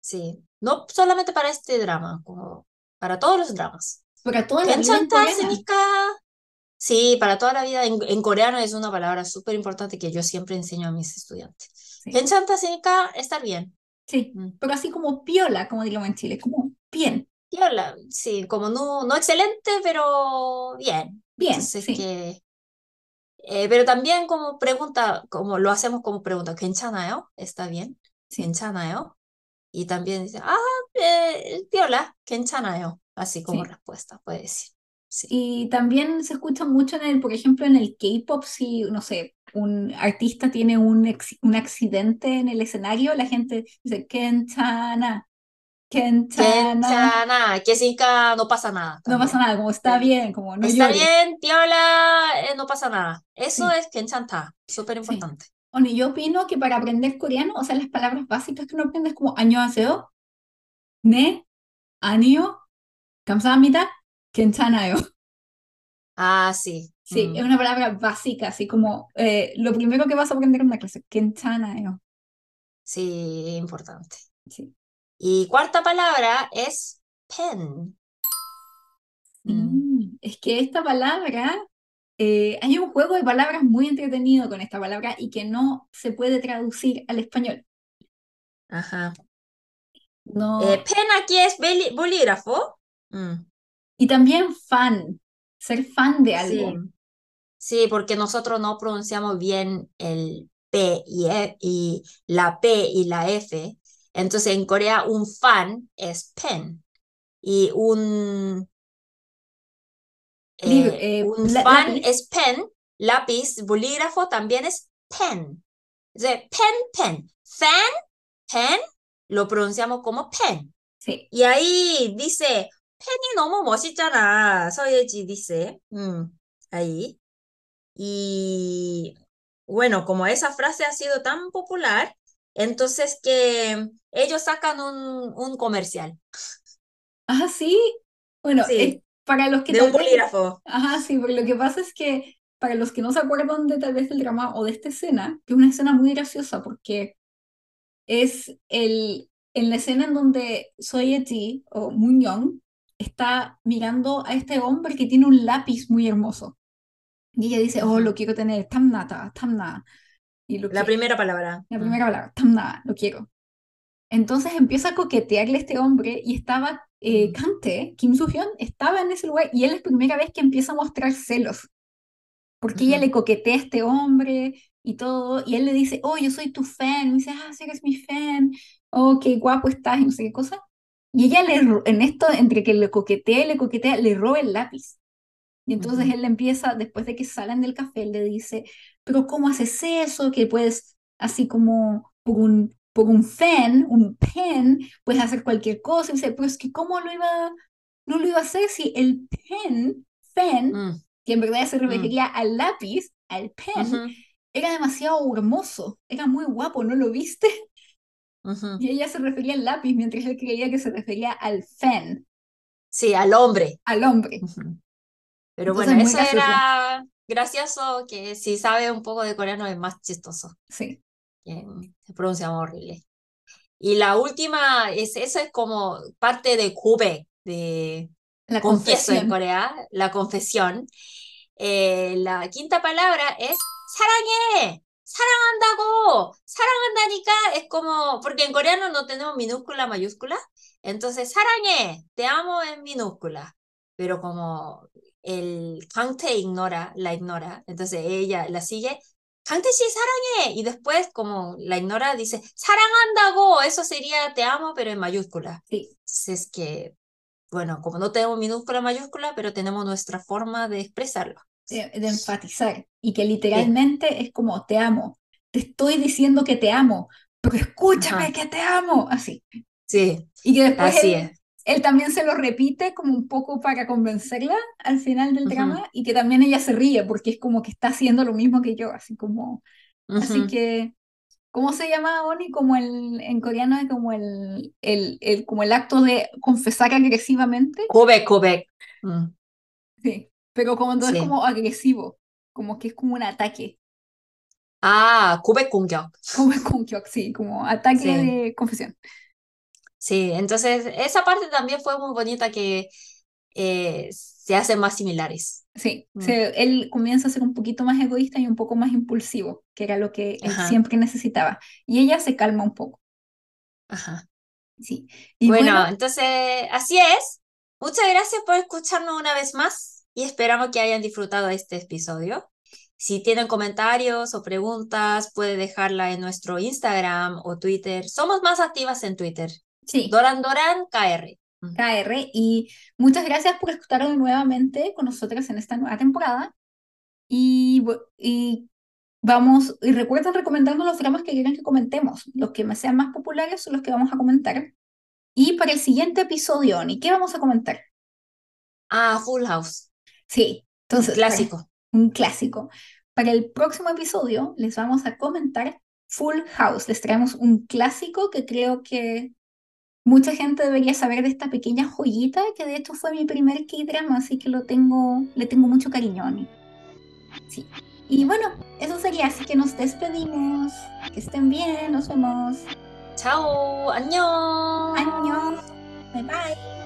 Sí, no solamente para este drama, como para todos los dramas. Para toda la vida en. Sí, para toda la vida. En, en coreano es una palabra súper importante que yo siempre enseño a mis estudiantes. Sí. Genchanta significa estar bien. Sí, mm. pero así como piola, como diríamos en Chile, como bien. Piola, sí, como no, no excelente, pero bien. Bien, Entonces, sí. que eh, pero también como pregunta, como lo hacemos como pregunta, 괜찮아요? ¿Está bien? sí. 괜찮아요? Y también dice, ah, eh, piola, 괜찮아요. Así como sí. respuesta, puede decir. Sí. Y también se escucha mucho en el, por ejemplo, en el K-pop, si, no sé, un artista tiene un, ex- un accidente en el escenario, la gente dice, Kenchana, Kenchana. 괜찮아, que significa no pasa nada. No pasa también. nada, como está Sí. bien, como no Está llores. bien, piola, eh, no pasa nada. Eso Sí. es 괜찮다, súper Sí. importante. Bueno, yo opino que para aprender coreano, o sea, las palabras básicas que uno aprende es como 안녕하세요, 네, 아니요, 감사합니다, 괜찮아요. Ah, sí. Sí, Mm. es una palabra básica, así como eh, lo primero que vas a aprender en una clase, 괜찮아요. Sí, importante. Sí. Y cuarta palabra es pen. Mm. Es que esta palabra, eh, hay un juego de palabras muy entretenido con esta palabra y que no se puede traducir al español. Ajá. No, Eh, pen aquí es bolígrafo. Mm. y también fan, ser fan de Sí. algo. Sí, porque nosotros no pronunciamos bien el P y, E- y la P y la F. Entonces en Corea un fan es pen y un, Lib- eh, eh, un la- fan lápiz. es pen, lápiz, bolígrafo también es pen. Entonces, pen, pen. Fan, pen, lo pronunciamos como pen. Sí, Y ahí dice, 펜이 너무 멋있잖아. 서예지 dice. Mm, ahí. Y bueno, como esa frase ha sido tan popular, entonces que ellos sacan un, un comercial ah, sí. Bueno, Sí. para los que de un vez- bolígrafo. Ajá, sí, porque lo que pasa es que para los que no se acuerdan de tal vez del drama o de esta escena, que es una escena muy graciosa porque es el, en la escena en donde Soye-ji o Moon-young está mirando a este hombre que tiene un lápiz muy hermoso. Y ella dice, oh, lo quiero tener, tamnata, tamna. Y lo La primera palabra. la Mm. primera palabra, tamna, lo quiero. Entonces empieza a coquetearle a este hombre y estaba eh, Mm. Kante, Kim Soo-hyun, estaba en ese lugar y él es primera vez que empieza a mostrar celos. Porque ella Ujú. le coquetea a este hombre y todo, y él le dice, oh, yo soy tu fan, y dice, ah, sí, eres mi fan, oh, qué guapo estás, y no sé qué cosa. Y ella le, en esto, entre que le coquetea y le coquetea, le roba el lápiz. Y entonces él le empieza, después de que salen del café, él le dice, pero ¿cómo haces eso? Que puedes, así como por un, por un fan, un pen, puedes hacer cualquier cosa. Y dice, pero es que ¿cómo lo iba, no lo iba a hacer si el pen, pen, Mm. que en verdad se refería al lápiz, al pen, era demasiado hermoso, era muy guapo, ¿no lo viste? Y ella se refería al lápiz, mientras él creía que se refería al fan, Sí, al hombre. al hombre. Ujú. Pero Entonces, bueno, muy eso gracioso. era gracioso, que si sabe un poco de coreano es más chistoso. Sí, que se pronuncia horrible. Y la última, es, eso es como parte de Kube, de la confieso en confesión. Corea, la confesión. Eh, la quinta palabra es 사랑해, 사랑한다고, 사랑한다니까 es como, porque en coreano no tenemos minúscula, mayúscula, entonces 사랑해, te amo en minúscula, pero como el Kangte ignora, la ignora, entonces ella la sigue, Kangte sí sarangé, y después como la ignora dice, sarangandago, eso sería te amo, pero en mayúscula. Sí. Entonces es que, bueno, como no tenemos minúscula, mayúscula, pero tenemos nuestra forma de expresarlo. De, de enfatizar, y que literalmente sí. es como te amo, te estoy diciendo que te amo, pero escúchame Ajá. que te amo, así. Sí. Y que después así es él también se lo repite como un poco para convencerla al final del uh -huh. drama y que también ella se ríe porque es como que está haciendo lo mismo que yo, así como... Uh -huh. Así que, ¿cómo se llama Oni? Como el, en coreano es como el, el, el, como el acto de confesar agresivamente. Kobe, kobe. Mm. Sí, pero como entonces sí. como agresivo, como que es como un ataque. Ah, kobe kongyok. Kobe kongyok, sí, como ataque sí. de confesión. Sí, entonces esa parte también fue muy bonita que eh, se hacen más similares. Sí, Mm. se- él comienza a ser un poquito más egoísta y un poco más impulsivo, que era lo que él Ajá. siempre necesitaba. Y ella se calma un poco, Ajá. sí. Y Bueno, bueno, entonces así es. Muchas gracias por escucharnos una vez más y esperamos que hayan disfrutado este episodio. Si tienen comentarios o preguntas, puede dejarla en nuestro Instagram o Twitter. Somos más activas en Twitter. Sí, Doran Doran KR. KR. Y muchas gracias por estar nuevamente con nosotras en esta nueva temporada. Y, y vamos, y recuerden recomendarnos los dramas que quieran que comentemos. Los que sean más populares son los que vamos a comentar. Y para el siguiente episodio, Oni, ¿qué vamos a comentar? Ah, Full House. Sí, entonces. Clásico. un clásico. Para el próximo episodio les vamos a comentar Full House. Les traemos un clásico que creo que Mucha gente debería saber de esta pequeña joyita que de hecho fue mi primer K-drama, así que lo tengo, le tengo mucho cariño a mí. Sí. Y bueno, eso sería, así que nos despedimos. Que estén bien, nos vemos. Chao, año. Año. Bye bye.